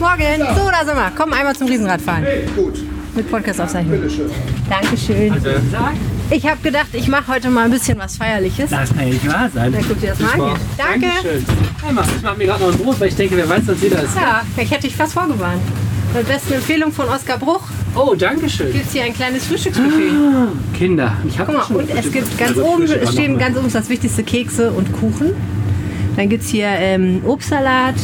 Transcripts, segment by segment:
Morgen. So, da sind wir. Komm einmal zum Riesenradfahren. Hey, gut. Mit Podcast-Aufzeichnung. Bitteschön. Dankeschön. Also, Ich habe gedacht, ich mache heute mal ein bisschen was Feierliches. das kann ja nicht wahr sein. Na, guck dir das mal an. Danke. Dankeschön. Emma, ich mache mir gerade noch ein Brot, weil ich denke, wer weiß, was jeder ist. Ja, ich hätte dich fast vorgewarnt. Mit besten Empfehlung von Oskar Bruch Oh, danke schön. gibt es hier ein kleines Frühstücksbuffet. Kinder, ich habe mal, und es gibt ganz oben, es stehen ganz oben das wichtigste Kekse und Kuchen. Dann gibt es hier ähm, Obstsalat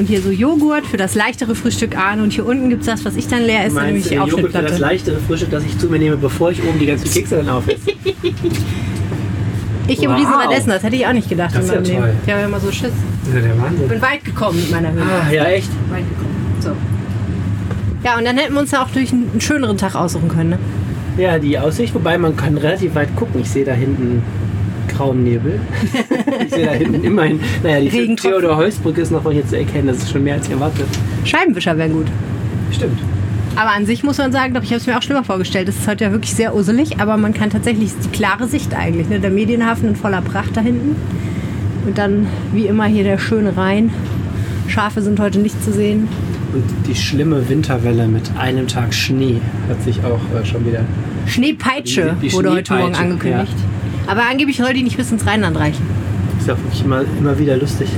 und hier so Joghurt für das leichtere Frühstück an. Und hier unten gibt es das, was ich dann leer esse, nämlich Meinst die Joghurt für das Aufschnittplatte. leichtere Frühstück, das ich zu mir nehme, bevor ich oben die ganzen Kekse dann aufesse? Ich im Wow. Riesenrad essen, das hätte ich auch nicht gedacht Das in ist ja meinem Leben. toll. Ich habe ja immer so Schiss. Das ist ja der Ich Wahnsinn. bin weit gekommen mit meiner Höhle. Ah, ja, echt? Weit gekommen. So. Ja, und dann hätten wir uns ja auch durch einen, einen schöneren Tag aussuchen können. Ne? Ja, die Aussicht, wobei man kann relativ weit gucken. Ich sehe da hinten grauen Nebel. ich sehe da hinten immerhin, naja, die Regentropfen. Theodor-Heuss-Brücke ist noch hier zu erkennen. Das ist schon mehr als ich erwartet. Scheibenwischer wären gut. Stimmt. Aber an sich muss man sagen, glaube ich, habe es mir auch schlimmer vorgestellt. Es ist heute ja wirklich sehr uselig, aber man kann tatsächlich die klare Sicht eigentlich. Ne? Der Medienhafen in voller Pracht da hinten. Und dann, wie immer, hier der schöne Rhein. Schafe sind heute nicht zu sehen. Und die schlimme Winterwelle mit einem Tag Schnee hat sich auch äh, schon wieder. Schneepeitsche Die- die wurde heute Morgen Schneepeitsche, angekündigt. Aber angeblich soll die nicht bis ins Rheinland reichen. Ist auch wirklich immer, immer wieder lustig.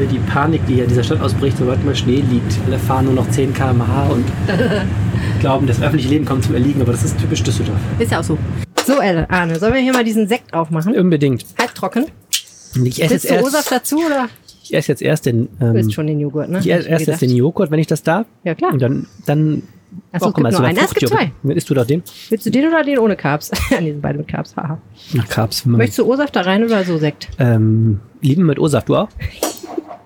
äh, Die Panik, die hier in dieser Stadt ausbricht, sobald mal Schnee liegt. Alle fahren nur noch 10 km/h und glauben, das öffentliche Leben kommt zum Erliegen, aber das ist typisch Düsseldorf. Ist ja auch so. So, Arne, sollen wir hier mal diesen Sekt aufmachen? Unbedingt. Halbtrocken. Ich esse, Willst jetzt du erst, dazu oder? ich esse jetzt erst den. Du Ähm, willst schon den Joghurt, ne? ich esse erst jetzt den Joghurt, wenn ich das darf. Ja, klar. Und dann. dann Achso, guck mal, gibt so nur ein einen. Es gibt zwei. Isst du doch den? Willst du den oder den ohne Carbs? ja, die sind beide mit Carbs. Haha. Nach Carbs. Möchtest du O-Saft da rein oder so Sekt? Ähm, lieben mit O-Saft, du auch?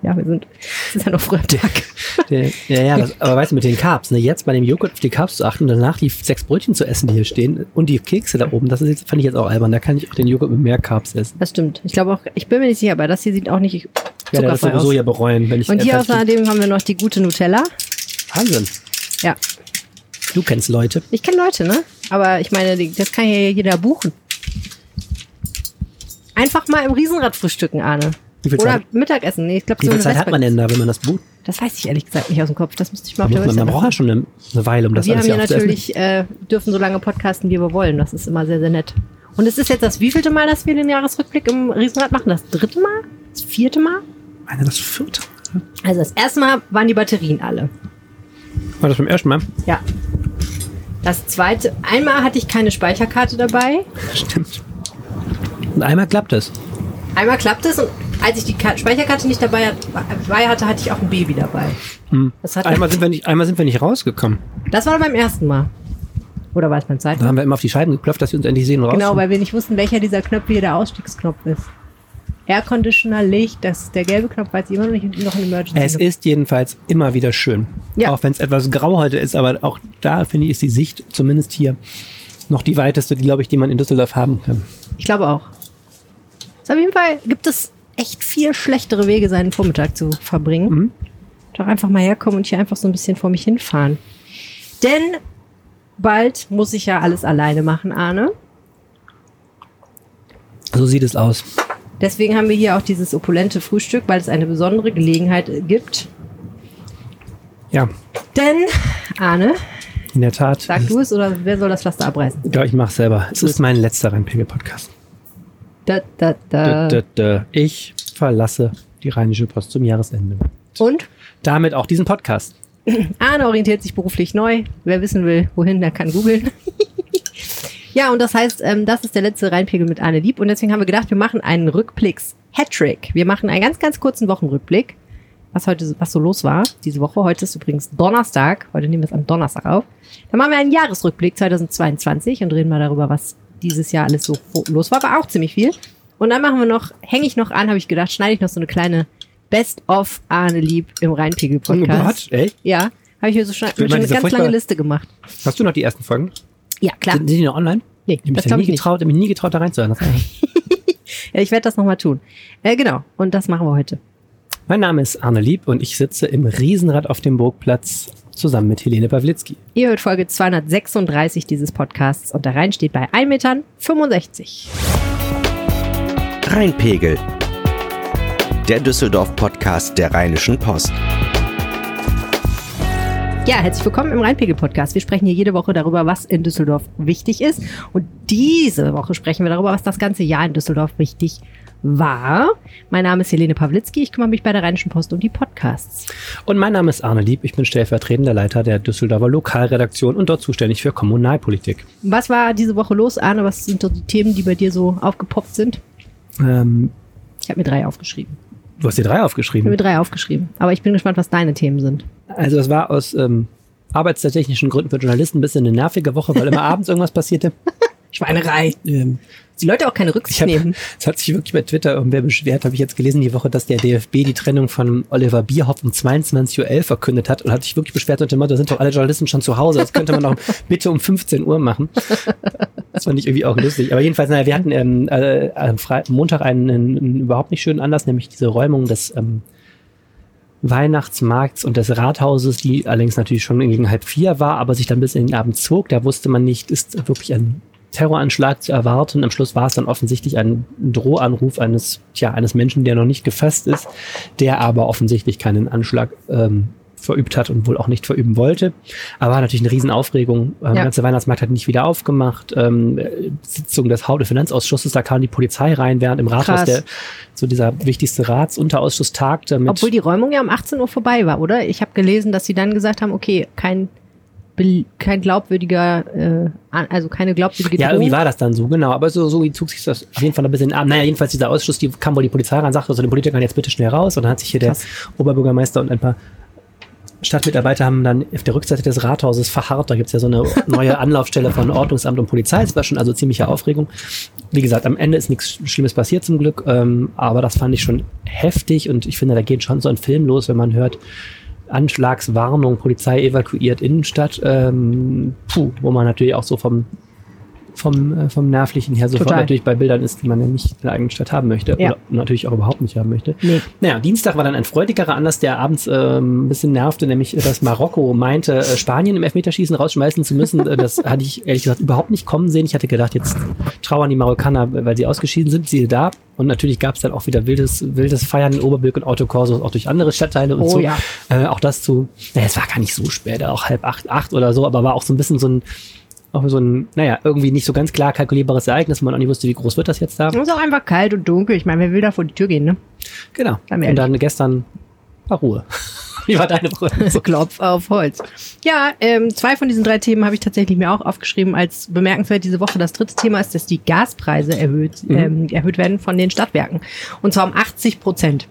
Ja, wir sind. Es ist ja noch früher Tag. Der, ja, ja, das, aber weißt du, mit den Carbs, ne, jetzt bei dem Joghurt auf die Carbs zu achten und danach die sechs Brötchen zu essen, die hier stehen und die Kekse da oben, das ist jetzt, fand ich jetzt auch albern. Da kann ich auch den Joghurt mit mehr Carbs essen. Das stimmt. Ich glaube auch, ich bin mir nicht sicher, aber das hier sieht auch nicht Ich werde das zuckerfrei sowieso aus. ja bereuen, wenn ich Und hier außerdem haben wir noch die gute Nutella. Wahnsinn. Ja, Du kennst Leute. ich kenne Leute, ne? Aber ich meine, das kann ja jeder buchen. Einfach mal im Riesenrad frühstücken, Arne. Wie viel Oder Zeit, Mittagessen. Nee, ich glaube, wie so viel Zeit hat man denn da, wenn man das bucht? Das weiß ich ehrlich gesagt nicht aus dem Kopf. Das müsste ich mal Da auf der muss man, man Website braucht ja schon eine, eine Weile, um das wir alles haben hier natürlich, äh, dürfen so lange podcasten, wie wir wollen. Das ist immer sehr, sehr nett. Und es ist jetzt das wievielte Mal, dass wir den Jahresrückblick im Riesenrad machen? Das dritte Mal? Das vierte Mal? Meine, das vierte. Also das erste Mal waren die Batterien alle. War das beim ersten Mal? Ja. Das zweite, einmal hatte ich keine Speicherkarte dabei. Stimmt. Und einmal klappt es. Einmal klappt es und als ich die Ka Speicherkarte nicht dabei, hat, dabei hatte, hatte ich auch ein Baby dabei. Das, hat, Hm. Einmal sind, wir nicht, einmal sind wir nicht rausgekommen. das war beim ersten Mal. Oder war es beim zweiten Da Mal? haben wir immer auf die Scheiben geklopft, dass wir uns endlich sehen und Genau, raus. weil wir nicht wussten, welcher dieser Knöpfe hier der Ausstiegsknopf ist. Air Conditioner, Licht, das ist der gelbe Knopf, weiß ich immer noch nicht, noch ein Emergency. Es ist jedenfalls immer wieder schön. Ja. Auch wenn es etwas grau heute ist, aber auch da finde ich, ist die Sicht zumindest hier noch die weiteste, die, glaube ich, die man in Düsseldorf haben kann. Ich glaube auch. Also auf jeden Fall gibt es echt viel schlechtere Wege, seinen Vormittag zu verbringen. Mhm. Doch einfach mal herkommen und hier einfach so ein bisschen vor mich hinfahren. Denn bald muss ich ja alles alleine machen, Arne. So sieht es aus. Deswegen haben wir hier auch dieses opulente Frühstück, weil es eine besondere Gelegenheit gibt. Ja, Denn, Arne, in der Tat. sag du es oder wer soll das Pflaster abreißen? Ja, ich mache selber. Es ist mein letzter Rheinpegel-Podcast. Da, da, da. Dö, dö. Ich verlasse die Rheinische Post zum Jahresende. Und? Damit auch diesen Podcast. Arne orientiert sich beruflich neu. Wer wissen will, wohin, der kann googeln. Ja, und das heißt, ähm, das ist der letzte Rheinpegel mit Arne Lieb. Und deswegen haben wir gedacht, wir machen einen Rückblicks-Hattrick. Wir machen einen ganz, ganz kurzen Wochenrückblick, was heute, was so los war diese Woche. Heute ist übrigens Donnerstag. Heute nehmen wir es am Donnerstag auf. Dann machen wir einen Jahresrückblick 2022 und reden mal darüber, was dieses Jahr alles so los war. War auch ziemlich viel. Und dann machen wir noch, hänge ich noch an, habe ich gedacht, schneide ich noch so eine kleine Best of Arne Lieb im Rheinpegel-Podcast. Ey, Ja, habe ich mir so schon, schon eine ganz lange Liste gemacht. hast du noch die ersten Folgen? Ja, klar. Sind, sind die noch online? Nee, Ich habe mich nie getraut, hab mich nie getraut, da reinzuhören. Ja, ich werde das nochmal tun. Äh, genau, und das machen wir heute. mein Name ist Arne Lieb und ich sitze im Riesenrad auf dem Burgplatz zusammen mit Helene Pawlitzki. Ihr hört Folge 236 dieses Podcasts und der Rhein steht bei 1,65 Metern. Rheinpegel. Der Düsseldorf-Podcast der Rheinischen Post. Ja, herzlich willkommen im Rheinpegel-Podcast. Wir sprechen hier jede Woche darüber, was in Düsseldorf wichtig ist. Und diese Woche sprechen wir darüber, was das ganze Jahr in Düsseldorf wichtig war. Mein Name ist Helene Pawlitzki. Ich kümmere mich bei der Rheinischen Post um die Podcasts. Und mein Name ist Arne Lieb. Ich bin stellvertretender Leiter der Düsseldorfer Lokalredaktion und dort zuständig für Kommunalpolitik. Was war diese Woche los, Arne? Was sind so die Themen, die bei dir so aufgepoppt sind? Ähm, Ich habe mir drei aufgeschrieben. Du hast dir drei Ich habe aufgeschrieben. mir drei aufgeschrieben. Aber ich bin gespannt, was deine Themen sind. Also es war aus ähm, arbeitstechnischen Gründen für Journalisten ein bisschen eine nervige Woche, weil immer abends irgendwas passierte. Schweinerei. Ähm, Die Leute auch keine ich Rücksicht hab, nehmen. es hat sich wirklich bei Twitter irgendwer beschwert, habe ich jetzt gelesen die Woche, dass der DFB die Trennung von Oliver Bierhoff um 22.11 Uhr verkündet hat und hat sich wirklich beschwert unter dem Motto, da sind doch alle Journalisten schon zu Hause, das könnte man doch bitte um 15 Uhr machen. Das fand ich irgendwie auch lustig. Aber jedenfalls, naja, wir hatten ähm, äh, am Fre Montag einen, einen, einen überhaupt nicht schönen Anlass, nämlich diese Räumung des ähm, Weihnachtsmarkts und des Rathauses, die allerdings natürlich schon gegen halb vier war, aber sich dann bis in den Abend zog. Da wusste man nicht, ist wirklich ein Terroranschlag zu erwarten. Am Schluss war es dann offensichtlich ein Drohanruf eines, tja, eines Menschen, der noch nicht gefasst ist, der aber offensichtlich keinen Anschlag ähm, verübt hat und wohl auch nicht verüben wollte. Aber war natürlich eine Riesenaufregung. Ähm, Ja. Der ganze Weihnachtsmarkt hat nicht wieder aufgemacht. Ähm, äh, Sitzung des Haute Finanzausschusses, da kam die Polizei rein, während im Rathaus Krass. der so dieser wichtigste Ratsunterausschuss tagte Obwohl die Räumung ja um 18 Uhr vorbei war, oder? Ich habe gelesen, dass sie dann gesagt haben, okay, kein, kein glaubwürdiger, äh, also keine glaubwürdige Ja, Drohung. irgendwie war das dann so, genau. Aber so, so zog sich das auf jeden Fall ein bisschen ab. Naja, jedenfalls dieser Ausschuss, die kam wohl die Polizei ran, sagte so den Politikern jetzt bitte schnell raus. Und dann hat sich hier der Krass. Oberbürgermeister und ein paar Stadtmitarbeiter haben dann auf der Rückseite des Rathauses verharrt. Da gibt's ja so eine neue Anlaufstelle von Ordnungsamt und Polizei. Es war schon also ziemliche Aufregung. Wie gesagt, am Ende ist nichts Schlimmes passiert zum Glück. Ähm, aber das fand ich schon heftig und ich finde, da geht schon so ein Film los, wenn man hört, Anschlagswarnung, Polizei evakuiert Innenstadt, ähm, puh, wo man natürlich auch so vom vom, äh, vom Nervlichen her sofort Total. natürlich bei Bildern ist, die man ja nicht in der eigenen Stadt haben möchte. Ja. Oder natürlich auch überhaupt nicht haben möchte. Nee. Naja, Dienstag war dann ein freudigerer Anlass, der abends ähm, ein bisschen nervte, nämlich, dass Marokko meinte, äh, Spanien im Elfmeterschießen rausschmeißen zu müssen. Äh, das hatte ich ehrlich gesagt überhaupt nicht kommen sehen. Ich hatte gedacht, jetzt trauern die Marokkaner, weil sie ausgeschieden sind, siehe da. Und natürlich gab es dann auch wieder wildes, wildes Feiern in Oberbilk und Autokorso, auch durch andere Stadtteile und Oh so. ja. Äh, auch das zu, naja, es war gar nicht so spät, auch halb acht, acht oder so, aber war auch so ein bisschen so ein, auch so ein, naja, irgendwie nicht so ganz klar kalkulierbares Ereignis, wo man auch nicht wusste, wie groß wird das jetzt da. Es ist auch einfach kalt und dunkel. Ich meine, wer will da vor die Tür gehen, ne? Genau. Wir Und dann gestern war Ruhe. Wie war deine Woche? So, Klopf auf Holz. Ja, ähm, zwei von diesen drei Themen habe ich tatsächlich mir auch aufgeschrieben als bemerkenswert diese Woche. Das dritte Thema ist, dass die Gaspreise erhöht, Mhm. ähm, erhöht werden von den Stadtwerken. Und zwar um 80 Prozent.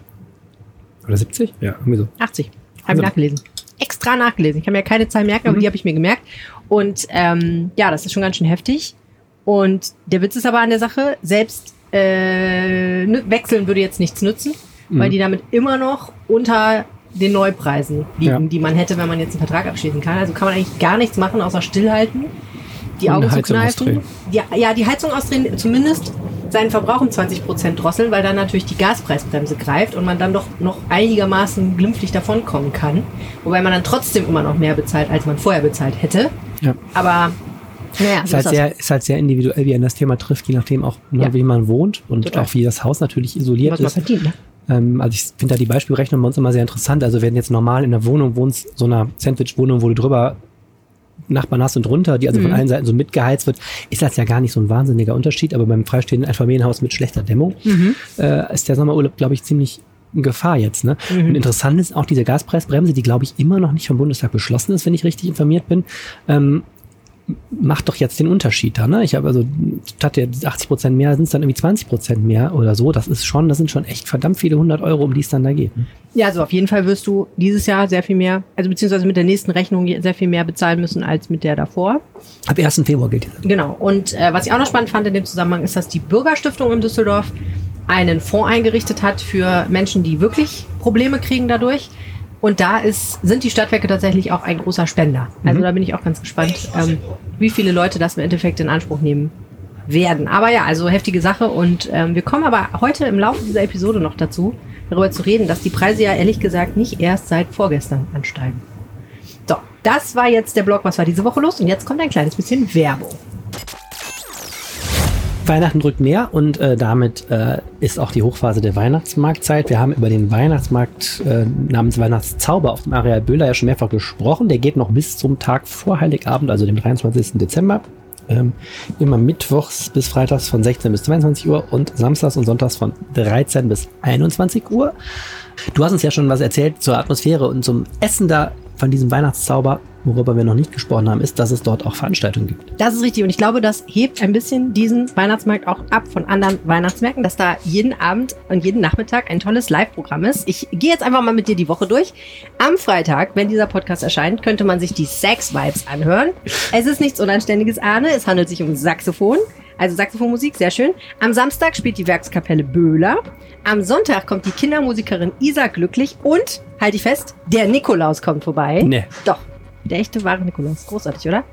Oder 70? Ja, irgendwie so. 80. Habe ich Also- nachgelesen. Extra nachgelesen. Ich kann mir keine Zahl merken, aber Mhm. die habe ich mir gemerkt. Und ähm, ja, das ist schon ganz schön heftig. Und der Witz ist aber an der Sache, selbst äh, wechseln würde jetzt nichts nützen, weil Mhm. die damit immer noch unter den Neupreisen liegen, Ja. die man hätte, wenn man jetzt einen Vertrag abschließen kann. Also kann man eigentlich gar nichts machen, außer stillhalten, die Augen zu kneifen. Ja, ja, die Heizung ausdrehen, zumindest seinen Verbrauch um 20 Prozent drosseln, weil dann natürlich die Gaspreisbremse greift und man dann doch noch einigermaßen glimpflich davonkommen kann. Wobei man dann trotzdem immer noch mehr bezahlt, als man vorher bezahlt hätte. Ja. Aber naja, Ist halt, ist sehr, das. ist halt sehr individuell, wie ein das Thema trifft, je nachdem auch, ne, Ja. wie man wohnt und Total. auch wie das Haus natürlich isoliert was ist. verdient. Ne? Ähm, also ich finde da die Beispielrechnung bei uns immer sehr interessant. Also wenn jetzt normal in der Wohnung wohnst, so einer Sandwich-Wohnung, wo du drüber Nachbarn hast und drunter, die also von Mhm. allen Seiten so mitgeheizt wird, ist das ja gar nicht so ein wahnsinniger Unterschied. Aber beim freistehenden Einfamilienhaus mit schlechter Dämmung Mhm. äh, ist der Sommerurlaub, glaube ich, ziemlich in Gefahr jetzt. Ne? Mhm. Und interessant ist auch diese Gaspreisbremse, die, glaube ich, immer noch nicht vom Bundestag beschlossen ist, wenn ich richtig informiert bin. Ähm, macht doch jetzt den Unterschied da, ne? Ich habe also statt der 80 Prozent mehr sind es dann irgendwie 20 Prozent mehr oder so. Das ist schon, das sind schon echt verdammt viele hundert Euro, um die es dann da geht. ne? Ja, also auf jeden Fall wirst du dieses Jahr sehr viel mehr, also beziehungsweise mit der nächsten Rechnung sehr viel mehr bezahlen müssen als mit der davor. Ab 1. Februar gilt. Genau. Und äh, was ich auch noch spannend fand in dem Zusammenhang ist, dass die Bürgerstiftung in Düsseldorf einen Fonds eingerichtet hat für Menschen, die wirklich Probleme kriegen dadurch. Und da ist, sind die Stadtwerke tatsächlich auch ein großer Spender. Also Mhm. da bin ich auch ganz gespannt, ähm, wie viele Leute das im Endeffekt in Anspruch nehmen werden. Aber ja, also heftige Sache. Und ähm, wir kommen aber heute im Laufe dieser Episode noch dazu, darüber zu reden, dass die Preise ja ehrlich gesagt nicht erst seit vorgestern ansteigen. So, das war jetzt der Blog, was war diese Woche los? Und jetzt kommt ein kleines bisschen Werbung. Weihnachten drückt näher und äh, damit äh, ist auch die Hochphase der Weihnachtsmarktzeit. Wir haben über den Weihnachtsmarkt äh, namens Weihnachtszauber auf dem Areal Böhler ja schon mehrfach gesprochen. Der geht noch bis zum Tag vor Heiligabend, also dem 23. Dezember. Ähm, immer mittwochs bis freitags von 16 bis 22 Uhr und samstags und sonntags von 13 bis 21 Uhr. Du hast uns ja schon was erzählt zur Atmosphäre und zum Essen da von diesem Weihnachtszauber. Worüber wir noch nicht gesprochen haben, ist, dass es dort auch Veranstaltungen gibt. Das ist richtig. Und ich glaube, das hebt ein bisschen diesen Weihnachtsmarkt auch ab von anderen Weihnachtsmärkten, dass da jeden Abend und jeden Nachmittag ein tolles Live-Programm ist. Ich gehe jetzt einfach mal mit dir die Woche durch. Am Freitag, wenn dieser Podcast erscheint, könnte man sich die Sex-Vibes anhören. Es ist nichts Unanständiges, Arne. Es handelt sich um Saxophon. Also Saxophonmusik, sehr schön. Am Samstag spielt die Werkskapelle Böhler. Am Sonntag kommt die Kindermusikerin Isa Glücklich und, halte ich fest, der Nikolaus kommt vorbei. Nee. Doch, der echte wahre Nikolaus. Großartig, oder?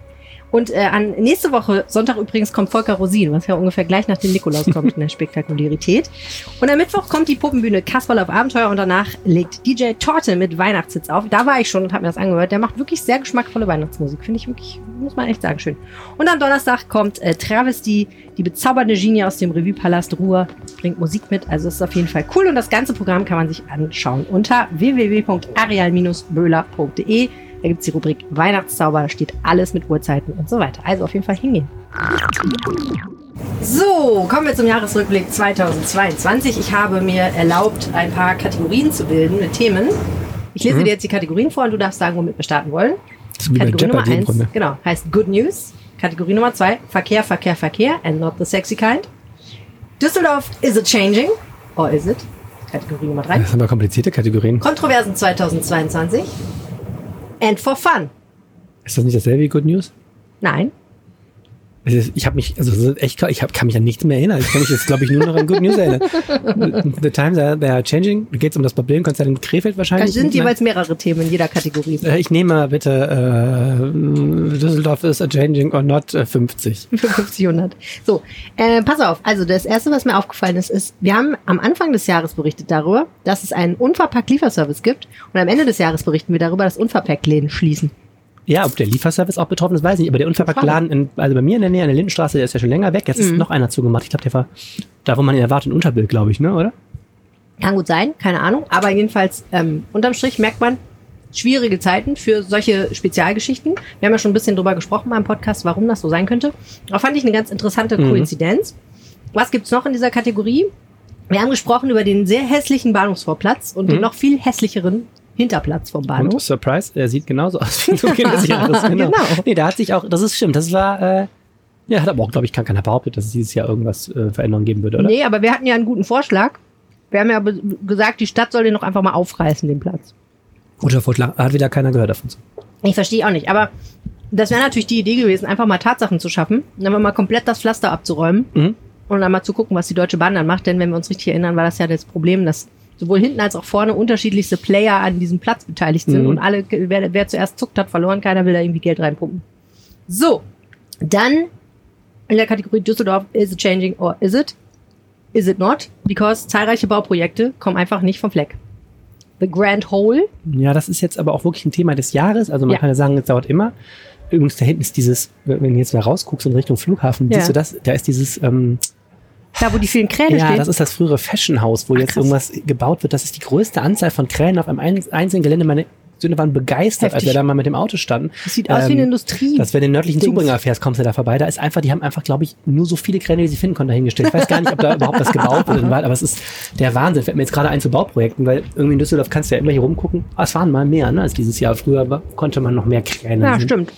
Und äh, an nächste Woche, Sonntag übrigens, kommt Volker Rosin, was ja ungefähr gleich nach dem Nikolaus kommt in der Spektakularität. Und am Mittwoch kommt die Puppenbühne Kasperl auf Abenteuer und danach legt DJ Torte mit Weihnachtssitz auf. Da war ich schon und habe mir das angehört. Der macht wirklich sehr geschmackvolle Weihnachtsmusik. Finde ich wirklich, muss man echt sagen, schön. Und am Donnerstag kommt äh, Travesty, die bezaubernde Genie aus dem Revue-Palast Ruhr, bringt Musik mit. Also es ist auf jeden Fall cool und das ganze Programm kann man sich anschauen unter www.areal-böhler.de. Da gibt's die Rubrik Weihnachtszauber, da steht alles mit Uhrzeiten und so weiter. Also auf jeden Fall hingehen. So, kommen wir zum Jahresrückblick 2022. Ich habe mir erlaubt, ein paar Kategorien zu bilden mit Themen. Ich lese dir jetzt die Kategorien vor und du darfst sagen, womit wir starten wollen. Kategorie Nummer Jeopardy im eins, Grunde. genau, heißt Good News. Kategorie Nummer zwei, Verkehr, Verkehr, Verkehr, and not the sexy kind. Düsseldorf, is it changing? Or is it? Kategorie Nummer drei. Das sind aber komplizierte Kategorien. Kontroversen 2022. And for fun. Ist das nicht dasselbe wie Good News? Nein. Es Ich habe mich, also es echt, ich hab, kann mich an nichts mehr erinnern. Ich kann mich jetzt, glaube ich, nur noch an Good News erinnern. The times are, they are changing. Da geht es um das Problemkonzert in Krefeld Da wahrscheinlich. sind jeweils mehrere Themen in jeder Kategorie. Äh, Ich nehme bitte äh, Düsseldorf is a changing or not äh, 50. 50, 100. So, äh, pass auf. Also das Erste, was mir aufgefallen ist, ist, wir haben am Anfang des Jahres berichtet darüber, dass es einen unverpackt Lieferservice gibt. Und am Ende des Jahres berichten wir darüber, dass Unverpackt-Läden schließen. Ja, ob der Lieferservice auch betroffen ist, weiß ich nicht. Aber der unverpackte Laden, in, also bei mir in der Nähe an der Lindenstraße, der ist ja schon länger weg. Jetzt Mhm. ist noch einer zugemacht. Ich glaube, der war da, wo man ihn erwartet, in Unterbild, glaube ich, ne, oder? Kann gut sein, keine Ahnung. Aber jedenfalls, ähm, unterm Strich merkt man, schwierige Zeiten für solche Spezialgeschichten. Wir haben ja schon ein bisschen drüber gesprochen beim Podcast, warum das so sein könnte. Aber fand ich eine ganz interessante Mhm. Koinzidenz. Was gibt's noch in dieser Kategorie? Wir haben gesprochen über den sehr hässlichen Bahnhofsvorplatz und den noch viel hässlicheren Hinterplatz vom Und Bahnhof. Surprise, er sieht genauso aus wie so ein Kindersicheres. Genau. Genau. Nee, da hat sich auch, das ist stimmt, das war, äh, ja, hat aber auch, glaube ich, keiner behauptet, dass es dieses Jahr irgendwas äh, Veränderungen geben würde, oder? Nee, aber wir hatten ja einen guten Vorschlag. Wir haben ja gesagt, die Stadt soll den noch einfach mal aufreißen, den Platz. Guter Vorschlag, hat wieder keiner gehört davon. Ich verstehe auch nicht, aber das wäre natürlich die Idee gewesen, einfach mal Tatsachen zu schaffen, und dann mal komplett das Pflaster abzuräumen Mhm. und dann mal zu gucken, was die Deutsche Bahn dann macht. Denn wenn wir uns richtig erinnern, war das ja das Problem, dass sowohl hinten als auch vorne unterschiedlichste Player an diesem Platz beteiligt sind Mhm. und alle, wer, wer zuerst zuckt, hat verloren, keiner will da irgendwie Geld reinpumpen. So, dann in der Kategorie Düsseldorf, is it changing or is it? Is it not? Because zahlreiche Bauprojekte kommen einfach nicht vom Fleck. The Grand Hole, Ja, das ist jetzt aber auch wirklich ein Thema des Jahres. Also man Ja. kann ja sagen, es dauert immer. Übrigens, da hinten ist dieses, wenn du jetzt mal rausguckst in Richtung Flughafen, Ja. siehst du das? Da ist dieses, ähm, da wo die vielen Kräne ja, stehen. das ist das frühere Fashion House, wo Ach, jetzt krass. irgendwas gebaut wird. Das ist die größte Anzahl von Kränen auf einem ein- einzelnen Gelände. Meine Söhne waren begeistert, als Heftig. wir da mal mit dem Auto standen. Das sieht aus wie eine Industrie. Dass wenn du den nördlichen Dings. Zubringer fährst, kommst du da vorbei. Da ist einfach, die haben einfach, glaube ich, nur so viele Kräne, wie sie finden konnten, dahingestellt. Ich weiß gar nicht, ob da überhaupt was gebaut wird in Wald, aber es ist der Wahnsinn. Fällt mir jetzt gerade ein zu Bauprojekten, weil irgendwie in Düsseldorf kannst du ja immer hier rumgucken. Ah, es waren mal mehr, ne, als dieses Jahr. Früher konnte man noch mehr Kräne ja, sehen. stimmt.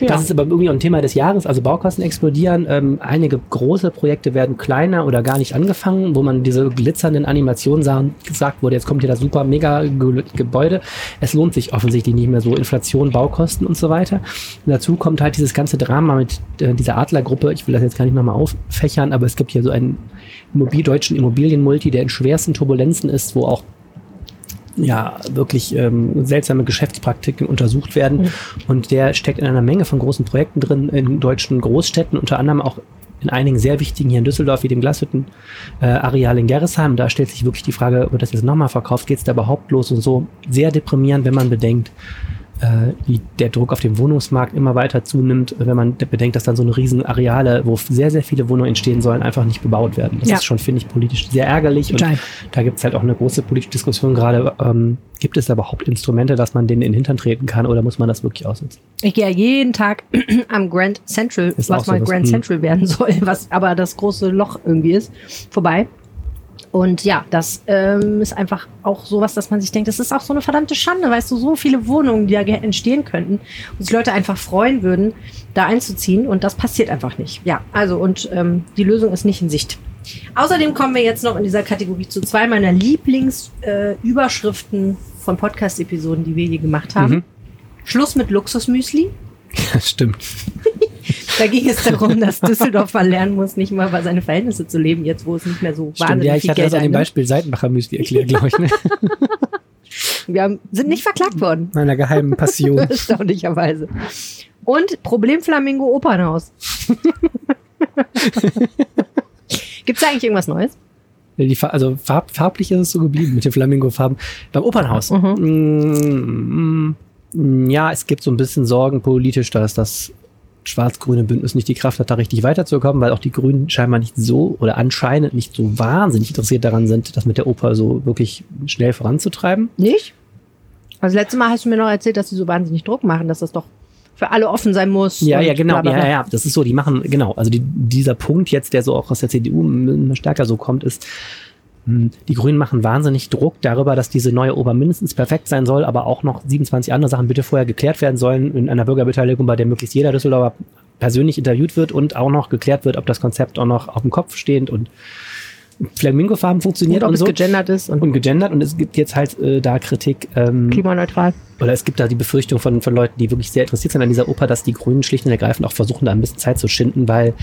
Ja. Das ist aber irgendwie ein Thema des Jahres. Also Baukosten explodieren. Ähm, einige große Projekte werden kleiner oder gar nicht angefangen, wo man diese glitzernden Animationen sah gesagt wurde, jetzt kommt hier das super mega Ge Gebäude. Es lohnt sich offensichtlich nicht mehr so. Inflation, Baukosten und so weiter. Und dazu kommt halt dieses ganze Drama mit äh, dieser Adlergruppe. Ich will das jetzt gar nicht nochmal auffächern, aber es gibt hier so einen Immobil deutschen Immobilienmulti, der in schwersten Turbulenzen ist, wo auch ja, wirklich ähm, seltsame Geschäftspraktiken untersucht werden. Und der steckt in einer Menge von großen Projekten drin, in deutschen Großstädten, unter anderem auch in einigen sehr wichtigen hier in Düsseldorf, wie dem Glashütten äh, Areal in Gerresheim. Da stellt sich wirklich die Frage, wird das jetzt nochmal verkauft? Geht es da überhaupt los? Und so sehr deprimierend, wenn man bedenkt, äh, die, der Druck auf dem Wohnungsmarkt immer weiter zunimmt, wenn man bedenkt, dass dann so eine riesen Areale, wo sehr, sehr viele Wohnungen entstehen sollen, einfach nicht bebaut werden. Das Ja. ist schon, finde ich, politisch sehr ärgerlich. Total. Und da gibt es halt auch eine große politische Diskussion gerade. Ähm, gibt es da überhaupt Instrumente, dass man denen in den Hintern treten kann oder muss man das wirklich ausnutzen? Ich gehe ja jeden Tag am Grand Central, Ist was so mal Grand hm. Central werden soll, was aber das große Loch irgendwie ist, vorbei. Und ja, das ähm, ist einfach auch sowas, dass man sich denkt, das ist auch so eine verdammte Schande, weißt du, so viele Wohnungen, die da entstehen könnten und sich Leute einfach freuen würden, da einzuziehen und das passiert einfach nicht. Ja, also und ähm, die Lösung ist nicht in Sicht. Außerdem kommen wir jetzt noch in dieser Kategorie zu zwei meiner Lieblingsüberschriften äh, von Podcast-Episoden, die wir je gemacht haben. Mhm. Schluss mit Luxusmüsli. Stimmt. Da ging es darum, dass Düsseldorf mal lernen muss, nicht mal über seine Verhältnisse zu leben, jetzt wo es nicht mehr so Stimmt, wahnsinnig ja, ich hatte Geld das an dem. Beispiel Seitenbacher Müsli erklärt, glaube ich, ne? Wir haben, sind nicht verklagt worden, meiner geheimen Passion. erstaunlicherweise. Und Problemflamingo Opernhaus. Gibt es da eigentlich irgendwas Neues? Die, also farb, farblich ist es so geblieben mit den Flamingo-Farben. Beim Opernhaus. Mm, mm, ja, es gibt so ein bisschen Sorgen politisch, dass das schwarz-grüne Bündnis nicht die Kraft hat, da richtig weiterzukommen, weil auch die Grünen scheinbar nicht so oder anscheinend nicht so wahnsinnig interessiert daran sind, das mit der Oper so wirklich schnell voranzutreiben. Nicht? Also letztes Mal hast du mir noch erzählt, dass sie so wahnsinnig Druck machen, dass das doch für alle offen sein muss. Ja, ja, genau. bla, bla, Ja, ja, ja, das ist so, die machen, genau. Also die, dieser Punkt jetzt, der so auch aus der CDU stärker so kommt, ist, die Grünen machen wahnsinnig Druck darüber, dass diese neue Oper mindestens perfekt sein soll, aber auch noch 27 andere Sachen bitte vorher geklärt werden sollen in einer Bürgerbeteiligung, bei der möglichst jeder Düsseldorfer persönlich interviewt wird und auch noch geklärt wird, ob das Konzept auch noch auf dem Kopf stehend und Flamingo-Farben funktioniert Und und, es so. gegendert ist und, Und gegendert und es gibt jetzt halt äh, da Kritik. Ähm, klimaneutral. oder es gibt da die Befürchtung von, von Leuten, die wirklich sehr interessiert sind an dieser Oper, dass die Grünen schlicht und ergreifend auch versuchen, da ein bisschen Zeit zu schinden, weil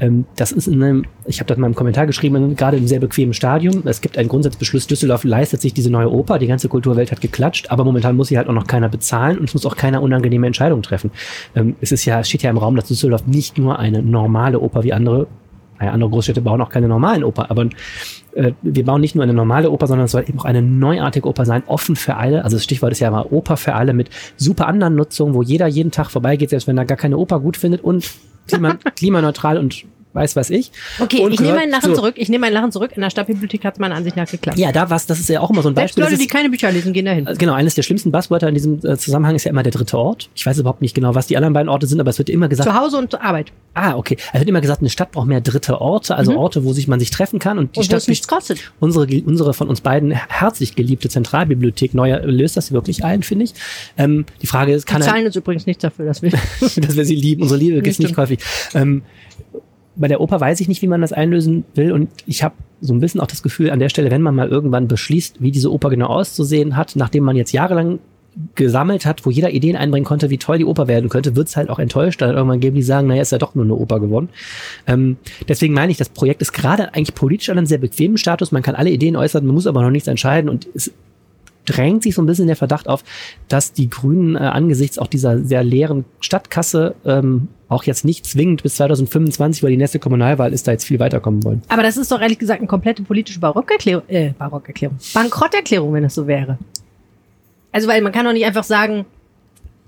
ähm, das ist in einem, ich habe das in meinem Kommentar geschrieben, gerade im sehr bequemen Stadium. Es gibt einen Grundsatzbeschluss, Düsseldorf leistet sich diese neue Oper, die ganze Kulturwelt hat geklatscht, aber momentan muss sie halt auch noch keiner bezahlen und es muss auch keiner unangenehme Entscheidungen treffen. Ähm, es ist ja, es steht ja im Raum, dass Düsseldorf nicht nur eine normale Oper wie andere naja, andere Großstädte bauen auch keine normalen Oper, aber äh, wir bauen nicht nur eine normale Oper, sondern es soll eben auch eine neuartige Oper sein, offen für alle. Also das Stichwort ist ja mal Oper für alle mit super anderen Nutzungen, wo jeder jeden Tag vorbeigeht, selbst wenn er gar keine Oper gut findet und klima klimaneutral und weiß was ich. Okay, Und ich nehme meinen Lachen so. zurück. Ich nehme meinen Lachen zurück. In der Stadtbibliothek hat es meiner Ansicht nach geklappt. Ja, da was, das ist ja auch immer so ein Selbst Beispiel. Leute, das die ist, keine Bücher lesen, gehen dahin. also genau, eines der schlimmsten Buzzwörter in diesem äh, Zusammenhang ist ja immer der dritte Ort. Ich weiß überhaupt nicht genau, was die anderen beiden Orte sind, aber es wird immer gesagt, Zu Hause und zur Arbeit. ah, okay. Es wird immer gesagt, eine Stadt braucht mehr dritte Orte, also Orte, wo sich man sich treffen kann und die Und Stadt nichts kostet. unsere, unsere von uns beiden herzlich geliebte Zentralbibliothek neu löst das wirklich ein, finde ich. Ähm, die Frage ist, kann er, zahlen uns übrigens nichts dafür, dass wir. dass wir sie lieben. Unsere Liebe gibt es nicht häufig. Ähm, bei der Oper weiß ich nicht, wie man das einlösen will und ich habe so ein bisschen auch das Gefühl an der Stelle, wenn man mal irgendwann beschließt, wie diese Oper genau auszusehen hat, nachdem man jetzt jahrelang gesammelt hat, wo jeder Ideen einbringen konnte, wie toll die Oper werden könnte, wird es halt auch enttäuscht. Dann irgendwann geben die sagen, naja, ist ja doch nur eine Oper geworden. Ähm, deswegen meine ich, das Projekt ist gerade eigentlich politisch an einem sehr bequemen Status. Man kann alle Ideen äußern, man muss aber noch nichts entscheiden und es drängt sich so ein bisschen der Verdacht auf, dass die Grünen äh, angesichts auch dieser sehr leeren Stadtkasse ähm, auch jetzt nicht zwingend bis 2025, weil die nächste Kommunalwahl ist, da jetzt viel weiterkommen wollen. Aber das ist doch ehrlich gesagt eine komplette politische Barockerklärung. Äh, Barockerklärung. Bankrotterklärung, wenn es so wäre. Also, weil man kann doch nicht einfach sagen,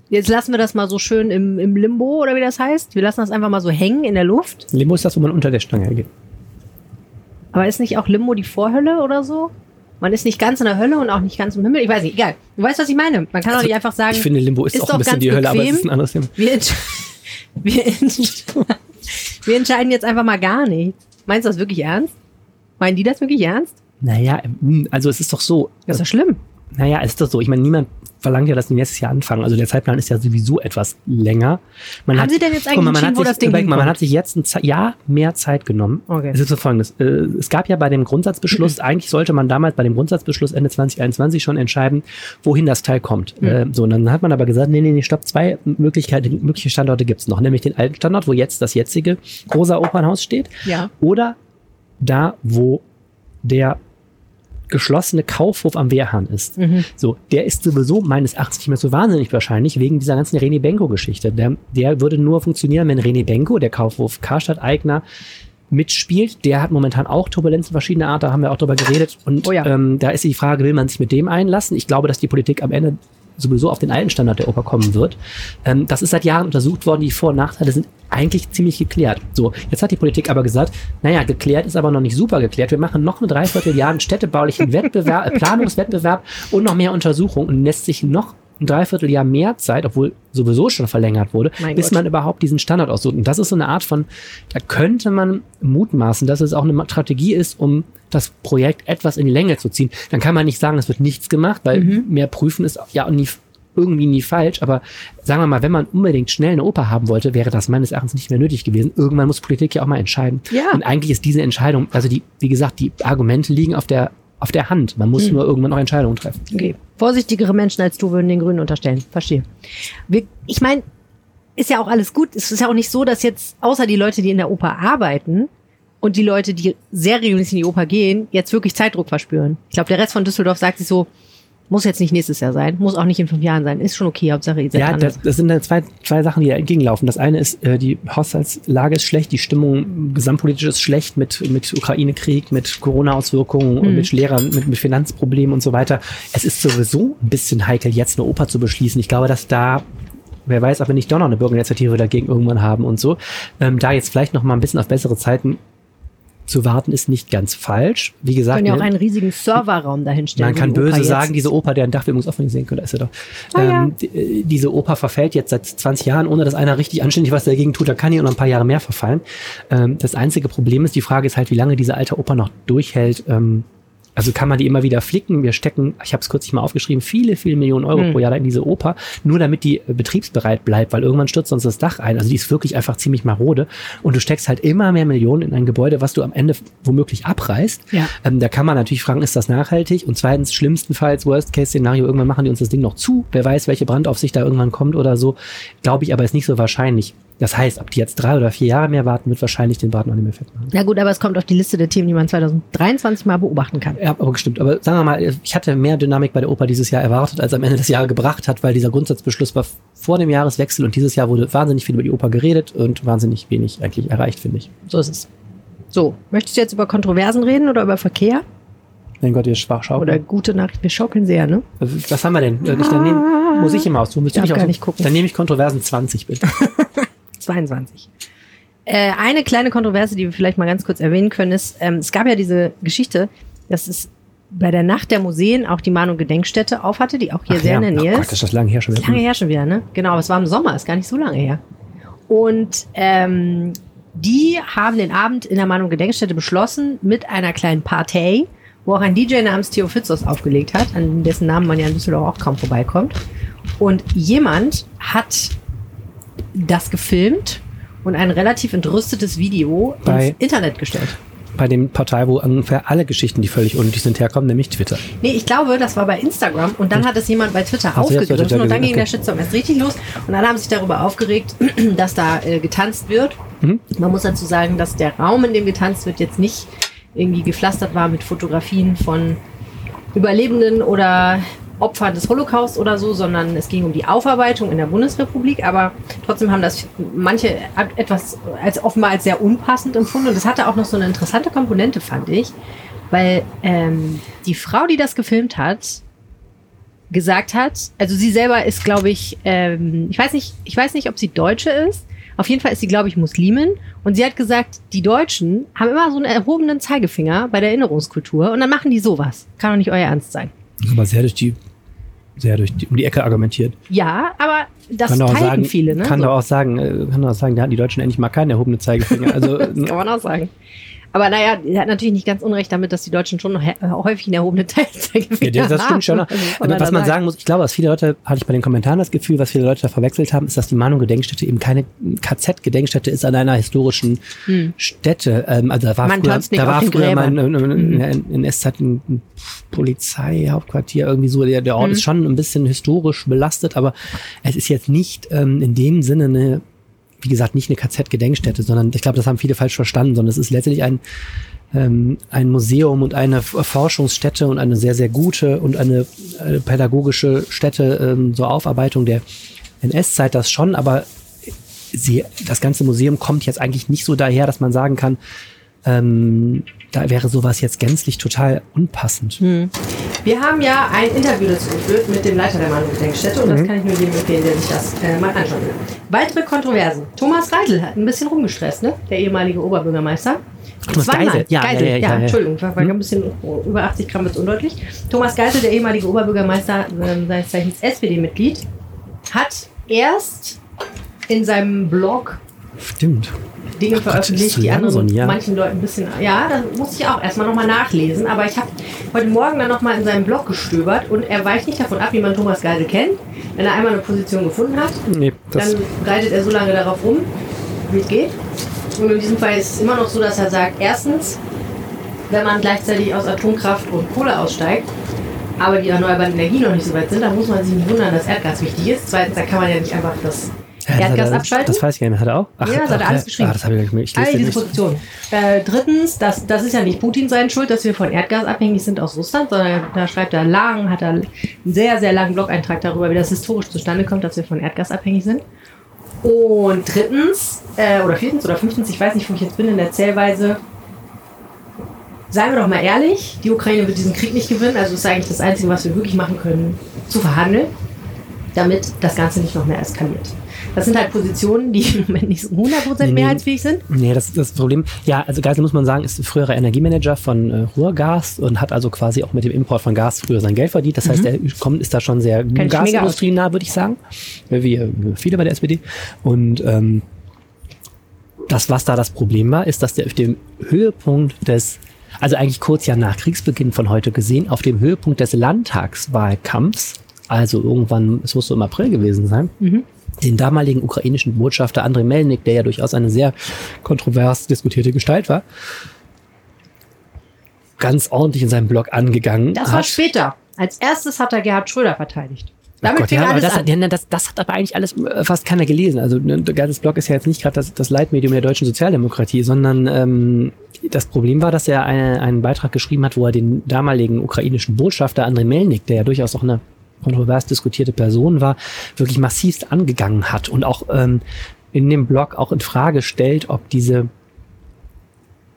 jetzt lassen wir das mal so schön im, im Limbo oder wie das heißt. Wir lassen das einfach mal so hängen in der Luft. Limo ist das, wo man unter der Stange geht. Aber ist nicht auch Limbo die Vorhölle oder so? Man ist nicht ganz in der Hölle und auch nicht ganz im Himmel. Ich weiß nicht, egal. Du weißt, was ich meine. Man kann doch nicht einfach sagen, Also, Ich finde, Limbo ist, ist auch ein bisschen die Hölle, aber es bequem. ist ein anderes Thema. wir, entsch wir, entsch wir entscheiden jetzt einfach mal gar nichts. Meinst du das wirklich ernst? Meinen die das wirklich ernst? Naja, ähm, also es ist doch so, Das ist doch schlimm. Naja, es ist doch so. Ich meine, niemand verlangt ja, dass die nächstes Jahr anfangen. Also der Zeitplan ist ja sowieso etwas länger. Man Haben Sie denn jetzt guck mal, eigentlich man entschieden, hat wo sich, das Ding überleg man hat sich jetzt ein Jahr mehr Zeit genommen. Okay. Es ist so folgendes. Äh, es gab ja bei dem Grundsatzbeschluss, eigentlich sollte man damals bei dem Grundsatzbeschluss Ende 2021 schon entscheiden, wohin das Teil kommt. Hm. Äh, so, und dann hat man aber gesagt, nee, nee, nee, stopp, zwei Möglichkeiten, mögliche Standorte gibt's noch. Nämlich den alten Standort, wo jetzt das jetzige Großer Opernhaus steht. Ja. Oder da, wo der geschlossene Kaufhof am Wehrhahn ist. Mhm. So, der ist sowieso meines Erachtens nicht mehr so wahnsinnig wahrscheinlich wegen dieser ganzen René Benko-Geschichte. Der, der würde nur funktionieren, wenn René Benko, der Kaufhof Karstadt-Eigner, mitspielt. Der hat momentan auch Turbulenzen verschiedener Art, da haben wir auch drüber geredet. Und Oh ja. ähm, da ist die Frage, will man sich mit dem einlassen? Ich glaube, dass die Politik am Ende sowieso auf den alten Standard der Oper kommen wird. Ähm, das ist seit Jahren untersucht worden. Die Vor- und Nachteile sind eigentlich ziemlich geklärt. So, jetzt hat die Politik aber gesagt, naja, geklärt ist aber noch nicht super geklärt. Wir machen noch ein Dreivierteljahr einen städtebaulichen Wettbewerb, Planungswettbewerb und noch mehr Untersuchungen und lässt sich noch ein Dreivierteljahr mehr Zeit, obwohl sowieso schon verlängert wurde, Mein bis Gott. man überhaupt diesen Standard aussucht. Und das ist so eine Art von, da könnte man mutmaßen, dass es auch eine Strategie ist, um das Projekt etwas in die Länge zu ziehen. Dann kann man nicht sagen, es wird nichts gemacht, weil Mhm. mehr prüfen ist ja nie, irgendwie nie falsch. Aber sagen wir mal, wenn man unbedingt schnell eine Oper haben wollte, wäre das meines Erachtens nicht mehr nötig gewesen. Irgendwann muss Politik ja auch mal entscheiden. Ja. Und eigentlich ist diese Entscheidung, also die, wie gesagt, die Argumente liegen auf der, auf der Hand. Man muss nur irgendwann auch Entscheidungen treffen. Okay. Vorsichtigere Menschen als du würden den Grünen unterstellen. Verstehe. Wir, ich meine, ist ja auch alles gut. Es ist ja auch nicht so, dass jetzt außer die Leute, die in der Oper arbeiten und die Leute, die sehr regelmäßig in die Oper gehen, jetzt wirklich Zeitdruck verspüren. Ich glaube, der Rest von Düsseldorf sagt sich so, muss jetzt nicht nächstes Jahr sein, muss auch nicht in fünf Jahren sein, ist schon okay, Hauptsache ihr seid Ja, das, das sind dann zwei, zwei Sachen, die da entgegenlaufen. Das eine ist, äh, die Haushaltslage ist schlecht, die Stimmung gesamtpolitisch ist schlecht mit, mit Ukraine-Krieg, mit Corona-Auswirkungen und mit Lehrern, mit, mit Finanzproblemen und so weiter. Es ist sowieso ein bisschen heikel, jetzt eine Oper zu beschließen. Ich glaube, dass da Wer weiß, ob wir nicht doch noch eine Bürgerinitiative dagegen irgendwann haben und so. Ähm, da jetzt vielleicht noch mal ein bisschen auf bessere Zeiten zu warten, ist nicht ganz falsch. Wie gesagt, können ja auch ne, einen riesigen Serverraum dahinstellen. man kann böse sagen, diese Oper, deren Dach wir übrigens offen sehen können, da ist er doch. Ah, ja. ähm, die, äh, diese Oper verfällt jetzt seit 20 Jahren, ohne dass einer richtig anständig was dagegen tut. Da kann die noch ein paar Jahre mehr verfallen. Ähm, das einzige Problem ist, die Frage ist halt, wie lange diese alte Oper noch durchhält. Ähm, also kann man die immer wieder flicken. Wir stecken, ich habe es kürzlich mal aufgeschrieben, viele, viele Millionen Euro Hm. pro Jahr da in diese Oper, nur damit die äh, betriebsbereit bleibt, weil irgendwann stürzt sonst das Dach ein. Also die ist wirklich einfach ziemlich marode. Und du steckst halt immer mehr Millionen in ein Gebäude, was du am Ende womöglich abreißt. Ja. Ähm, da kann man natürlich fragen, ist das nachhaltig? Und zweitens, schlimmstenfalls, Worst-Case-Szenario, irgendwann machen die uns das Ding noch zu. Wer weiß, welche Brandaufsicht da irgendwann kommt oder so. Glaube ich aber ist nicht so wahrscheinlich. Das heißt, ob die jetzt drei oder vier Jahre mehr warten, wird wahrscheinlich den Braten auch nicht mehr fett machen. Na gut, aber es kommt auf die Liste der Themen, die man 2023 mal beobachten kann. Ja, aber gestimmt. Aber sagen wir mal, ich hatte mehr Dynamik bei der Oper dieses Jahr erwartet, als am Ende des Jahres gebracht hat, weil dieser Grundsatzbeschluss war vor dem Jahreswechsel und dieses Jahr wurde wahnsinnig viel über die Oper geredet und wahnsinnig wenig eigentlich erreicht, finde ich. So ist es. So, möchtest du jetzt über Kontroversen reden oder über Verkehr? Mein Gott, ihr Schwachschau. Oder gute Nachricht? Wir schaukeln sehr, ne? Was haben wir denn? Äh, Ich, dann nehm, muss ich immer aus. Du musst nicht gar aus. nicht gucken. Dann nehme ich Kontroversen 20, bitte. 22. Äh, eine kleine Kontroverse, die wir vielleicht mal ganz kurz erwähnen können, ist, ähm, es gab ja diese Geschichte, dass es bei der Nacht der Museen auch die Mahn- Gedenkstätte aufhatte, die auch hier Ach sehr ja. in der Nähe Oh Gott, ist. das ist das lange her schon wieder. Lange her schon wieder, ne? Genau, aber es war im Sommer, ist gar nicht so lange her. Und ähm, die haben den Abend in der Mahn- Gedenkstätte beschlossen mit einer kleinen Partei, wo auch ein DJ namens Theo Fitzos aufgelegt hat, an dessen Namen man ja in Düsseldorf auch kaum vorbeikommt. Und jemand hat das gefilmt und ein relativ entrüstetes Video Bei- ins Internet gestellt. Bei dem Portal, wo ungefähr alle Geschichten, die völlig unnötig sind, herkommen, nämlich Twitter. Nee, ich glaube, das war bei Instagram und dann hat es jemand bei Twitter Ach so, das war aufgegriffen Twitter und dann ging gesehen, der okay. Shitstorm erst richtig los und alle haben sich darüber aufgeregt, dass da äh, getanzt wird. Mhm. Man muss dazu sagen, dass der Raum, in dem getanzt wird, jetzt nicht irgendwie gepflastert war mit Fotografien von Überlebenden oder Opfern des Holocaust oder so, sondern es ging um die Aufarbeitung in der Bundesrepublik, aber trotzdem haben das manche etwas als offenbar als sehr unpassend empfunden und das hatte auch noch so eine interessante Komponente, fand ich, weil ähm, die Frau, die das gefilmt hat, gesagt hat, also sie selber ist, glaube ich, ähm, ich weiß nicht, ich weiß nicht, ob sie Deutsche ist. Auf jeden Fall ist sie, glaube ich, Muslimin. Und sie hat gesagt, die Deutschen haben immer so einen erhobenen Zeigefinger bei der Erinnerungskultur und dann machen die sowas. Kann doch nicht euer Ernst sein. Aber sehr durch die, sehr durch die, um die Ecke argumentiert. Ja, aber das kann teilten sagen, viele, ne? Kann So. doch auch sagen, äh, kann doch auch sagen, da hatten die Deutschen endlich mal keinen erhobenen Zeigefinger. Also, Das kann man auch sagen. Aber naja, er hat natürlich nicht ganz unrecht damit, dass die Deutschen schon noch he- häufig einen erhobenen Zeigefinger Ja, das, das stimmt schon. haben. Also, was man sagen muss, ich glaube, was viele Leute, hatte ich bei den Kommentaren das Gefühl, was viele Leute da verwechselt haben, ist, dass die Mahnung-Gedenkstätte eben keine KZ-Gedenkstätte ist an einer historischen Stätte. Ähm, also da war Man früher, da war früher mal in, in, in, in SZ ein Polizeihauptquartier irgendwie so. Der, der Ort ist schon ein bisschen historisch belastet, aber es ist jetzt nicht ähm, in dem Sinne eine wie gesagt, nicht eine KZ-Gedenkstätte, sondern ich glaube, das haben viele falsch verstanden, sondern es ist letztendlich ein, ähm, ein Museum und eine Forschungsstätte und eine sehr, sehr gute und eine, äh, pädagogische Stätte ähm, zur Aufarbeitung der NS-Zeit, das schon, aber sie, das ganze Museum kommt jetzt eigentlich nicht so daher, dass man sagen kann, ähm, da wäre sowas jetzt gänzlich total unpassend. Wir haben ja ein Interview dazu geführt mit dem Leiter der Manu-Gedenkstätte und das Mhm. kann ich nur jedem empfehlen, der sich das äh, mal anschauen will. Weitere Kontroversen. Thomas Reitel hat ein bisschen rumgestresst, ne? der ehemalige Oberbürgermeister. Thomas Zweimal. Geisel. Ja, Geisel. ja, ja, ja. Entschuldigung, war, war ein bisschen über 80 Gramm jetzt undeutlich. Thomas Geisel, der ehemalige Oberbürgermeister, ähm, seines Zeichens SPD-Mitglied, hat erst in seinem Blog Stimmt. Dinge Ach veröffentlicht, die anderen so ein Jahr. manchen Leuten ein bisschen. Ja, das muss ich auch erstmal nochmal nachlesen. Aber ich habe heute Morgen dann nochmal in seinem Blog gestöbert und er weicht nicht davon ab, wie man Thomas Geisel kennt. Wenn er einmal eine Position gefunden hat, Nee, dann reitet er so lange darauf rum, wie es geht. Und in diesem Fall ist es immer noch so, dass er sagt, erstens, wenn man gleichzeitig aus Atomkraft und Kohle aussteigt, aber die erneuerbaren Energien noch nicht so weit sind, dann muss man sich nicht wundern, dass Erdgas wichtig ist. Zweitens, da kann man ja nicht einfach das Ja, das Erdgas er- abschalten. Das weiß ich gar nicht mehr. Hat er auch? Ach, Ja, das hat er ach, alles geschrieben. Ah, das habe ich nicht mehr. Ich All lese diese nicht. Positionen. Äh, drittens, das, das ist ja nicht Putin seine Schuld, dass wir von Erdgas abhängig sind aus Russland, sondern da schreibt er lang, hat er einen sehr, sehr langen Blog-Eintrag darüber, wie das historisch zustande kommt, dass wir von Erdgas abhängig sind. Und drittens, äh, oder viertens oder fünftens, ich weiß nicht, wo ich jetzt bin in der Zählweise, seien wir doch mal ehrlich, die Ukraine wird diesen Krieg nicht gewinnen, also ist eigentlich das Einzige, was wir wirklich machen können, zu verhandeln, damit das Ganze nicht noch mehr eskaliert. Das sind halt Positionen, die im Moment nicht so 100% Nee, nee. mehrheitsfähig sind. Nee, das ist das Problem. Ja, also Geisel muss man sagen, ist früherer Energiemanager von äh, Ruhrgas und hat also quasi auch mit dem Import von Gas früher sein Geld verdient. Das heißt, er kommt, ist da schon sehr Mhm. Gasindustrienah, würde ich sagen. Wie äh, viele bei der SPD. Und ähm, das, was da das Problem war, ist, dass der auf dem Höhepunkt des, also eigentlich kurz ja nach Kriegsbeginn von heute gesehen, auf dem Höhepunkt des Landtagswahlkampfs, also irgendwann, es muss so im April gewesen sein, den damaligen ukrainischen Botschafter Andrei Melnik, der ja durchaus eine sehr kontrovers diskutierte Gestalt war, ganz ordentlich in seinem Blog angegangen Das war hat. später. Als erstes hat er Gerhard Schröder verteidigt. Damit Gott, fing ja, alles das, an. hat, ja, das, das hat aber eigentlich alles äh, fast keiner gelesen. Also ne, Geiles Blog ist ja jetzt nicht gerade das, das Leitmedium der deutschen Sozialdemokratie, sondern ähm, das Problem war, dass er eine, einen Beitrag geschrieben hat, wo er den damaligen ukrainischen Botschafter Andrei Melnik, der ja durchaus auch eine kontrovers diskutierte Person war, wirklich massivst angegangen hat und auch ähm, in dem Blog auch in Frage stellt, ob diese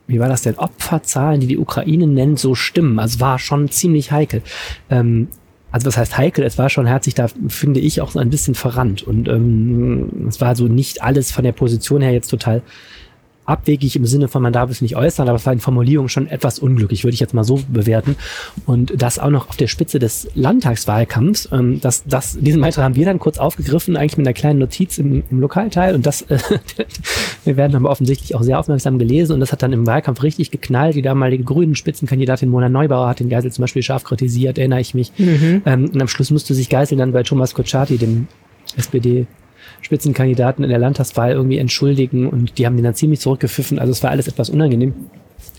wie war das denn, Opferzahlen, die die Ukraine nennt, so stimmen. Also war schon ziemlich heikel. Ähm, also was heißt heikel? Es war schon herzlich da, finde ich, auch so ein bisschen verrannt. Und ähm, es war so nicht alles von der Position her jetzt total abwegig im Sinne von, man darf es nicht äußern, aber es war in Formulierung schon etwas unglücklich, würde ich jetzt mal so bewerten. Und das auch noch auf der Spitze des Landtagswahlkampfs. Ähm, das, das, diesen Beitrag haben wir dann kurz aufgegriffen, eigentlich mit einer kleinen Notiz im, im Lokalteil. Und das, äh, wir werden aber offensichtlich auch sehr aufmerksam gelesen. Und das hat dann im Wahlkampf richtig geknallt. Die damalige grünen Spitzenkandidatin Mona Neubauer hat den Geisel zum Beispiel scharf kritisiert, erinnere ich mich. Ähm, und am Schluss musste sich Geisel dann bei Thomas Kotschaty, dem SPD Spitzenkandidaten in der Landtagswahl irgendwie entschuldigen und die haben den dann ziemlich zurückgepfiffen. Also es war alles etwas unangenehm.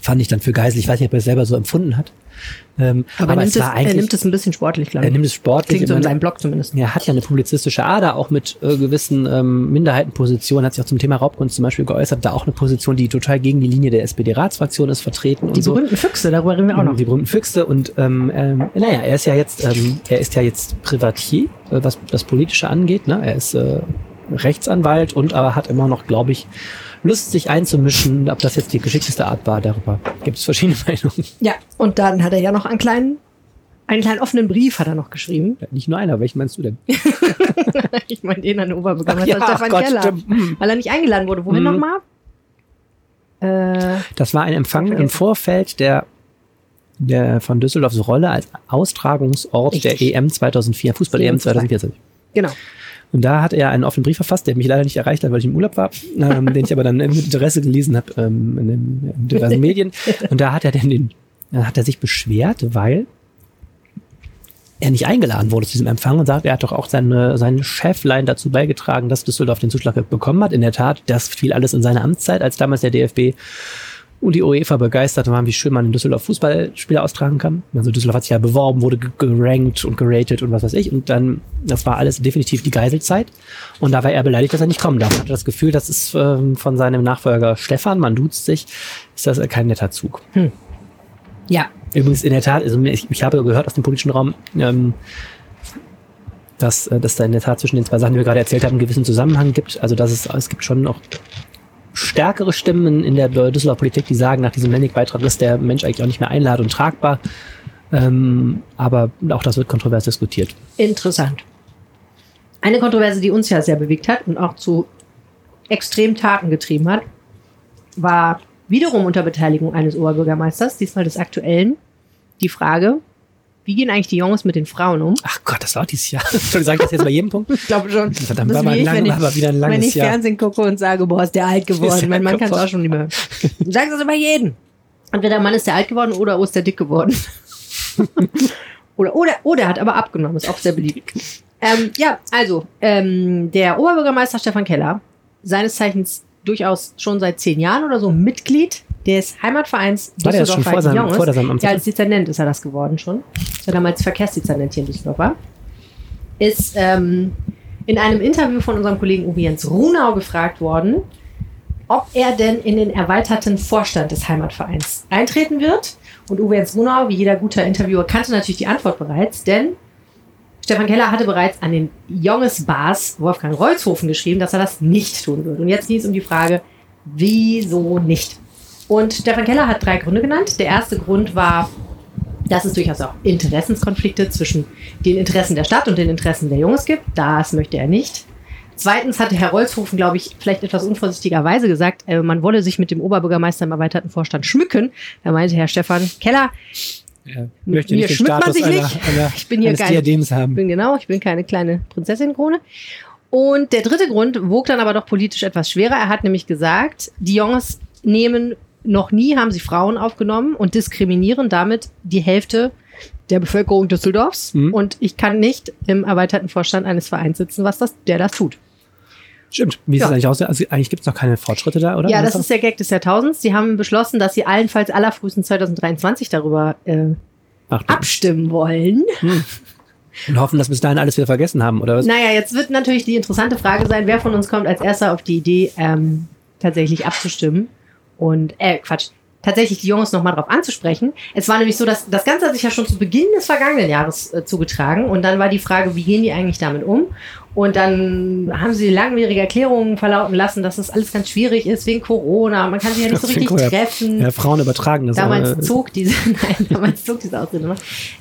Fand ich dann für Geisel. Ich weiß nicht, ob er es selber so empfunden hat. Ähm, aber er nimmt, es es, war er eigentlich, nimmt es ein bisschen sportlich, glaube er ich. nimmt es sportlich. Klingt so in seinem Blog zumindest. er hat ja eine publizistische Ader, auch mit äh, gewissen ähm, Minderheitenpositionen, hat sich auch zum Thema Raubkunst zum Beispiel geäußert, da auch eine Position, die total gegen die Linie der SPD-Ratsfraktion ist, vertreten Die und so. berühmten Füchse, darüber reden wir auch noch. Die berühmten Füchse und ähm, ähm, naja, er ist ja jetzt, ähm, er ist ja jetzt Privatier, äh, was das Politische angeht. Ne? Er ist äh, Rechtsanwalt und aber hat immer noch, glaube ich, Lust, sich einzumischen. Ob das jetzt die geschickteste Art war, darüber gibt es verschiedene Meinungen. Ja, und dann hat er ja noch einen kleinen, einen kleinen offenen Brief hat er noch geschrieben. Ja, Nicht nur einer, welchen meinst du denn? ich meine den an den Oberbürgermeister ja, Stefan Gott, Keller. stimmt. Hm. Weil er nicht eingeladen wurde. Wohin Mhm. nochmal? Äh, Das war ein Empfang im. Vorfeld der, der von Düsseldorfs Rolle als Austragungsort Richtig. der EM 2004, Fußball-EM 2014. genau. Und da hat er einen offenen Brief verfasst, der mich leider nicht erreicht hat, weil ich im Urlaub war, ähm, den ich aber dann mit Interesse gelesen habe ähm, in, den, in diversen Medien. Und da hat er denn den, hat er sich beschwert, weil er nicht eingeladen wurde zu diesem Empfang und sagt, er hat doch auch seine, seine Cheflein dazu beigetragen, dass Düsseldorf den Zuschlag bekommen hat. In der Tat, das fiel alles in seine Amtszeit, als damals der DFB und die UEFA begeistert waren, wie schön man in Düsseldorf Fußballspiele austragen kann. Also Düsseldorf hat sich ja beworben, wurde ge- gerankt und geratet und was weiß ich. Und dann, das war alles definitiv die Geiselzeit. Und da war er beleidigt, dass er nicht kommen darf. Man hatte das Gefühl, das ist ähm, von seinem Nachfolger Stefan, man duzt sich, ist das kein netter Zug. Ja. Übrigens, in der Tat, also ich, ich habe gehört aus dem politischen Raum, ähm, dass, äh, dass da in der Tat zwischen den zwei Sachen, die wir gerade erzählt haben, einen gewissen Zusammenhang gibt. Also dass es, es gibt schon noch stärkere Stimmen in der Düsseldorfer Politik, die sagen, nach diesem Lennig-Beitrag ist der Mensch eigentlich auch nicht mehr einladend und tragbar. Ähm, aber auch das wird kontrovers diskutiert. Interessant. Eine Kontroverse, die uns ja sehr bewegt hat und auch zu Extremtaten getrieben hat, war wiederum unter Beteiligung eines Oberbürgermeisters, diesmal des aktuellen, die Frage, wie gehen eigentlich die Jungs mit den Frauen um? Ach Gott, das war dieses Jahr. Schon sage ich das jetzt bei jedem Punkt? Ich glaube schon. Verdammt, Das war, mal ich, lang, wenn ich- war wieder ein Wenn langes ich Jahr. Fernsehen gucke und sage, boah, ist der alt geworden. Der mein Mann kann es auch schon nicht mehr sage das über jeden. Entweder der Mann ist der alt geworden oder oh, ist der dick geworden. oder, oder, oder er hat aber abgenommen, ist auch sehr beliebt. Ähm, ja, also, ähm, der Oberbürgermeister Stefan Keller, seines Zeichens durchaus schon seit zehn Jahren oder so Mitglied des Heimatvereins War der schon vor seinem, vor seinem Amt? Ja, als Dezernent ist er das geworden schon. Als er damals Verkehrsdezernent hier in Düsseldorf war. Ist ähm, in einem Interview von unserem Kollegen Uwe Jens Runau gefragt worden, ob er denn in den erweiterten Vorstand des Heimatvereins eintreten wird. Und Uwe Jens Runau, wie jeder guter Interviewer, kannte natürlich die Antwort bereits, denn Stefan Keller hatte bereits an den Jonges Bars Wolfgang Reushofen geschrieben, dass er das nicht tun würde. Und jetzt ging es um die Frage, wieso nicht? Und Stefan Keller hat drei Gründe genannt. Der erste Grund war, dass es durchaus auch Interessenskonflikte zwischen den Interessen der Stadt und den Interessen der Jungs gibt. Das möchte er nicht. Zweitens hatte Herr Rolzhofen, glaube ich, vielleicht etwas unvorsichtigerweise gesagt, äh, man wolle sich mit dem Oberbürgermeister im erweiterten Vorstand schmücken. Da meinte Herr Stefan Keller, Er möchte mir schmückt man Status sich einer, nicht. einer, Ich bin hier eines kein- Diadems ich haben. bin genau, ich bin keine kleine Prinzessin-Krone. Und der dritte Grund wog dann aber doch politisch etwas schwerer. Er hat nämlich gesagt, die Jungs nehmen noch nie haben sie Frauen aufgenommen und diskriminieren damit die Hälfte der Bevölkerung Düsseldorfs. Mhm. Und ich kann nicht im erweiterten Vorstand eines Vereins sitzen, was das, der das tut. Stimmt. Wie sieht Ja. das eigentlich aus? Also eigentlich gibt es noch keine Fortschritte da, oder? Ja, das ist der Gag des Jahrtausends. Sie haben beschlossen, dass sie allenfalls allerfrühestens 2023 darüber äh, Ach, abstimmen wollen. und hoffen, dass bis dahin alles wieder vergessen haben, oder was? Naja, jetzt wird natürlich die interessante Frage sein, wer von uns kommt als erster auf die Idee, ähm, tatsächlich abzustimmen. Und, äh, Quatsch, tatsächlich die Jungs nochmal drauf anzusprechen. Es war nämlich so, dass das Ganze hat sich ja schon zu Beginn des vergangenen Jahres äh, zugetragen. Und dann war die Frage, wie gehen die eigentlich damit um? Und dann haben sie langwierige Erklärungen verlauten lassen, dass das alles ganz schwierig ist wegen Corona. Man kann sich ja nicht so richtig Ja, treffen. Ja, Frauen übertragen das. Damals aber, zog diese, nein, damals zog diese Ausrede.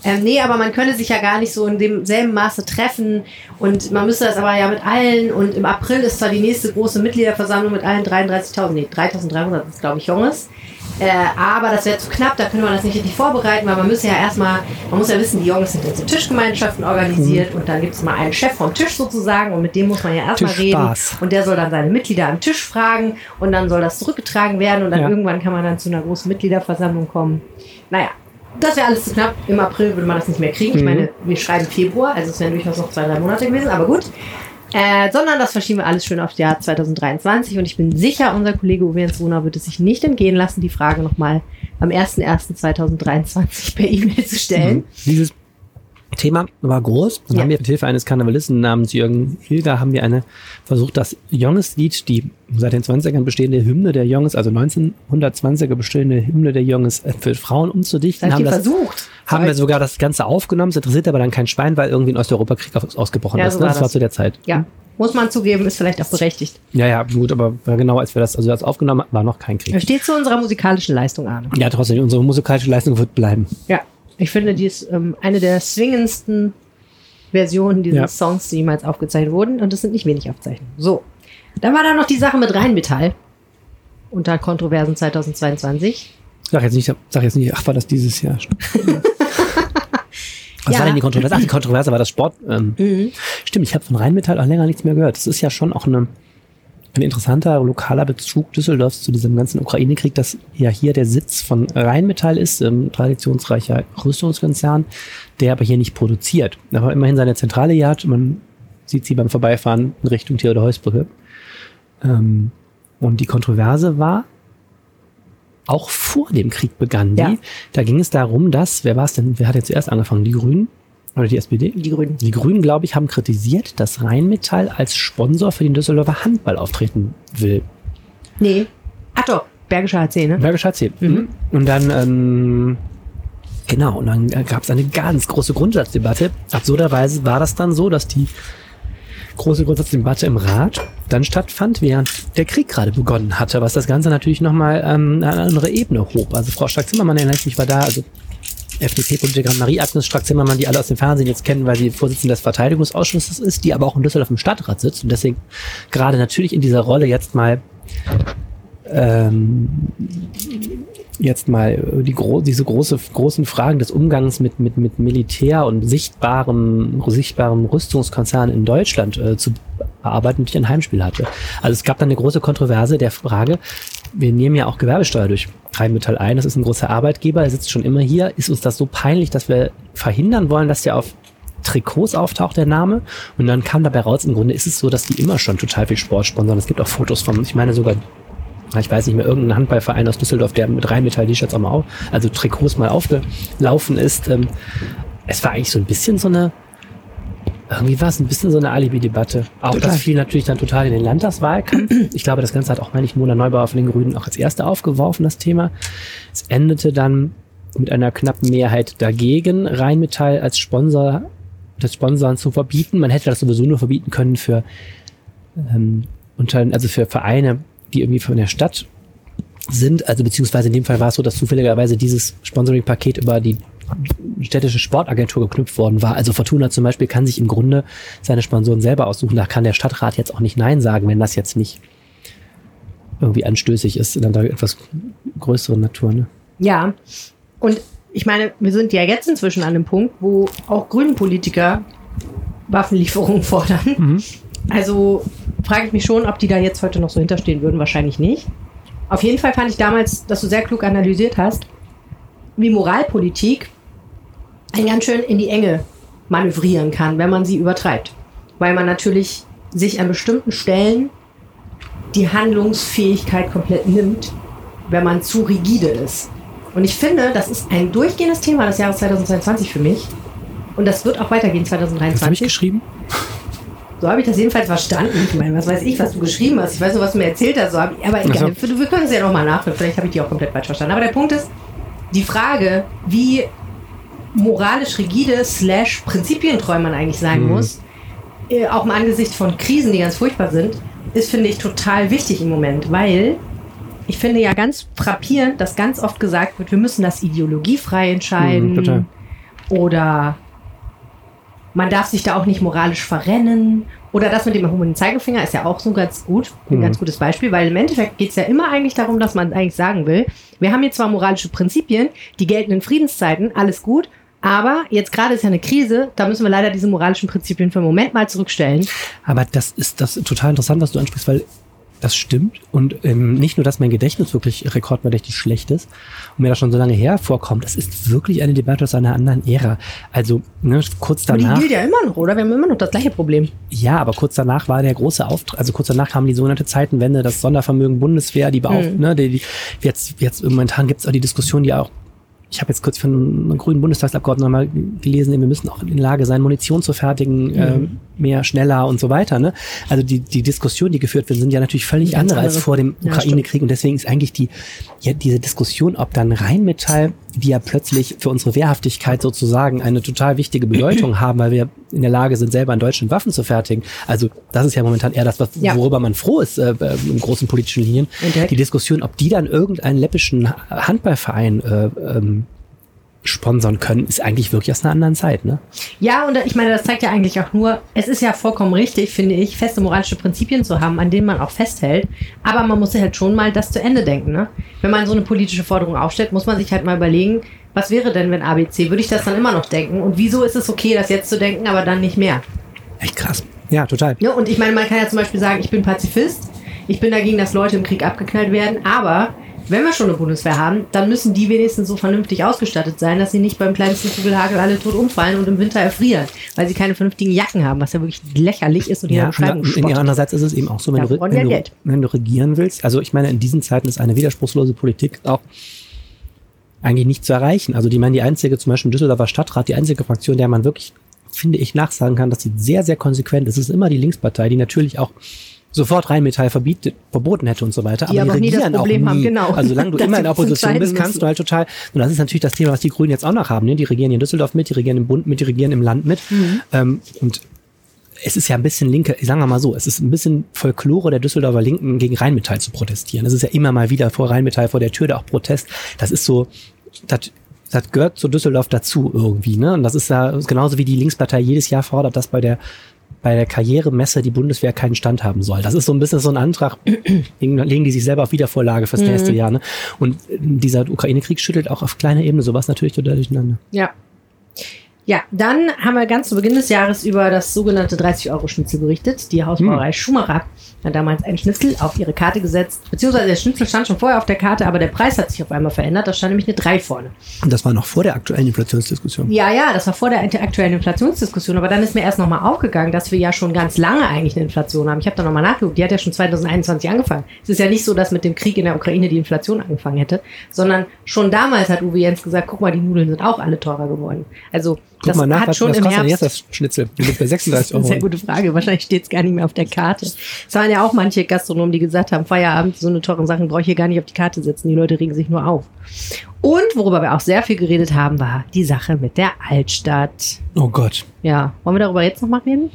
Ähm, nee, aber man könne sich ja gar nicht so in demselben Maße treffen und man müsste das aber ja mit allen und im April ist zwar die nächste große Mitgliederversammlung mit allen 33.000, nee, 3.300 ist glaube ich Junges. Äh, aber das wäre zu knapp, da könnte man das nicht richtig vorbereiten, weil man müsste ja erstmal, man muss ja wissen, die Jungs sind jetzt in Tischgemeinschaften organisiert und dann gibt es mal einen Chef vom Tisch sozusagen und mit dem muss man ja erstmal reden. Und der soll dann seine Mitglieder am Tisch fragen und dann soll das zurückgetragen werden und dann Ja. irgendwann kann man dann zu einer großen Mitgliederversammlung kommen. Naja, das wäre alles zu knapp. Im April würde man das nicht mehr kriegen. Ich Mhm. meine, wir schreiben Februar, also es wären durchaus noch zwei, drei Monate gewesen, aber gut. Äh, sondern das verschieben wir alles schön auf das Jahr 2023 und ich bin sicher, unser Kollege Uwe Jens wird es sich nicht entgehen lassen, die Frage nochmal am 01.01.2023 per E-Mail zu stellen. Mhm. Dieses Thema war groß. Dann Ja. haben wir mit Hilfe eines Karnevalisten namens Jürgen Hilger haben wir eine versucht, das Jonges-Lied, die seit den 20ern bestehende Hymne der Jonges, also 1920er bestehende Hymne der Jonges äh, für Frauen umzudichten. Das Haben, das, versucht. haben wir sogar das Ganze aufgenommen. Es interessiert aber dann kein Schwein, weil irgendwie ein Osteuropa-Krieg aus- ausgebrochen Ja, ist. so ne? war Das war das. zu der Zeit. Ja, muss man zugeben, ist vielleicht auch berechtigt. Ja, ja, gut, aber genau als wir das, also das aufgenommen haben, war noch kein Krieg. Er steht zu unserer musikalischen Leistung, Arne. Ja, trotzdem, unsere musikalische Leistung wird bleiben. Ja, ich finde, die ist ähm, eine der swingendsten Versionen dieses Ja. Songs, die jemals aufgezeichnet wurden. Und das sind nicht wenig Aufzeichnungen. So. Dann war da noch die Sache mit Rheinmetall. Unter Kontroversen 2022. Sag jetzt nicht, sag jetzt nicht, ach, war das dieses Jahr? Was Ja. war denn die Kontroverse? Ach, die Kontroverse war das Sport. Ähm, Stimmt, ich habe von Rheinmetall auch länger nichts mehr gehört. Das ist ja schon auch eine, ein interessanter lokaler Bezug Düsseldorfs zu diesem ganzen Ukraine-Krieg, dass ja hier der Sitz von Rheinmetall ist, ähm, traditionsreicher Rüstungskonzern, der aber hier nicht produziert. Aber immerhin seine Zentrale hier hat. Man sieht sie beim Vorbeifahren in Richtung Theodor-Heuss-Brücke. Ähm, und die Kontroverse war, auch vor dem Krieg begann die. Ja. Da ging es darum, dass, wer war es denn, wer hat jetzt zuerst angefangen? Die Grünen oder die SPD? Die Grünen. Die Grünen, glaube ich, haben kritisiert, dass Rheinmetall als Sponsor für den Düsseldorfer Handball auftreten will. Nee. Ach doch, Bergischer HC, ne? Bergischer HC. Mhm. Und dann, ähm, genau, und dann gab es eine ganz große Grundsatzdebatte. Absurderweise war das dann so, dass die große Grundsatzdebatte im Rat dann stattfand, während der Krieg gerade begonnen hatte, was das Ganze natürlich nochmal ähm, eine andere Ebene hob. Also Frau Stark-Zimmermann erinnert mich, war da, also FDP-Politikerin Marie-Agnes Strack-Zimmermann, die alle aus dem Fernsehen jetzt kennen, weil sie Vorsitzende des Verteidigungsausschusses ist, die aber auch in Düsseldorf im Stadtrat sitzt und deswegen gerade natürlich in dieser Rolle jetzt mal ähm, jetzt mal die gro diese große, großen Fragen des Umgangs mit, mit, mit Militär und sichtbarem, sichtbarem Rüstungskonzern in Deutschland äh, zu bearbeiten, die ein Heimspiel hatte. Also es gab dann eine große Kontroverse der Frage, wir nehmen ja auch Gewerbesteuer durch Rheinmetall ein, das ist ein großer Arbeitgeber, er sitzt schon immer hier. Ist uns das so peinlich, dass wir verhindern wollen, dass der auf Trikots auftaucht, der Name. Und dann kam dabei raus, im Grunde ist es so, dass die immer schon total viel Sport sponsern. Es gibt auch Fotos von, ich meine sogar ich weiß nicht mehr, irgendein Handballverein aus Düsseldorf, der mit Rheinmetall-T-Shirts auch mal auf, also Trikots mal aufgelaufen ist. Ähm, es war eigentlich so ein bisschen so eine, irgendwie war es ein bisschen so eine Alibi-Debatte. Auch total. das fiel natürlich dann total in den Landtagswahlkampf. Ich glaube, das Ganze hat auch, meine ich, Mona Neubauer von den Grünen auch als Erste aufgeworfen, das Thema. Es endete dann mit einer knappen Mehrheit dagegen, Rheinmetall als Sponsor, das Sponsoren zu verbieten. Man hätte das sowieso nur verbieten können für, ähm, unter, also für Vereine, die irgendwie von der Stadt sind. Also beziehungsweise in dem Fall war es so, dass zufälligerweise dieses Sponsoring-Paket über die städtische Sportagentur geknüpft worden war. Also Fortuna zum Beispiel kann sich im Grunde seine Sponsoren selber aussuchen. Da kann der Stadtrat jetzt auch nicht Nein sagen, wenn das jetzt nicht irgendwie anstößig ist in einer etwas größeren Natur. Ne? Ja, und ich meine, wir sind ja jetzt inzwischen an einem Punkt, wo auch grünen Politiker Waffenlieferungen fordern. Mhm. Also frage ich mich schon, ob die da jetzt heute noch so hinterstehen würden. Wahrscheinlich nicht. Auf jeden Fall fand ich damals, dass du sehr klug analysiert hast, wie Moralpolitik ganz schön in die Enge manövrieren kann, wenn man sie übertreibt. Weil man natürlich sich an bestimmten Stellen die Handlungsfähigkeit komplett nimmt, wenn man zu rigide ist. Und ich finde, das ist ein durchgehendes Thema des Jahres 2022 für mich. Und das wird auch weitergehen 2023. Das habe ich geschrieben? So habe ich das jedenfalls verstanden. Ich meine, was weiß ich, was du geschrieben hast. Ich weiß nur, was du mir erzählt hast. So aber egal, also. wir können es ja nochmal nachhören. Vielleicht habe ich die auch komplett falsch verstanden. Aber der Punkt ist, die Frage, wie moralisch rigide slash prinzipientreu man eigentlich sein mhm. muss, äh, auch im Angesicht von Krisen, die ganz furchtbar sind, ist, finde ich, total wichtig im Moment, weil ich finde ja ganz frappierend, dass ganz oft gesagt wird, wir müssen das ideologiefrei entscheiden mhm, oder man darf sich da auch nicht moralisch verrennen. Oder das mit dem erhobenen Zeigefinger ist ja auch so ganz gut, ein mhm. ganz gutes Beispiel, weil im Endeffekt geht es ja immer eigentlich darum, dass man eigentlich sagen will, wir haben hier zwar moralische Prinzipien, die gelten in Friedenszeiten, alles gut, aber jetzt gerade ist ja eine Krise, da müssen wir leider diese moralischen Prinzipien für einen Moment mal zurückstellen. Aber das ist das total interessant, was du ansprichst, weil das stimmt. Und ähm, nicht nur, dass mein Gedächtnis wirklich rekordverdächtig schlecht ist und mir das schon so lange her vorkommt, es ist wirklich eine Debatte aus einer anderen Ära. Also ne, kurz danach. Aber die gilt ja immer noch, oder? Wir haben immer noch das gleiche Problem. Ja, aber kurz danach war der große Auftrag, also kurz danach kam die sogenannte Zeitenwende, das Sondervermögen Bundeswehr, die beauf, mhm. ne, die, die, jetzt, jetzt momentan gibt es auch die Diskussion, die auch ich habe jetzt kurz von einem grünen Bundestagsabgeordneten nochmal gelesen, wir müssen auch in der Lage sein, Munition zu fertigen, mhm. äh, mehr, schneller und so weiter. Ne? Also die, die Diskussionen, die geführt werden, sind ja natürlich völlig andere, andere, als vor dem Ukraine-Krieg. Und deswegen ist eigentlich die, ja, diese Diskussion, ob dann Rheinmetall, die ja plötzlich für unsere Wehrhaftigkeit sozusagen eine total wichtige Bedeutung haben, weil wir in der Lage sind, selber in Deutschland Waffen zu fertigen. Also das ist ja momentan eher das, was, ja. worüber man froh ist äh, in großen politischen Linien. Die Diskussion, ob die dann irgendeinen läppischen Handballverein äh, ähm, sponsern können, ist eigentlich wirklich aus einer anderen Zeit, ne? Ja, und ich meine, das zeigt ja eigentlich auch nur, es ist ja vollkommen richtig, finde ich, feste moralische Prinzipien zu haben, an denen man auch festhält. Aber man muss sich halt schon mal das zu Ende denken, ne? Wenn man so eine politische Forderung aufstellt, muss man sich halt mal überlegen, was wäre denn, wenn ABC? Würde ich das dann immer noch denken? Und wieso ist es okay, das jetzt zu denken, aber dann nicht mehr? Echt krass. Ja, total. Ja, und ich meine, man kann ja zum Beispiel sagen, ich bin Pazifist, ich bin dagegen, dass Leute im Krieg abgeknallt werden, aber wenn wir schon eine Bundeswehr haben, dann müssen die wenigstens so vernünftig ausgestattet sein, dass sie nicht beim kleinsten Kugelhagel alle tot umfallen und im Winter erfrieren, weil sie keine vernünftigen Jacken haben, was ja wirklich lächerlich ist und ja, in andererseits ist es eben auch so, wenn, du, wenn, du, wenn du regieren willst, also ich meine, in diesen Zeiten ist eine widerspruchslose Politik auch eigentlich nicht zu erreichen. Also die, meine, die einzige, zum Beispiel Düsseldorfer Stadtrat, die einzige Fraktion, der man wirklich, finde ich, nachsagen kann, dass sie sehr, sehr konsequent ist, ist immer die Linkspartei, die natürlich auch sofort Rheinmetall verboten hätte und so weiter. Die aber, aber die regieren auch nie. Haben, genau. Also solange du immer in der Opposition bist, kannst du halt total, und das ist natürlich das Thema, was die Grünen jetzt auch noch haben. Ne? Die regieren in Düsseldorf mit, die regieren im Bund mit, die regieren im Land mit. Mhm. Ähm, und es ist ja ein bisschen linke, sagen wir mal so, es ist ein bisschen Folklore der Düsseldorfer Linken gegen Rheinmetall zu protestieren. Das ist ja immer mal wieder vor Rheinmetall vor der Tür da auch Protest. Das ist so, das das gehört zu Düsseldorf dazu irgendwie, ne? Und das ist ja genauso wie die Linkspartei jedes Jahr fordert, dass bei der bei der Karrieremesse die Bundeswehr keinen Stand haben soll. Das ist so ein bisschen so ein Antrag, legen, die sich selber auf Wiedervorlage fürs nächste Jahr. Ne? Und dieser Ukraine-Krieg schüttelt auch auf kleiner Ebene sowas natürlich total durcheinander. Ja. Ja, dann haben wir ganz zu Beginn des Jahres über das sogenannte 30-Euro-Schnitzel berichtet. Die Hausbrauerei Schumacher hat damals ein Schnitzel auf ihre Karte gesetzt. Beziehungsweise der Schnitzel stand schon vorher auf der Karte, aber der Preis hat sich auf einmal verändert. Da stand nämlich eine 3 vorne. Und das war noch vor der aktuellen Inflationsdiskussion. Ja, ja, das war vor der aktuellen Inflationsdiskussion. Aber dann ist mir erst nochmal aufgegangen, dass wir ja schon ganz lange eigentlich eine Inflation haben. Ich habe da nochmal nachgeguckt. Die hat ja schon 2021 angefangen. Es ist ja nicht so, dass mit dem Krieg in der Ukraine die Inflation angefangen hätte, sondern schon damals hat Uwe Jens gesagt, guck mal, die Nudeln sind auch alle teurer geworden. Also Guck das mal nach, hat was, schon was im kostet Herbst jetzt das Schnitzel? Die liegt bei 36 eine Euro. sehr gute Frage. Wahrscheinlich steht es gar nicht mehr auf der Karte. Es waren ja auch manche Gastronomen, die gesagt haben, Feierabend, so eine teuren Sachen brauche ich hier gar nicht auf die Karte setzen. Die Leute regen sich nur auf. Und worüber wir auch sehr viel geredet haben, war die Sache mit der Altstadt. Oh Gott. Ja, wollen wir darüber jetzt noch mal reden?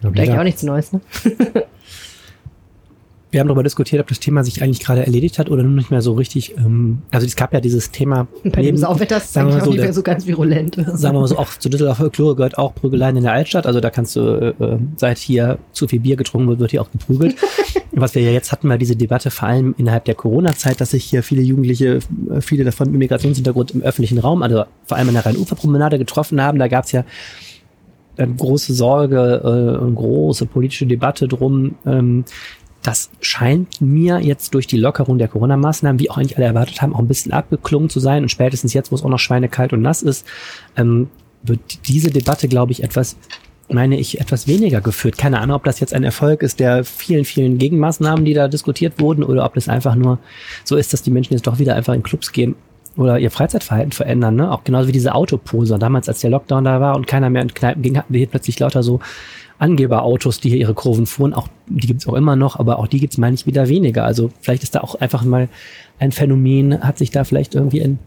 Vielleicht auch nichts Neues, ne? Wir haben darüber diskutiert, ob das Thema sich eigentlich gerade erledigt hat oder nur nicht mehr so richtig. Ähm, also es gab ja dieses Thema. Bei dem neben- Sauwetter ist sagen wir mal auch so, nicht mehr so ganz virulent. sagen wir mal so, auch zu Düsseldorfer Folklore gehört auch Prügeleien in der Altstadt. Also da kannst du, äh, äh, seit hier zu viel Bier getrunken wird, wird hier auch geprügelt. Was wir ja jetzt hatten, war diese Debatte vor allem innerhalb der Corona-Zeit, dass sich hier viele Jugendliche, äh, viele davon mit Migrationshintergrund im öffentlichen Raum, also vor allem an der Rhein-Ufer-Promenade getroffen haben. Da gab es ja eine große Sorge äh, und große politische Debatte drum. Ähm, das scheint mir jetzt durch die Lockerung der Corona-Maßnahmen, wie auch eigentlich alle erwartet haben, auch ein bisschen abgeklungen zu sein. Und spätestens jetzt, wo es auch noch schweinekalt und nass ist, ähm, wird diese Debatte, glaube ich, etwas, meine ich, etwas weniger geführt. Keine Ahnung, ob das jetzt ein Erfolg ist der vielen, vielen Gegenmaßnahmen, die da diskutiert wurden, oder ob das einfach nur so ist, dass die Menschen jetzt doch wieder einfach in Clubs gehen oder ihr Freizeitverhalten verändern. Ne? Auch genauso wie diese Autoposer. Damals, als der Lockdown da war und keiner mehr in Kneipen ging, hatten wir hier plötzlich lauter so Angeberautos, die hier ihre Kurven fuhren. Auch die gibt's auch immer noch, aber auch die gibt's meine ich wieder weniger. Also vielleicht ist da auch einfach mal ein Phänomen, hat sich da vielleicht irgendwie in,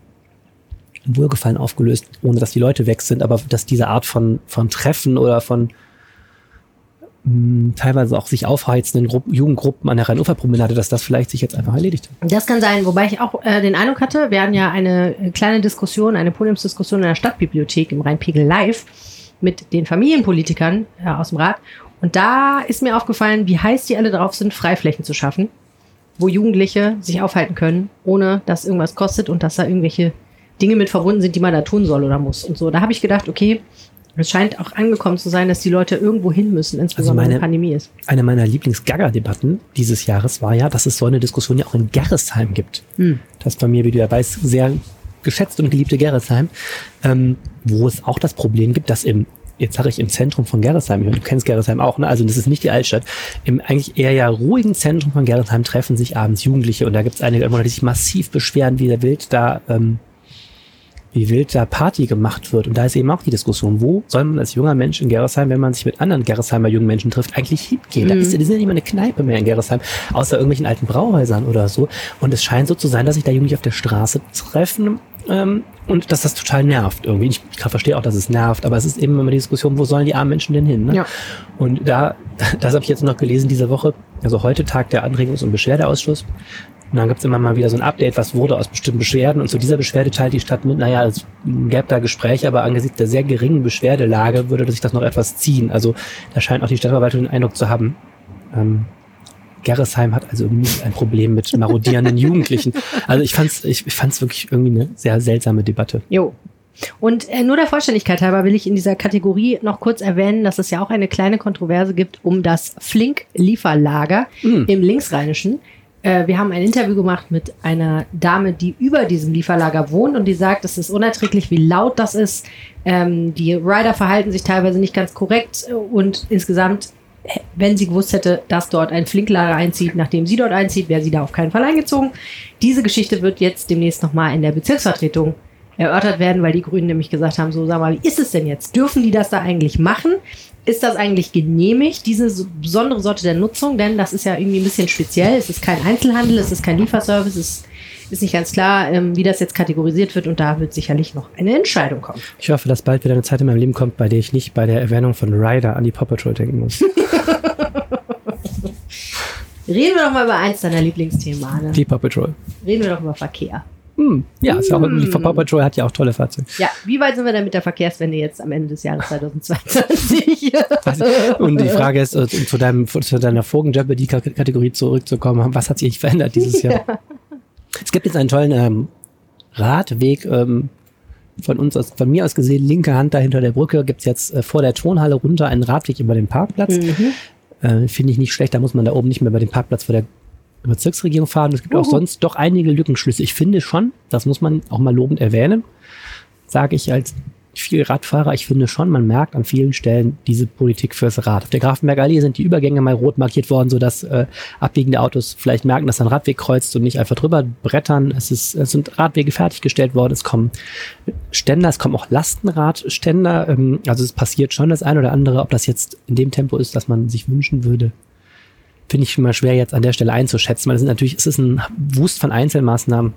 Wohlgefallen aufgelöst, ohne dass die Leute weg sind, aber dass diese Art von, von Treffen oder von mh, teilweise auch sich aufheizenden Gruppen, Jugendgruppen an der Rhein-Ufer-Promenade, dass das vielleicht sich jetzt einfach erledigt hat. Das kann sein, wobei ich auch äh, den Eindruck hatte, wir hatten ja eine kleine Diskussion, eine Podiumsdiskussion in der Stadtbibliothek im Rheinpegel Live mit den Familienpolitikern äh, aus dem Rat. Und da ist mir aufgefallen, wie heiß die alle drauf sind, Freiflächen zu schaffen, wo Jugendliche sich aufhalten können, ohne dass irgendwas kostet und dass da irgendwelche Dinge mit verbunden sind, die man da tun soll oder muss. Und so, da habe ich gedacht, okay, es scheint auch angekommen zu sein, dass die Leute irgendwo hin müssen, insbesondere meine- wenn Pandemie ist. Eine meiner Lieblings-Gaga-Debatten dieses Jahres war ja, dass es so eine Diskussion ja auch in Gerresheim gibt. Hm. Das bei mir, wie du ja weißt, sehr geschätzt und geliebte Gerresheim, ähm, wo es auch das Problem gibt, dass im Jetzt sage ich im Zentrum von Gerresheim, du kennst Gerresheim auch, ne? also das ist nicht die Altstadt. Im eigentlich eher ja ruhigen Zentrum von Gerresheim treffen sich abends Jugendliche und da gibt es einige die sich massiv beschweren, wie der wild da ähm, wie wild da Party gemacht wird. Und da ist eben auch die Diskussion, wo soll man als junger Mensch in Gerresheim, wenn man sich mit anderen Gerresheimer jungen Menschen trifft, eigentlich hingehen? Da ist, die sind ja nicht mal eine Kneipe mehr in Gerresheim, außer irgendwelchen alten Brauhäusern oder so. Und es scheint so zu sein, dass sich da Jugendliche auf der Straße treffen ähm, und dass das total nervt irgendwie. Ich, ich verstehe auch, dass es nervt, aber es ist eben immer die Diskussion, wo sollen die armen Menschen denn hin? Ne? Ja. Und da, das habe ich jetzt noch gelesen diese Woche, also heute Tag der Anregungs- und Beschwerdeausschuss. Und dann gibt's immer mal wieder so ein Update, was wurde aus bestimmten Beschwerden. Und zu dieser Beschwerde teilt die Stadt mit, naja, es gäbe da Gespräche, aber angesichts der sehr geringen Beschwerdelage würde sich das noch etwas ziehen. Also da scheint auch die Stadtverwaltung den Eindruck zu haben, ähm, Gerresheim hat also nicht ein Problem mit marodierenden Jugendlichen. Also ich fand's, ich, ich fand's wirklich irgendwie eine sehr seltsame Debatte. Jo. Und äh, nur der Vollständigkeit halber will ich in dieser Kategorie noch kurz erwähnen, dass es ja auch eine kleine Kontroverse gibt um das Flink-Lieferlager Mm. im Linksrheinischen. Äh, wir haben ein Interview gemacht mit einer Dame, die über diesem Lieferlager wohnt und die sagt, es ist unerträglich, wie laut das ist. Ähm, die Rider verhalten sich teilweise nicht ganz korrekt und insgesamt, äh, wenn sie gewusst hätte, dass dort ein Flinklager einzieht, nachdem sie dort einzieht, wäre sie da auf keinen Fall eingezogen. Diese Geschichte wird jetzt demnächst nochmal in der Bezirksvertretung erörtert werden, weil die Grünen nämlich gesagt haben, so sag mal, wie ist es denn jetzt? Dürfen die das da eigentlich machen? Ist das eigentlich genehmigt, diese so besondere Sorte der Nutzung? Denn das ist ja irgendwie ein bisschen speziell. Es ist kein Einzelhandel, es ist kein Lieferservice, es ist nicht ganz klar, ähm, wie das jetzt kategorisiert wird und da wird sicherlich noch eine Entscheidung kommen. Ich hoffe, dass bald wieder eine Zeit in meinem Leben kommt, bei der ich nicht bei der Erwähnung von Ryder an die Paw Patrol denken muss. Reden wir doch mal über eins deiner Lieblingsthemen, Arne. Die Paw Patrol. Reden wir doch über Verkehr. Hm, ja, ist ja auch, die Paw Patrol hat ja auch tolle Fahrzeuge. Ja, wie weit sind wir denn mit der Verkehrswende jetzt am Ende des Jahres 2022? Und die Frage ist, äh, zu, deinem, zu deiner vorigen Jeopardy-Kategorie zurückzukommen, was hat sich verändert dieses Jahr? Ja. Es gibt jetzt einen tollen ähm, Radweg ähm, von uns aus, von mir aus gesehen, linke Hand da hinter der Brücke, gibt's jetzt äh, vor der Tonhalle runter einen Radweg über den Parkplatz. Mhm. Äh, Finde ich nicht schlecht, da muss man da oben nicht mehr über den Parkplatz vor der Bezirksregierung fahren. Es gibt auch sonst doch einige Lückenschlüsse. Ich finde schon, das muss man auch mal lobend erwähnen, sage ich als viel Radfahrer, ich finde schon, man merkt an vielen Stellen diese Politik fürs Rad. Auf der Grafenberger Allee sind die Übergänge mal rot markiert worden, sodass äh, abbiegende Autos vielleicht merken, dass ein Radweg kreuzt und nicht einfach drüber brettern. Es, ist, es sind Radwege fertiggestellt worden, es kommen Ständer, es kommen auch Lastenradständer. Ähm, also es passiert schon das eine oder andere. Ob das jetzt in dem Tempo ist, dass man sich wünschen würde, finde ich schon mal schwer jetzt an der Stelle einzuschätzen, weil es sind natürlich, es ist ein Wust von Einzelmaßnahmen,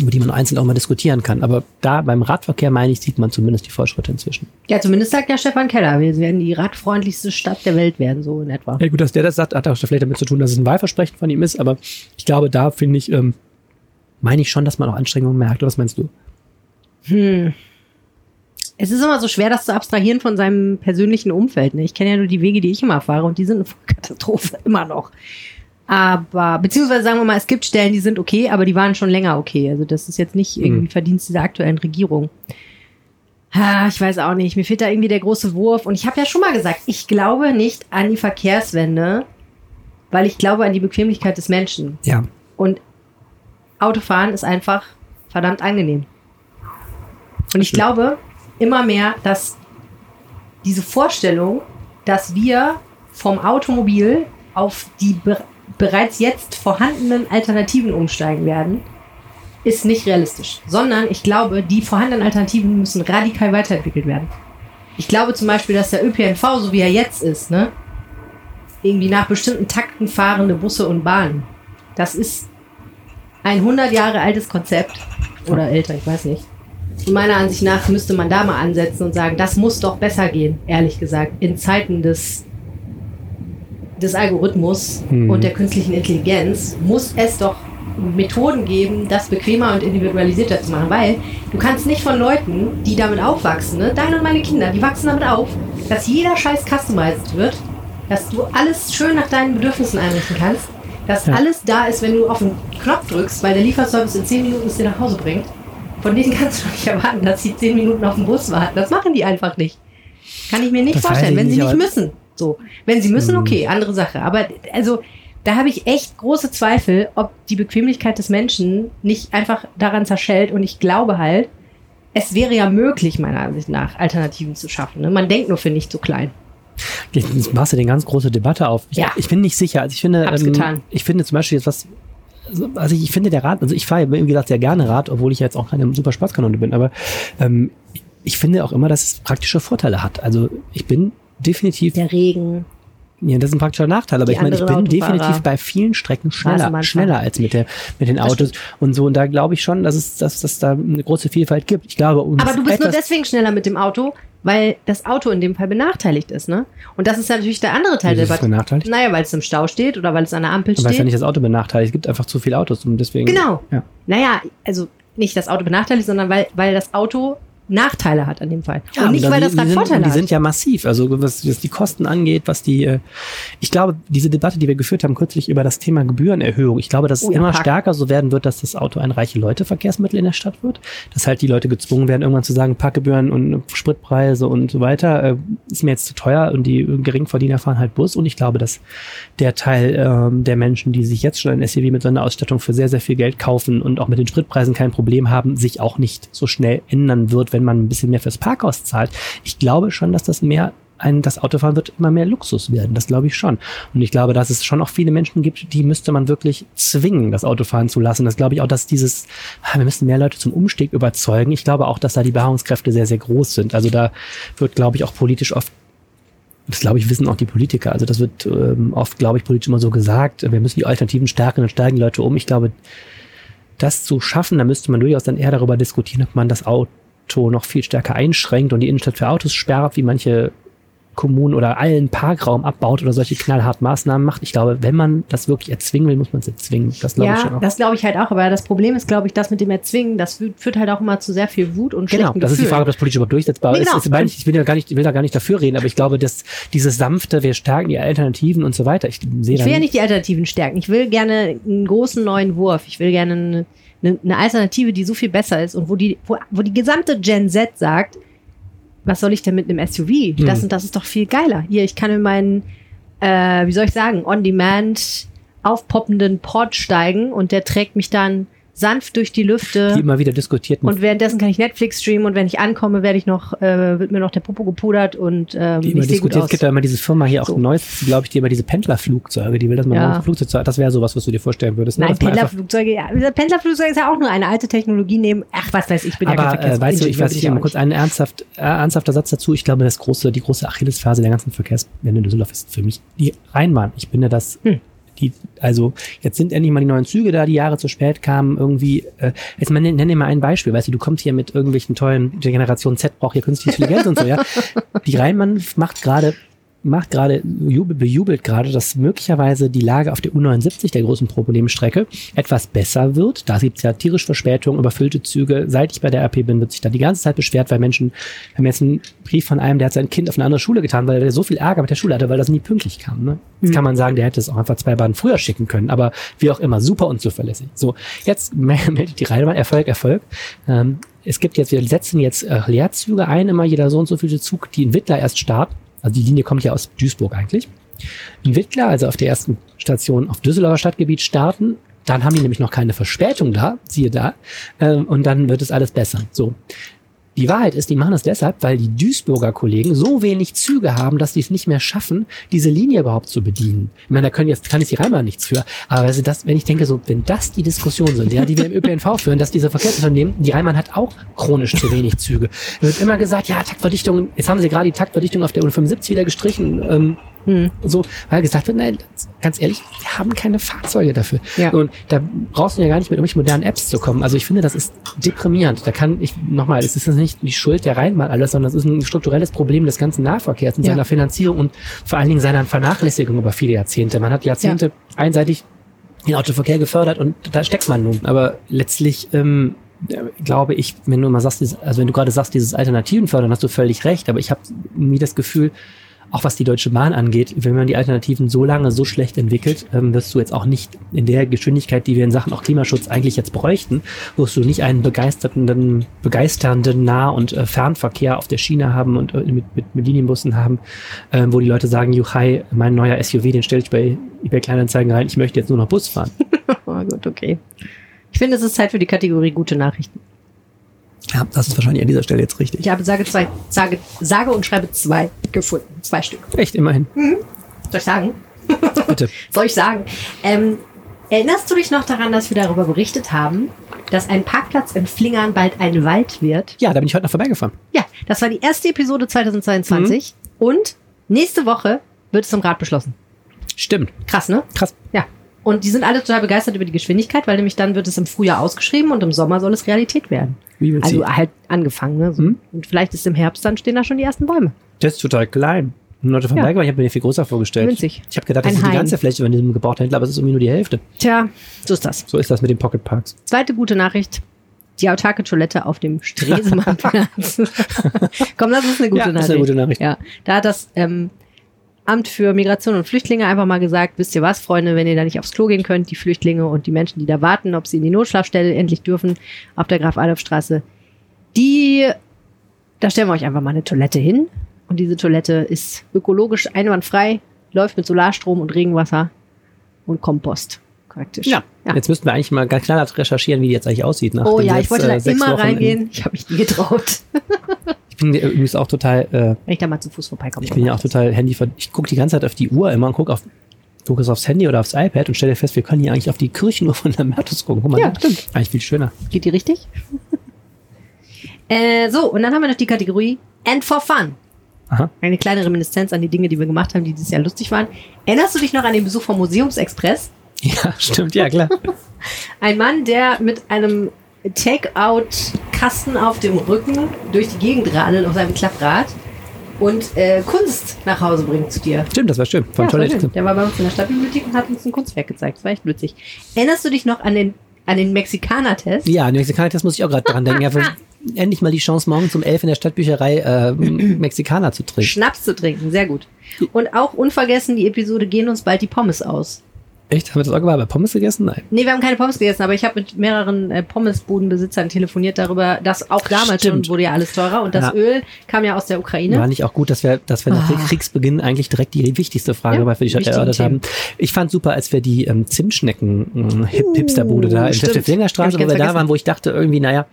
über die man einzeln auch mal diskutieren kann. Aber da beim Radverkehr, meine ich, sieht man zumindest die Fortschritte inzwischen. Ja, zumindest sagt ja Stefan Keller, wir werden die radfreundlichste Stadt der Welt werden, so in etwa. Ja gut, dass der das sagt, hat auch vielleicht damit zu tun, dass es ein Wahlversprechen von ihm ist, aber ich glaube, da finde ich, ähm, meine ich schon, dass man auch Anstrengungen merkt. Oder was meinst du? Hm. Es ist immer so schwer, das zu abstrahieren von seinem persönlichen Umfeld. Ne? Ich kenne ja nur die Wege, die ich immer fahre und die sind eine Katastrophe, immer noch. Aber, beziehungsweise sagen wir mal, es gibt Stellen, die sind okay, aber die waren schon länger okay. Also das ist jetzt nicht irgendwie mhm. Verdienst dieser aktuellen Regierung. Ha, ich weiß auch nicht. Mir fehlt da irgendwie der große Wurf. Und ich habe ja schon mal gesagt, ich glaube nicht an die Verkehrswende, weil ich glaube an die Bequemlichkeit des Menschen. Ja. Und Autofahren ist einfach verdammt angenehm. Und ich glaube immer mehr, dass diese Vorstellung, dass wir vom Automobil auf die bereits jetzt vorhandenen Alternativen umsteigen werden, ist nicht realistisch. Sondern ich glaube, die vorhandenen Alternativen müssen radikal weiterentwickelt werden. Ich glaube zum Beispiel, dass der ÖPNV, so wie er jetzt ist, ne, irgendwie nach bestimmten Takten fahrende Busse und Bahnen, das ist ein 100 Jahre altes Konzept oder älter, ich weiß nicht. Und meiner Ansicht nach müsste man da mal ansetzen und sagen, das muss doch besser gehen, ehrlich gesagt, in Zeiten des des Algorithmus mhm. und der künstlichen Intelligenz muss es doch Methoden geben, das bequemer und individualisierter zu machen, weil du kannst nicht von Leuten, die damit aufwachsen, ne, deine und meine Kinder, die wachsen damit auf, dass jeder Scheiß customized wird, dass du alles schön nach deinen Bedürfnissen einrichten kannst, dass ja. alles da ist, wenn du auf den Knopf drückst, weil der Lieferservice in 10 Minuten es dir nach Hause bringt. Von denen kannst du nicht erwarten, dass sie 10 Minuten auf den Bus warten. Das machen die einfach nicht. Kann ich mir nicht das vorstellen, wenn nicht, sie nicht müssen. So, wenn sie müssen, mhm. okay, andere Sache. Aber also da habe ich echt große Zweifel, ob die Bequemlichkeit des Menschen nicht einfach daran zerschellt. Und ich glaube halt, es wäre ja möglich, meiner Ansicht nach, Alternativen zu schaffen. Ne? Man denkt nur für nicht so klein. Jetzt machst du eine ganz große Debatte auf. Ich, ja. ich bin nicht sicher. Also ich finde, ähm, ich finde zum Beispiel jetzt was, also ich finde der Rad, also ich fahre wie gesagt, sehr gerne Rad, obwohl ich jetzt auch keine super Spaßkanone bin, aber ähm, ich finde auch immer, dass es praktische Vorteile hat. Also ich bin definitiv. Der Regen. Ja, das ist ein praktischer Nachteil, aber Die ich meine, ich bin Autofahrer. definitiv bei vielen Strecken schneller, schneller als mit, der, mit den Autos und so. Und da glaube ich schon, dass es, dass, dass da eine große Vielfalt gibt. Ich glaube, um aber du bist nur deswegen schneller mit dem Auto, weil das Auto in dem Fall benachteiligt ist, ne? Und das ist ja natürlich der andere Teil der Debatte. benachteiligt? Naja, weil es im Stau steht oder weil es an der Ampel steht. Weil es ja nicht das Auto benachteiligt. Es gibt einfach zu viele Autos und deswegen. Genau. Ja. Naja, also nicht das Auto benachteiligt, sondern weil, weil das Auto Nachteile hat an dem Fall. Ja, und nicht, weil das Rad Vorteile hat. Die sind ja massiv. Also was, was die Kosten angeht, was die, äh, ich glaube, diese Debatte, die wir geführt haben kürzlich über das Thema Gebührenerhöhung, ich glaube, dass es oh, ja, immer Park. stärker so werden wird, dass das Auto ein reiche Leute-Verkehrsmittel in der Stadt wird. Dass halt die Leute gezwungen werden, irgendwann zu sagen, Parkgebühren und Spritpreise und so weiter äh, ist mir jetzt zu teuer und die Geringverdiener fahren halt Bus. Und ich glaube, dass der Teil ähm, der Menschen, die sich jetzt schon ein SUV mit so einer Ausstattung für sehr, sehr viel Geld kaufen und auch mit den Spritpreisen kein Problem haben, sich auch nicht so schnell ändern wird, wenn man ein bisschen mehr fürs Parkhaus zahlt. Ich glaube schon, dass das mehr ein, das Autofahren wird immer mehr Luxus werden. Das glaube ich schon. Und ich glaube, dass es schon auch viele Menschen gibt, die müsste man wirklich zwingen, das Autofahren zu lassen. Das glaube ich auch, dass dieses, ah, wir müssen mehr Leute zum Umstieg überzeugen. Ich glaube auch, dass da die Beharrungskräfte sehr, sehr groß sind. Also da wird, glaube ich, auch politisch oft das glaube ich, wissen auch die Politiker. Also das wird ähm, oft, glaube ich, politisch immer so gesagt. Wir müssen die Alternativen stärken, dann steigen Leute um. Ich glaube, das zu schaffen, da müsste man durchaus dann eher darüber diskutieren, ob man das Auto noch viel stärker einschränkt und die Innenstadt für Autos sperrt, wie manche Kommunen oder allen Parkraum abbaut oder solche knallhart Maßnahmen macht. Ich glaube, wenn man das wirklich erzwingen will, muss man es erzwingen. Das glaube ich Ja, auch. das glaube ich halt auch. Aber das Problem ist, glaube ich, das mit dem Erzwingen, das führt halt auch immer zu sehr viel Wut und Genau, das ist die. Frage, ob das politisch überhaupt durchsetzbar Nee, ist. genau. ist. meine Ich, ich will ja gar nicht, ich will da gar nicht dafür reden, aber ich glaube, dass dieses sanfte, wir stärken die Alternativen und so weiter. Ich sehe Ich will ja nicht die Alternativen stärken. Ich will gerne einen großen neuen Wurf. Ich will gerne eine, eine, eine Alternative, die so viel besser ist und wo die, wo, wo die gesamte Gen Z sagt, was soll ich denn mit einem SUV? Das Mhm. und das ist doch viel geiler. Hier, ich kann in meinen, äh, wie soll ich sagen, on-demand aufpoppenden Pod steigen und der trägt mich dann sanft durch die Lüfte. die immer wieder diskutierten, Und währenddessen kann ich Netflix streamen und wenn ich ankomme, werde ich noch, äh, wird mir noch der Popo gepudert und ähm, die immer diskutiert. Es gibt ja immer diese Firma hier auch So. Neues, glaube ich, die immer diese Pendlerflugzeuge, die will, dass man Ja. ja. Flugzeug, das wäre sowas, was du dir vorstellen würdest. ne? Nein, Pendlerflugzeuge, ja. Dieser Pendlerflugzeug ist ja auch nur eine alte Technologie neben, ach, was weiß ich, ich bin ja kein Aber äh, weißt du, ich weiß bin nicht, auch mal kurz ein ernsthaft, äh, ernsthafter Satz dazu. Ich glaube, das große, die große Achillesferse der ganzen Verkehrswende in Düsseldorf ist für mich die Rheinbahn. Ich finde das, Hm. Die, also jetzt sind endlich mal die neuen Züge da, die Jahre zu spät kamen, irgendwie, äh, jetzt mal nenn, nenn dir mal ein Beispiel, weißt du, du kommst hier mit irgendwelchen tollen, die Generation Z braucht hier künstliche Intelligenz und so, ja. Die Rheinbahn macht gerade macht gerade, jubel, bejubelt gerade, dass möglicherweise die Lage auf der U79, der großen Problemstrecke, etwas besser wird. Da gibt es ja tierisch Verspätungen, überfüllte Züge. Seit ich bei der RP bin, wird sich da die ganze Zeit beschwert, weil Menschen, wir haben jetzt einen Brief von einem, der hat sein Kind auf eine andere Schule getan, weil er so viel Ärger mit der Schule hatte, weil das nie pünktlich kam. Ne? Jetzt kann man sagen, der hätte es auch einfach zwei Bahnen früher schicken können, aber wie auch immer, super unzuverlässig. So, jetzt meldet die Reihenbahn, Erfolg, Erfolg. Ähm, es gibt jetzt, wir setzen jetzt äh, Leerzüge ein, immer jeder so und so viele Zug, die in Wittler erst starten. Also die Linie kommt ja aus Duisburg eigentlich. In Wittler, also auf der ersten Station auf Düsseldorfer Stadtgebiet starten. Dann haben die nämlich noch keine Verspätung da, siehe da. Ähm, und dann wird es alles besser. So. Die Wahrheit ist, die machen das deshalb, weil die Duisburger Kollegen so wenig Züge haben, dass sie es nicht mehr schaffen, diese Linie überhaupt zu bedienen. Ich meine, da können jetzt, kann jetzt die Rheinbahn nichts für. Aber also das, wenn ich denke, so, wenn das die Diskussion sind, ja, die wir im ÖPNV führen, dass diese Verkehrsunternehmen, die Rheinbahn hat auch chronisch zu wenig Züge. Da wird immer gesagt, ja, Taktverdichtung, jetzt haben sie gerade die Taktverdichtung auf der U75 wieder gestrichen. Ähm, Hm. so, weil gesagt wird, nein, ganz ehrlich, wir haben keine Fahrzeuge dafür. Ja. Und da brauchst du ja gar nicht mit irgendwelchen modernen Apps zu kommen. Also ich finde, das ist deprimierend. Da kann ich, nochmal, es ist nicht die Schuld der Rheinbahn alles, sondern es ist ein strukturelles Problem des ganzen Nahverkehrs in Ja. seiner Finanzierung und vor allen Dingen seiner Vernachlässigung über viele Jahrzehnte. Man hat Jahrzehnte einseitig den Autoverkehr gefördert und da steckt man nun. Aber letztlich, ähm, äh, glaube ich, wenn du mal sagst, also wenn du gerade sagst, dieses Alternativen fördern, hast du völlig recht. Aber ich habe nie das Gefühl, auch was die Deutsche Bahn angeht, wenn man die Alternativen so lange so schlecht entwickelt, ähm, wirst du jetzt auch nicht in der Geschwindigkeit, die wir in Sachen auch Klimaschutz eigentlich jetzt bräuchten, wirst du nicht einen begeisternden, begeisternden Nah- und äh, Fernverkehr auf der Schiene haben und äh, mit, mit, mit Linienbussen haben, ähm, wo die Leute sagen, Juchai, mein neuer SUV, den stelle ich bei eBay Kleinanzeigen rein, ich möchte jetzt nur noch Bus fahren. Oh gut, okay. Ich finde, es ist Zeit für die Kategorie gute Nachrichten. Ja, das ist wahrscheinlich an dieser Stelle jetzt richtig. Ich habe sage, zwei, sage, sage und schreibe zwei gefunden. Zwei Stück. Echt, immerhin. Soll ich sagen? Bitte. Soll ich sagen? Ähm, erinnerst du dich noch daran, dass wir darüber berichtet haben, dass ein Parkplatz in Flingern bald ein Wald wird? Ja, da bin ich heute noch vorbeigefahren. Ja, das war die erste Episode 2022. Mhm. Und nächste Woche wird es im Rat beschlossen. Stimmt. Krass, ne? Krass. Ja. Und die sind alle total begeistert über die Geschwindigkeit, weil nämlich dann wird es im Frühjahr ausgeschrieben und im Sommer soll es Realität werden. Also sie? halt angefangen, ne? So. Mhm. Und vielleicht ist im Herbst, dann stehen da schon die ersten Bäume. Das ist total klein. Leute vorbeigefahren, ich habe mir den viel größer vorgestellt. Winzig. Ich habe gedacht, das Ein ist die Hain. ganze Fläche von diesem gebauten Händler, aber es ist irgendwie nur die Hälfte. Tja, so ist das. So ist das mit den Pocket Parks. Zweite gute Nachricht. Die autarke Toilette auf dem Stresemannplatz. Komm, das ist eine gute Ja, Nachricht. das ist eine gute Nachricht. Ja, da hat das ähm, Amt für Migration und Flüchtlinge einfach mal gesagt, wisst ihr was, Freunde, wenn ihr da nicht aufs Klo gehen könnt, die Flüchtlinge und die Menschen, die da warten, ob sie in die Notschlafstelle endlich dürfen, auf der Graf-Adolf-Straße, die, da stellen wir euch einfach mal eine Toilette hin. Und diese Toilette ist ökologisch einwandfrei, läuft mit Solarstrom und Regenwasser und Kompost. Praktisch. ja. Jetzt müssten wir eigentlich mal ganz klar recherchieren, wie die jetzt eigentlich aussieht. Nach Oh ja, ich wollte äh, da immer Wochen reingehen. Ich habe mich nie getraut, Bin übrigens auch total, äh, wenn ich da mal zu Fuß vorbeikomme. ich bin ja auch total Handy, ich gucke die ganze Zeit auf die Uhr immer und gucke auf gucke es aufs Handy oder aufs iPad und stelle fest, wir können hier eigentlich auf die Kirchenuhr von Lambertus gucken. Guck mal, Ja, da. stimmt. Eigentlich viel schöner. Geht die richtig? äh, so, und dann haben wir noch die Kategorie And for Fun. Aha. Eine kleine Reminiszenz an die Dinge, die wir gemacht haben, die dieses Jahr lustig waren. Erinnerst du dich noch an den Besuch vom Museumsexpress? Ja, stimmt, ja klar. Ein Mann, der mit einem Take-out-Kasten auf dem Rücken durch die Gegend radelt auf seinem Klapprad und äh, Kunst nach Hause bringen zu dir. Stimmt, das war schön. Von Ja, schön. Idee. Der war bei uns in der Stadtbibliothek und hat uns ein Kunstwerk gezeigt. Das war echt witzig. Erinnerst du dich noch an den, an den Mexikaner-Test? Ja, an Mexikaner, das muss ich auch gerade dran denken. Ja, endlich mal die Chance, morgen um elf in der Stadtbücherei äh, Mexikaner zu trinken. Schnaps zu trinken, sehr gut. Und auch unvergessen, die Episode gehen uns bald die Pommes aus. Echt? Haben wir das auch gemacht? Bei Pommes gegessen? Nein. Nee, wir haben keine Pommes gegessen, aber ich habe mit mehreren äh, Pommesbudenbesitzern telefoniert darüber, dass auch damals Stimmt. schon wurde ja alles teurer und das Ja. Öl kam ja aus der Ukraine. War nicht auch gut, dass wir, dass wir nach Ah. Kriegsbeginn eigentlich direkt die wichtigste Frage Ja, mal für die Stadt erörtert haben. Ich fand super, als wir die ähm, Zimtschnecken ähm, Hip Hipsterbude da in Uh, der ich wo wir da vergessen. waren, wo ich dachte irgendwie, naja,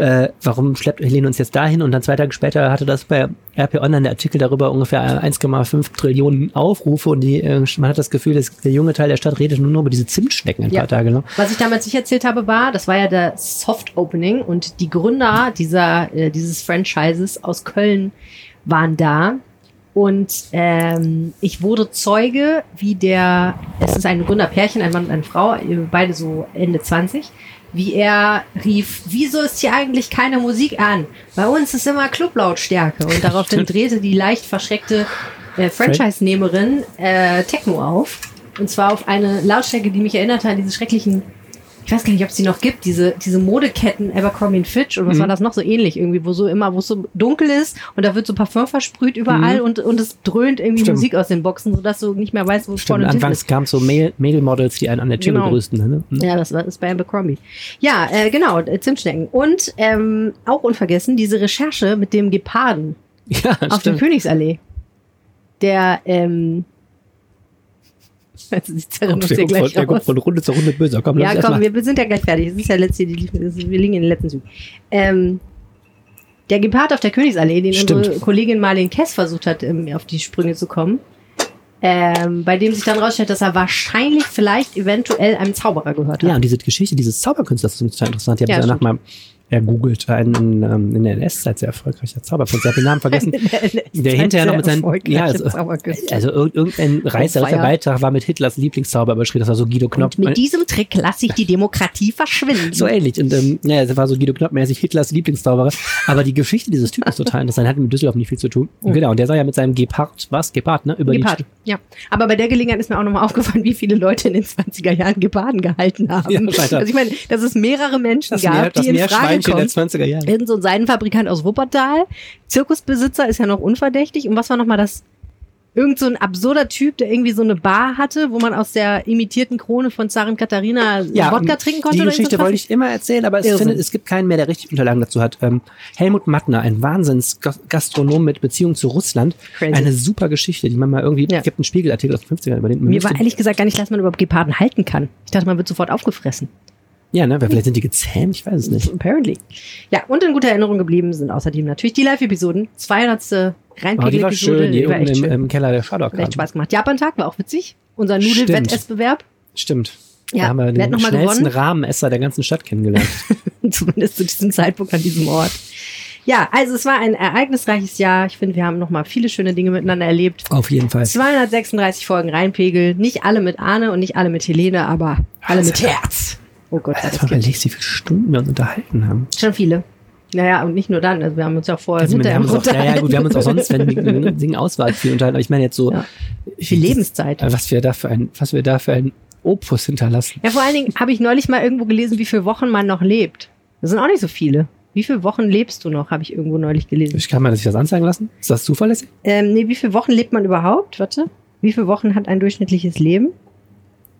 äh, warum schleppt Helene uns jetzt dahin? Und dann zwei Tage später hatte das bei RP Online der Artikel darüber ungefähr 1,5 Trillionen Aufrufe und die, äh, man hat das Gefühl, dass der junge Teil der Stadt redet nur noch über diese Zimtschnecken ein Ja. paar Tage. Ne? Was ich damals nicht erzählt habe, war, das war ja der Soft Opening und die Gründer dieser, äh, dieses Franchises aus Köln waren da. Und ähm, ich wurde Zeuge, wie der, es ist ein Gründerpärchen, ein Mann und eine Frau, beide so Ende 20, wie er rief, wieso ist hier eigentlich keine Musik an? Bei uns ist immer Clublautstärke. Und daraufhin drehte die leicht verschreckte äh, Franchise-Nehmerin äh, Techno auf. Und zwar auf eine Lautstärke, die mich erinnerte an diese schrecklichen, ich weiß gar nicht, ob es die noch gibt, diese, diese Modeketten Abercrombie Fitch und was Mhm. war das noch so ähnlich irgendwie, wo so immer, wo es so dunkel ist und da wird so Parfum versprüht überall Mhm. und, und es dröhnt irgendwie Stimmt. Musik aus den Boxen, sodass du nicht mehr weißt, wo es vorne anfangs ist. kam so Mail- Mail-Models, die einen an der Tür Genau. begrüßten. Ne? Hm. Ja, das war ist bei Abercrombie. Ja, äh, genau, äh, Zimtschnecken. Und ähm, auch unvergessen, diese Recherche mit dem Geparden Ja, auf der stimmt. Königsallee. Der, ähm, also die zerren uns hier von, gleich guckt raus. von Runde zu Runde böser. Komm, Ja, komm, wir, sind ja gleich fertig. Es ist ja letzte, die, wir liegen in den letzten Zügen. Ähm, der Gepard auf der Königsallee, den Stimmt. unsere Kollegin Marlene Kess versucht hat, ähm, auf die Sprünge zu kommen, ähm, bei dem sich dann rausstellt, dass er wahrscheinlich vielleicht eventuell einem Zauberer gehört hat. Ja, und diese Geschichte dieses Zauberkünstlers ist total interessant. Die habe Ja, ich danach stimmt. mal ergoogelt. Ein in, ähm, in der NS-Zeit sehr erfolgreicher Zauberkünstler. Ich habe den Namen vergessen. Der hinterher noch mit seinen, ja, also, also irg- irgendein reißerischer Feier. Beitrag war mit Hitlers Lieblingszauber überschrieben. Das war so Guido Knopp. Und mit diesem Trick lasse ich die Demokratie verschwinden. so ähnlich. Und ähm, ja, das war so Guido Knopp-mäßig Hitlers Lieblingszauberer. Aber die Geschichte dieses Typen ist total interessant. Hat mit Düsseldorf nicht viel zu tun. Genau. Und der soll ja mit seinem Gepard, was? Gepard, ne? Über Gepard, ja. Aber bei der Gelegenheit ist mir auch nochmal aufgefallen, wie viele Leute in den 20er Jahren Geparden gehalten haben. Ja, also ich meine, dass es mehrere Menschen das, gab, das die in Frage Meerschweinchen der kommen. 20er Jahre. Irgend so ein Seidenfabrikant aus Wuppertal. Zirkusbesitzer ist ja noch unverdächtig. Und was war nochmal das? Irgend so ein absurder Typ, der irgendwie so eine Bar hatte, wo man aus der imitierten Krone von Zarin Katharina Wodka trinken konnte. Die Geschichte wollte ich immer erzählen, aber es, Irrsinn. finde, es gibt keinen mehr, der richtig Unterlagen dazu hat. Ähm, Helmut Mattner, ein Wahnsinns-Gastronom mit Beziehung zu Russland. Crazy. Eine super Geschichte, die man mal irgendwie, Ja. es gibt einen Spiegelartikel aus den 50ern über den. Mir war ehrlich gesagt gar nicht dass man überhaupt Geparden halten kann. Ich dachte, man wird sofort aufgefressen. Ja, ne, vielleicht sind die gezähmt, ich weiß es nicht. Apparently. Ja, und in guter Erinnerung geblieben sind außerdem natürlich die Live-Episoden. 200. Oh, die war Reinpegel-Episode. schön, die war echt im, schön. im Keller der Hat echt. Spaß gemacht. Japan-Tag war auch witzig. Unser. Nudelwettbewerb. Stimmt. Ja, da haben wir den schnellsten gewonnen? Rahmenesser der ganzen Stadt kennengelernt. Zumindest zu diesem Zeitpunkt an diesem Ort. Ja, also es war ein ereignisreiches Jahr. Ich finde, wir haben noch mal viele schöne Dinge miteinander erlebt. Auf jeden Fall. 236 Folgen Reinpegel. Nicht alle mit Arne und nicht alle mit Helene, aber alle mit Herz. Oh Gott, Alter, das gibt überlegst, wie viele Stunden wir uns unterhalten haben. schon viele. Naja, und nicht nur dann. Also wir haben uns ja vorher Also, hinterher auch, ja, ja, gut, wir haben uns auch sonst, wenn wir Dingen Auswahl viel unterhalten, aber ich meine jetzt so, Ja. Viel Lebenszeit. was wir da für ein, was wir da für ein Opus hinterlassen. Ja, vor allen Dingen habe ich neulich mal irgendwo gelesen, wie viele Wochen man noch lebt. Das sind auch nicht so viele. Wie viele Wochen lebst du noch, habe ich irgendwo neulich gelesen. Ich kann mal sich das anzeigen lassen. Ist das zuverlässig? Ähm, nee, wie viele Wochen lebt man überhaupt? Warte. Wie viele Wochen hat ein durchschnittliches Leben?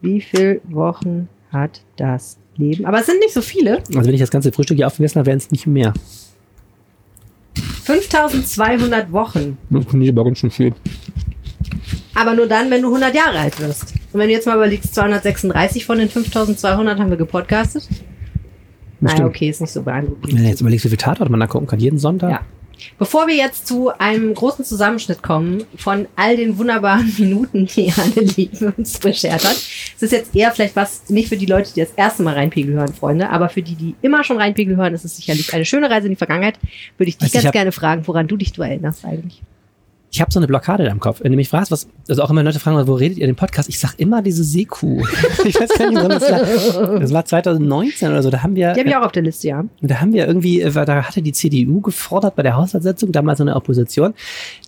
Wie viele Wochen hat das Leben? Aber es sind nicht so viele. Also wenn ich das ganze Frühstück hier aufgegessen habe, wären es nicht mehr. 5200 Wochen. Das finde ich aber ganz schön viel. Aber nur dann, wenn du 100 Jahre alt wirst. Und wenn du jetzt mal überlegst, 236 von den 5200 haben wir gepodcastet. Naja, okay, ist nicht so beeindruckend. Wenn du jetzt überlegst, wie viel Tatort man da gucken kann, jeden Sonntag. Ja. Bevor wir jetzt zu einem großen Zusammenschnitt kommen von all den wunderbaren Minuten, die Annelie uns beschert hat, es ist jetzt eher vielleicht was, nicht für die Leute, die das erste Mal Reinpegel hören, Freunde, aber für die, die immer schon Reinpegel hören, ist es sicherlich eine schöne Reise in die Vergangenheit. Würde ich dich du, ganz ich gerne fragen, woran du dich du erinnerst eigentlich. Ich habe so eine Blockade da im Kopf. Wenn du mich fragst, was, also auch immer Leute fragen, wo redet ihr den Podcast? Ich sag immer diese Seekuh. ich weiß gar nicht, wann das war. Das war 2019 oder so. Da haben wir, Die habe ich auch auf der Liste, ja. da haben wir irgendwie, äh, da hatte die CDU gefordert bei der Haushaltssitzung, damals in der Opposition,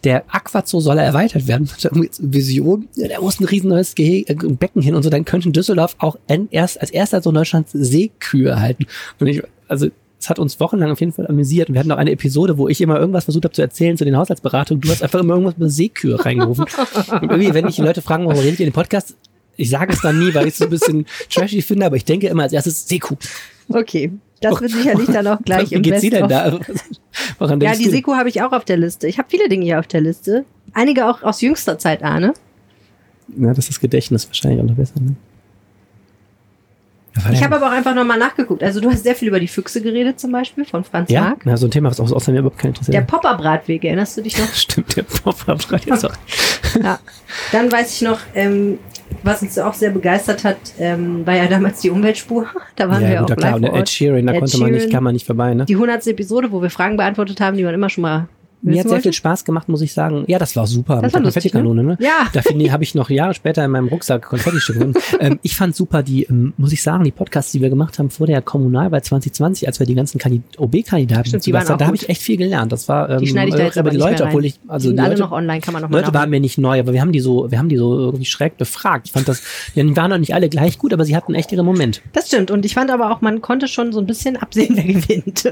der Aquazoo soll erweitert werden. Vision, da muss ein riesen neues Gehege, äh, Becken hin und so, dann könnte Düsseldorf auch erst, als erster so in Deutschland Seekühe halten. Und ich, also, es hat uns wochenlang auf jeden Fall amüsiert. Und wir hatten auch eine Episode, wo ich immer irgendwas versucht habe zu erzählen zu den Haushaltsberatungen. Du hast einfach immer irgendwas über Seekühe reingerufen. Und irgendwie, wenn ich die Leute fragen, warum redet ihr in den Podcast? Ich sage es dann nie, weil ich es so ein bisschen trashy finde, aber ich denke immer als erstes Seekuh. Okay. Das wird sicherlich dann auch gleich Wie im geht's dir denn Best-of. da? Woran Ja, die? Seko habe ich auch auf der Liste. Ich habe viele Dinge hier auf der Liste. Einige auch aus jüngster Zeit, Arne. Ja, das ist das Gedächtnis wahrscheinlich auch noch besser. Ne? Ich habe aber auch einfach nochmal nachgeguckt. Also du hast sehr viel über die Füchse geredet zum Beispiel von Franz ja? Marc. ja, so ein Thema, was auch außerdem überhaupt keinen interessiert. Der Popper-Bratweg, erinnerst du dich noch? Stimmt, der auch. Ja. Dann weiß ich noch, ähm, was uns auch sehr begeistert hat, ähm, war ja damals die Umweltspur. Da waren wir Ja, ja gut, auch ja, klar. live Und Ed. Sheeran, da Ed konnte man nicht, Sheeran. kann man nicht vorbei, ne? Die 100. Episode, wo wir Fragen beantwortet haben, die man immer schon mal Mir hat sehr viel. Spaß gemacht, muss ich sagen. Ja, das war super. Das mit war der lustig, Konfettikanone, ne? Ja. Da habe ich noch Jahre später in meinem Rucksack Konfettistücke gefunden. ähm, ich fand super die, ähm, muss ich sagen, die Podcasts, die wir gemacht haben vor der Kommunalwahl 2020, als wir die ganzen Kandid- OB-Kandidaten die waren da habe ich echt viel gelernt. Das war ähm, Die schneide ich da jetzt aber die Leute, obwohl ich, also die die alle Leute, noch online, kann man noch Leute waren mir nicht neu, aber wir haben die so, wir haben die so irgendwie schräg befragt. Ich fand das, die waren noch nicht alle gleich gut, aber sie hatten echt ihre Momente. Das stimmt. Und ich fand aber auch, man konnte schon so ein bisschen absehen, wer gewinnt.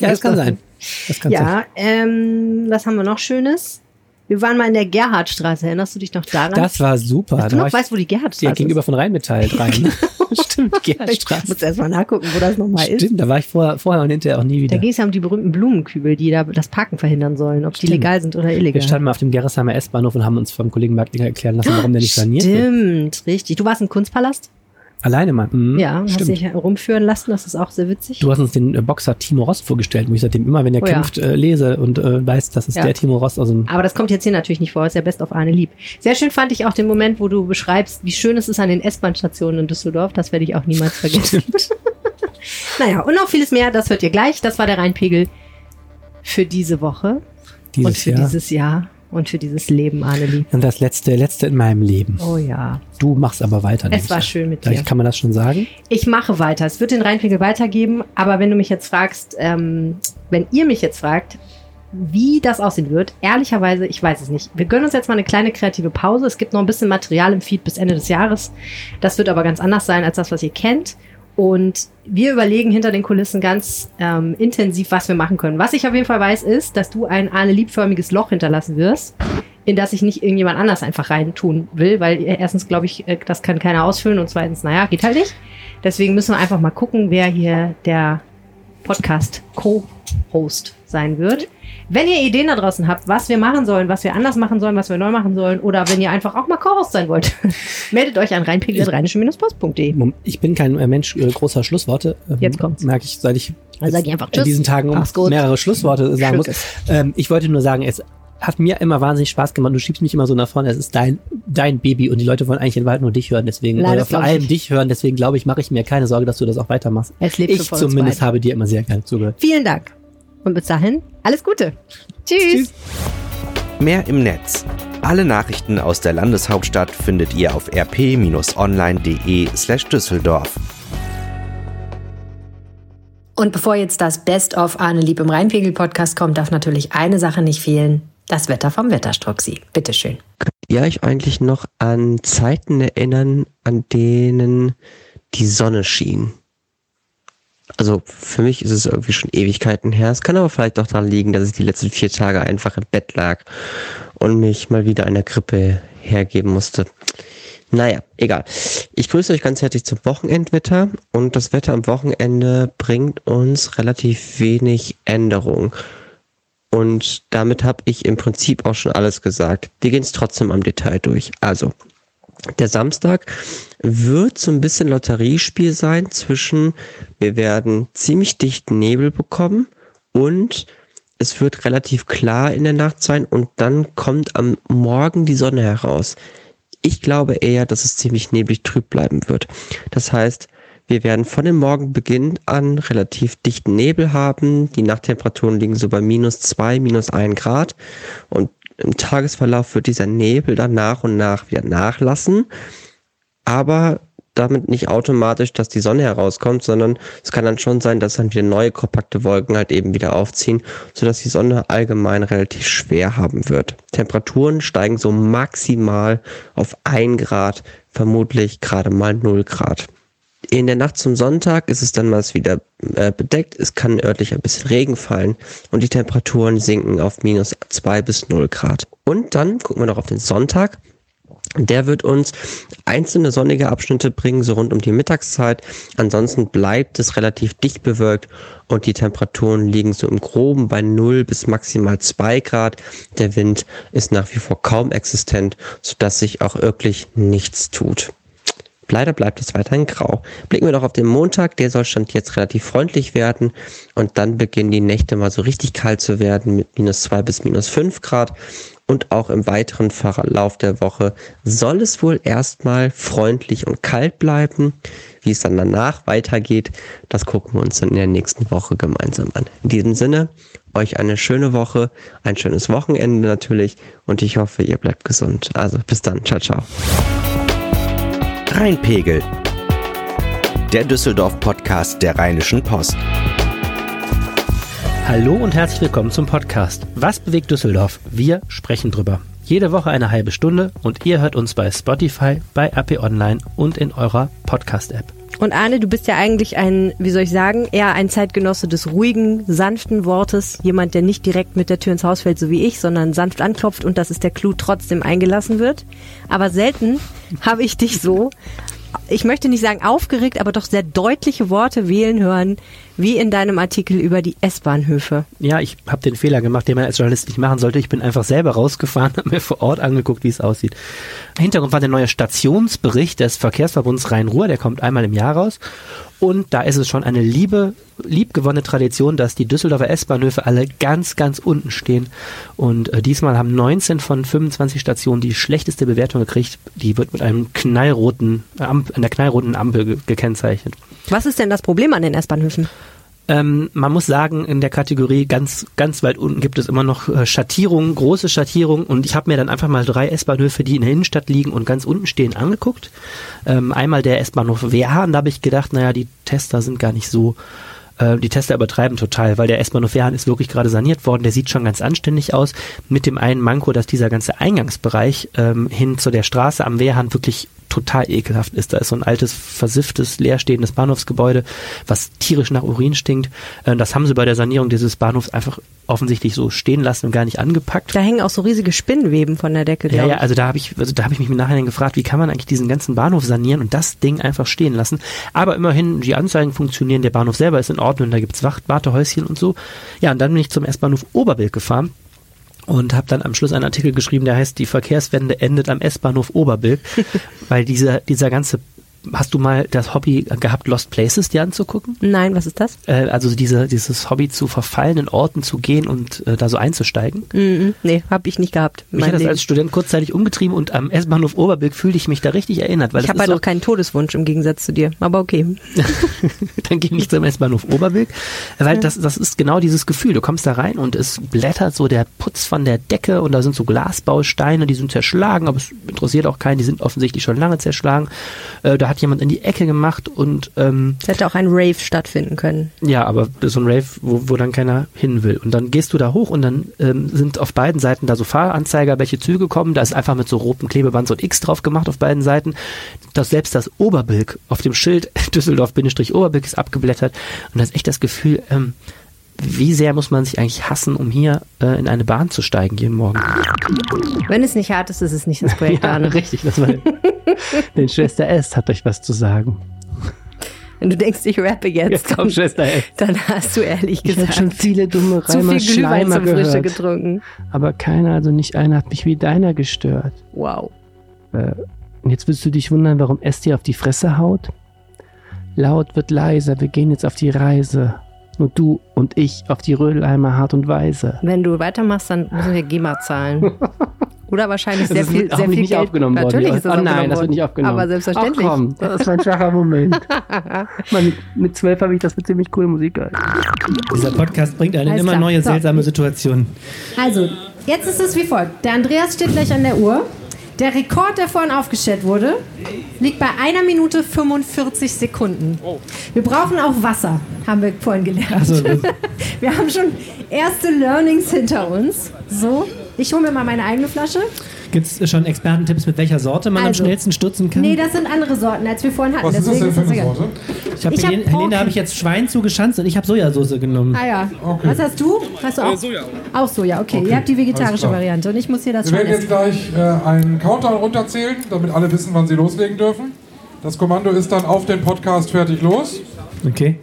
Ja, das kann sein. Das. Ja, ähm, was haben wir noch Schönes? Wir waren mal in der Gerhardstraße. Erinnerst du dich noch daran? Das war super. Dass Da du noch weißt, wo die Gerhardstraße ja, gegenüber von Rheinmetall rein. Stimmt, ist. Ich Gerhardstraße. muss erst mal nachgucken, wo das nochmal ist. Stimmt, da war ich vorher, vorher und hinterher auch nie Da wieder. ging es ja um die berühmten Blumenkübel, die da das Parken verhindern sollen, ob die Stimmt. legal sind oder Wir illegal. standen mal auf dem Gerresheimer S-Bahnhof und haben uns vom Kollegen Marklinger erklären lassen, warum der nicht saniert wird. Stimmt, richtig. Du warst im Kunstpalast? Alleine mal. Mhm, Ja, und hast dich rumführen lassen. Das ist auch sehr witzig. Du hast uns den äh, Boxer Timo Ross vorgestellt, wo ich seitdem immer, wenn er Oh ja. kämpft, äh, lese und äh, weiß, das ist Ja. der Timo Ross aus dem Aber das kommt jetzt hier natürlich nicht vor, ist ja best auf Arne lieb. Sehr schön fand ich auch den Moment, wo du beschreibst, wie schön es ist an den S-Bahn-Stationen in Düsseldorf. Das werde ich auch niemals vergessen. naja, und noch vieles mehr, das hört ihr gleich. Das war der Rheinpegel für diese Woche dieses und für Jahr. dieses Jahr und für dieses Leben, Arne lieb. und das letzte, letzte in meinem Leben. Oh ja, Du machst aber weiter. es war schön mit dir. Vielleicht kann man das schon sagen. Ich mache weiter. Es wird den Rheinpegel weitergeben, aber wenn du mich jetzt fragst, ähm, wenn ihr mich jetzt fragt, wie das aussehen wird, ehrlicherweise, ich weiß es nicht. Wir gönnen uns jetzt mal eine kleine kreative Pause. Es gibt noch ein bisschen Material im Feed bis Ende des Jahres. Das wird aber ganz anders sein als das, was ihr kennt. Und wir überlegen hinter den Kulissen ganz ähm, intensiv, was wir machen können. Was ich auf jeden Fall weiß, ist, dass du ein Arne liebförmiges Loch hinterlassen wirst, in das ich nicht irgendjemand anders einfach reintun will, weil äh, erstens glaube ich, äh, das kann keiner ausfüllen und zweitens, naja, geht halt nicht. Deswegen müssen wir einfach mal gucken, wer hier der Podcast Co-Host sein wird. Wenn ihr Ideen da draußen habt, was wir machen sollen, was wir anders machen sollen, was wir neu machen sollen, oder wenn ihr einfach auch mal Co-Host sein wollt, meldet euch an. Mom- Ich bin kein äh, Mensch äh, großer Schlussworte. Ähm, Jetzt kommt's. Merke ich, seit ich Also sag ich einfach in diesen Tagen gut. mehrere Schlussworte sagen muss. Schluck Ähm, ich wollte nur sagen, es hat mir immer wahnsinnig Spaß gemacht. Du schiebst mich immer so nach vorne. Es ist dein, dein Baby und die Leute wollen eigentlich in Wahrheit nur dich hören. Deswegen, Nein, oder vor ich allem nicht. dich hören. Deswegen glaube ich, mache ich mir keine Sorge, dass du das auch weitermachst. Ich zumindest habe dir immer sehr gerne zugehört. Vielen Dank. Und bis dahin, alles Gute. Tschüss. Tschüss. Mehr im Netz. Alle Nachrichten aus der Landeshauptstadt findet ihr auf rp-online.de slash Düsseldorf. Und bevor jetzt das Best of Arne Lieb im Rheinpegel-Podcast kommt, darf natürlich eine Sache nicht fehlen. Das Wetter vom Wetterstruxi. Bitteschön. ihr euch eigentlich noch an Zeiten erinnern, an denen die Sonne schien? Also für mich ist es irgendwie schon Ewigkeiten her. Es kann aber vielleicht auch daran liegen, dass ich die letzten vier Tage einfach im Bett lag und mich mal wieder einer Grippe hergeben musste. Naja, egal. Ich grüße euch ganz herzlich zum Wochenendwetter und das Wetter am Wochenende bringt uns relativ wenig Änderung. Und damit habe ich im Prinzip auch schon alles gesagt. Wir gehen es trotzdem am Detail durch. Also, der Samstag wird so ein bisschen Lotteriespiel sein zwischen, wir werden ziemlich dichten Nebel bekommen und es wird relativ klar in der Nacht sein und dann kommt am Morgen die Sonne heraus. Ich glaube eher, dass es ziemlich neblig trüb bleiben wird. Das heißt, wir werden von dem Morgenbeginn an relativ dichten Nebel haben. Die Nachttemperaturen liegen so bei minus zwei, minus ein Grad. Und im Tagesverlauf wird dieser Nebel dann nach und nach wieder nachlassen, aber damit nicht automatisch, dass die Sonne herauskommt, sondern es kann dann schon sein, dass dann wieder neue kompakte Wolken halt eben wieder aufziehen, sodass die Sonne allgemein relativ schwer haben wird. Temperaturen steigen so maximal auf ein Grad, vermutlich gerade mal 0 Grad. In der Nacht zum Sonntag ist es dann mal wieder äh, bedeckt. Es kann örtlich ein bisschen Regen fallen und die Temperaturen sinken auf minus zwei bis null Grad. Und dann gucken wir noch auf den Sonntag. Der wird uns einzelne sonnige Abschnitte bringen, so rund um die Mittagszeit. Ansonsten bleibt es relativ dicht bewölkt und die Temperaturen liegen so im Groben bei 0 bis maximal 2 Grad. Der Wind ist nach wie vor kaum existent, sodass sich auch wirklich nichts tut. Leider bleibt es weiterhin grau. Blicken wir doch auf den Montag, der soll stand jetzt relativ freundlich werden und dann beginnen die Nächte mal so richtig kalt zu werden mit minus zwei bis minus fünf Grad. Und auch im weiteren Verlauf der Woche soll es wohl erstmal freundlich und kalt bleiben. Wie es dann danach weitergeht, das gucken wir uns dann in der nächsten Woche gemeinsam an. In diesem Sinne, euch eine schöne Woche, ein schönes Wochenende natürlich und ich hoffe, ihr bleibt gesund. Also bis dann, ciao, ciao. Rheinpegel. Der Düsseldorf-Podcast der Rheinischen Post. Hallo und herzlich willkommen zum Podcast. Was bewegt Düsseldorf? Wir sprechen drüber. Jede Woche eine halbe Stunde und ihr hört uns bei Spotify, bei RP Online und in eurer Podcast-App. Und Arne, du bist ja eigentlich ein, wie soll ich sagen, eher ein Zeitgenosse des ruhigen, sanften Wortes. Jemand, der nicht direkt mit der Tür ins Haus fällt, so wie ich, sondern sanft anklopft und das ist der Clou, trotzdem eingelassen wird. Aber selten habe ich dich so, ich möchte nicht sagen aufgeregt, aber doch sehr deutliche Worte wählen hören, wie in deinem Artikel über die S-Bahnhöfe. Ja, ich habe den Fehler gemacht, den man als Journalist nicht machen sollte. Ich bin einfach selber rausgefahren, habe mir vor Ort angeguckt, wie es aussieht. Hintergrund war der neue Stationsbericht des Verkehrsverbunds Rhein-Ruhr, der kommt einmal im Jahr raus. Und da ist es schon eine liebe, liebgewonnene Tradition, dass die Düsseldorfer S-Bahnhöfe alle ganz, ganz unten stehen. Und äh, diesmal haben 19 von 25 Stationen die schlechteste Bewertung gekriegt. Die wird mit einem knallroten, äh, einer knallroten Ampel ge gekennzeichnet. Was ist denn das Problem an den S-Bahnhöfen? Ähm, man muss sagen, in der Kategorie ganz, ganz weit unten gibt es immer noch äh, Schattierungen, große Schattierungen. Und ich habe mir dann einfach mal drei S-Bahnhöfe, die in der Innenstadt liegen und ganz unten stehen, angeguckt. Ähm, einmal der S-Bahnhof Wehrhahn, da habe ich gedacht, naja, die Tester sind gar nicht so äh, die Tester übertreiben total, weil der S-Bahnhof Wehrhahn ist wirklich gerade saniert worden. Der sieht schon ganz anständig aus. Mit dem einen Manko, dass dieser ganze Eingangsbereich ähm, hin zu der Straße am Wehrhahn wirklich total ekelhaft ist. Da ist so ein altes, versifftes, leerstehendes Bahnhofsgebäude, was tierisch nach Urin stinkt. Äh, das haben sie bei der Sanierung dieses Bahnhofs einfach offensichtlich so stehen lassen und gar nicht angepackt. Da hängen auch so riesige Spinnenweben von der Decke. Ja, ja, also da habe ich, also da habe ich mich im Nachhinein gefragt, wie kann man eigentlich diesen ganzen Bahnhof sanieren und das Ding einfach stehen lassen. Aber immerhin, die Anzeigen funktionieren, der Bahnhof selber ist in Ordnung, da gibt's Wacht, Wartehäuschen und so. Ja, und dann bin ich zum S-Bahnhof Oberbild gefahren und habe dann am Schluss einen Artikel geschrieben, der heißt, die Verkehrswende endet am S-Bahnhof Oberbilk, weil dieser, dieser ganze Hast du mal das Hobby gehabt, Lost Places dir anzugucken? Nein, was ist das? Äh, also diese, dieses Hobby zu verfallenen Orten zu gehen und äh, da so einzusteigen? Mm, nee, habe ich nicht gehabt. Mich hat das als Student kurzzeitig umgetrieben und am S-Bahnhof Oberbilk fühlte ich mich da richtig erinnert. Weil ich habe halt so auch keinen Todeswunsch im Gegensatz zu dir, aber okay. Dann gehe ich zum S-Bahnhof Oberbilk, weil das, das ist genau dieses Gefühl. Du kommst da rein und es blättert so der Putz von der Decke und da sind so Glasbausteine, die sind zerschlagen, aber es interessiert auch keinen, die sind offensichtlich schon lange zerschlagen. Äh, da hat jemand in die Ecke gemacht und ähm, es hätte auch ein Rave stattfinden können. Ja, aber so ein Rave, wo, wo dann keiner hin will. Und dann gehst du da hoch und dann ähm, sind auf beiden Seiten da so Fahranzeiger, welche Züge kommen. Da ist einfach mit so rotem Klebeband so ein X drauf gemacht auf beiden Seiten. Das, selbst das Oberbilk auf dem Schild Düsseldorf-Oberbilk ist abgeblättert. Und da ist echt das Gefühl, ähm, wie sehr muss man sich eigentlich hassen, um hier äh, in eine Bahn zu steigen jeden Morgen? Wenn es nicht hart ist, ist es nicht das Projekt, ja, Arne. richtig, das war denn Schwester S hat euch was zu sagen. Wenn du denkst, ich rappe jetzt, Jetzt kommt Schwester S. dann hast du ehrlich Ich gesagt schon viele dumme zu Reimer viel Glühwein zum Frische getrunken. Aber keiner, also nicht einer, hat mich wie deiner gestört. Wow. Äh, und jetzt willst du dich wundern, warum S dir auf die Fresse haut? Laut wird leiser, wir gehen jetzt auf die Reise. Nur du und ich auf die Rödeleimer Art und Weise. Wenn du weitermachst, dann müssen wir GEMA zahlen. Oder wahrscheinlich sehr Das viel, ist sehr viel nicht Geld. aufgenommen worden. Natürlich ja. ist das oh nein, aufgenommen das wird nicht worden. aufgenommen. Aber selbstverständlich. Ach komm, das ist mein schwacher Moment. Mann, mit, zwölf habe ich das mit ziemlich coole Musik gehört. Dieser Podcast bringt einen in Alles immer klar. neue So. seltsame Situationen. Also, Jetzt ist es wie folgt. Der Andreas steht gleich an der Uhr. Der Rekord, der vorhin aufgestellt wurde, liegt bei einer Minute 45 Sekunden. Wir brauchen auch Wasser, haben wir vorhin gelernt. Also, wir haben schon erste Learnings hinter uns. So, ich hole mir mal meine eigene Flasche. Gibt es schon Expertentipps, mit welcher Sorte man Also. am schnellsten stutzen kann? Nee, das sind andere Sorten, als wir vorhin hatten. Was ist das denn für eine. Sorte? ich hab ich hab Helene, Pork- Helene habe ich jetzt Schwein zugeschanzt und ich habe Sojasauce genommen. Ah ja. Okay. Was hast du? Hast du auch? Soja. Auch Soja, okay. Okay, Ihr habt die vegetarische. Variante und ich muss hier das Wir werden jetzt gleich äh, einen Countdown runterzählen, damit alle wissen, wann sie loslegen dürfen. Das Kommando ist dann auf den Podcast fertig los. Okay.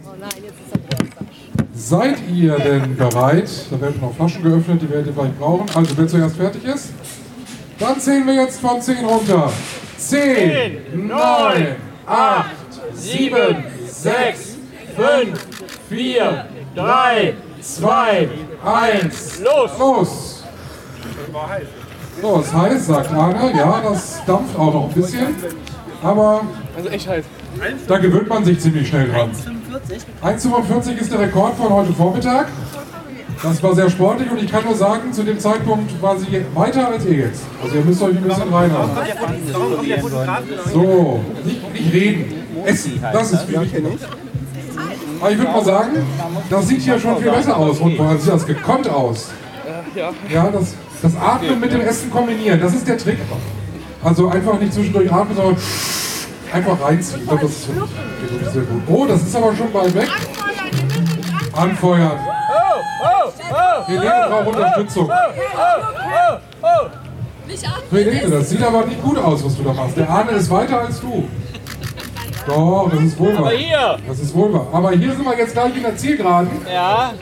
Seid ihr denn bereit? Da werden noch Flaschen geöffnet, die werdet ihr vielleicht brauchen. Also, wer zuerst fertig ist, dann zählen wir jetzt von 10 runter. 10, 9, 8, 7, 6, 5, 4, 3, 2, 1. Los! Los! So, es heiß, sagt Arne. Ja, das dampft auch noch ein bisschen. Aber Also echt heiß. da gewöhnt man sich ziemlich schnell dran. 1,45 ist der Rekord von heute Vormittag. Das war sehr sportlich und ich kann nur sagen, zu dem Zeitpunkt war sie weiter als ihr jetzt. Also ihr müsst euch ein bisschen reinhauen. So, nicht, nicht reden. Essen, das ist viel wichtiger. Aber ich würde mal sagen, das sieht hier schon viel besser aus. Und vor allem sieht das gekonnt aus. Ja, das, das Atmen mit dem Essen kombinieren, das ist der Trick. Also einfach nicht zwischendurch atmen, sondern einfach reinziehen. Ich glaube, das ist wirklich sehr gut. Oh, das ist aber schon bald weg. Anfeuern. Helene braucht Unterstützung. Helene, das sieht aber nicht gut aus, was du da machst. Der Arne ist weiter als du. Doch, das ist wohl wahr. hier. Das ist wohl wahr. Aber hier sind wir jetzt gleich in der Zielgeraden. Ja.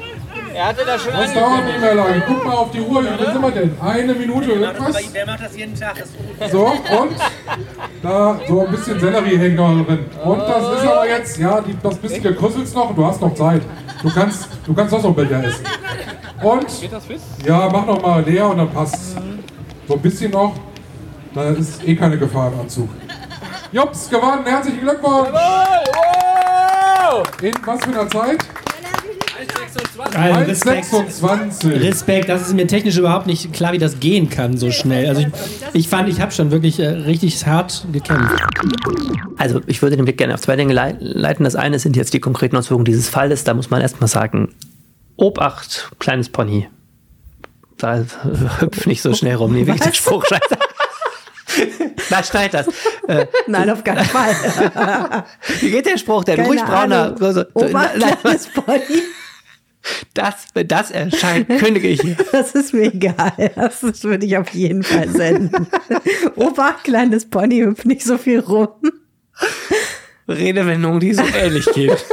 Er hatte das schon Das dauert nicht mehr lange. Guck mal auf die Uhr. Wie viel sind wir denn? Eine Minute irgendwas? Der macht das jeden Tag. So, und da so ein bisschen Sellerie hängt noch drin. Und das ist aber jetzt, ja, die, das bisschen gekrüsselt's noch. Du hast noch Zeit. Du kannst, du kannst auch noch Becher essen. Und, ja, mach noch mal leer und dann passt's. So ein bisschen noch. Da ist eh keine Gefahr im Anzug. Jups, gewonnen. Herzlichen Glückwunsch. In was für einer Zeit? Also Respekt. 1,26. Respekt, das ist mir technisch überhaupt nicht klar, wie das gehen kann so schnell. Also ich, ich fand, ich habe schon wirklich äh, richtig hart gekämpft. Also ich würde den Blick gerne auf zwei Dinge lei- leiten. Das eine sind jetzt die konkreten Auswirkungen dieses Falles. Da muss man erstmal sagen, Obacht, kleines Pony. Da hüpf nicht so schnell rum. Nee, wirklich der Spruch scheiße. Na, schneid das. Äh, Nein, auf keinen Fall. wie geht der Spruch denn? Keine Ruhig brauner. Nein, kleines Pony. Das, wenn das erscheint, kündige ich. Das ist mir egal. Das ist- würde ich auf jeden Fall senden. Opa, kleines Pony, hüpft nicht so viel rum. Redewendung, die so ähnlich geht.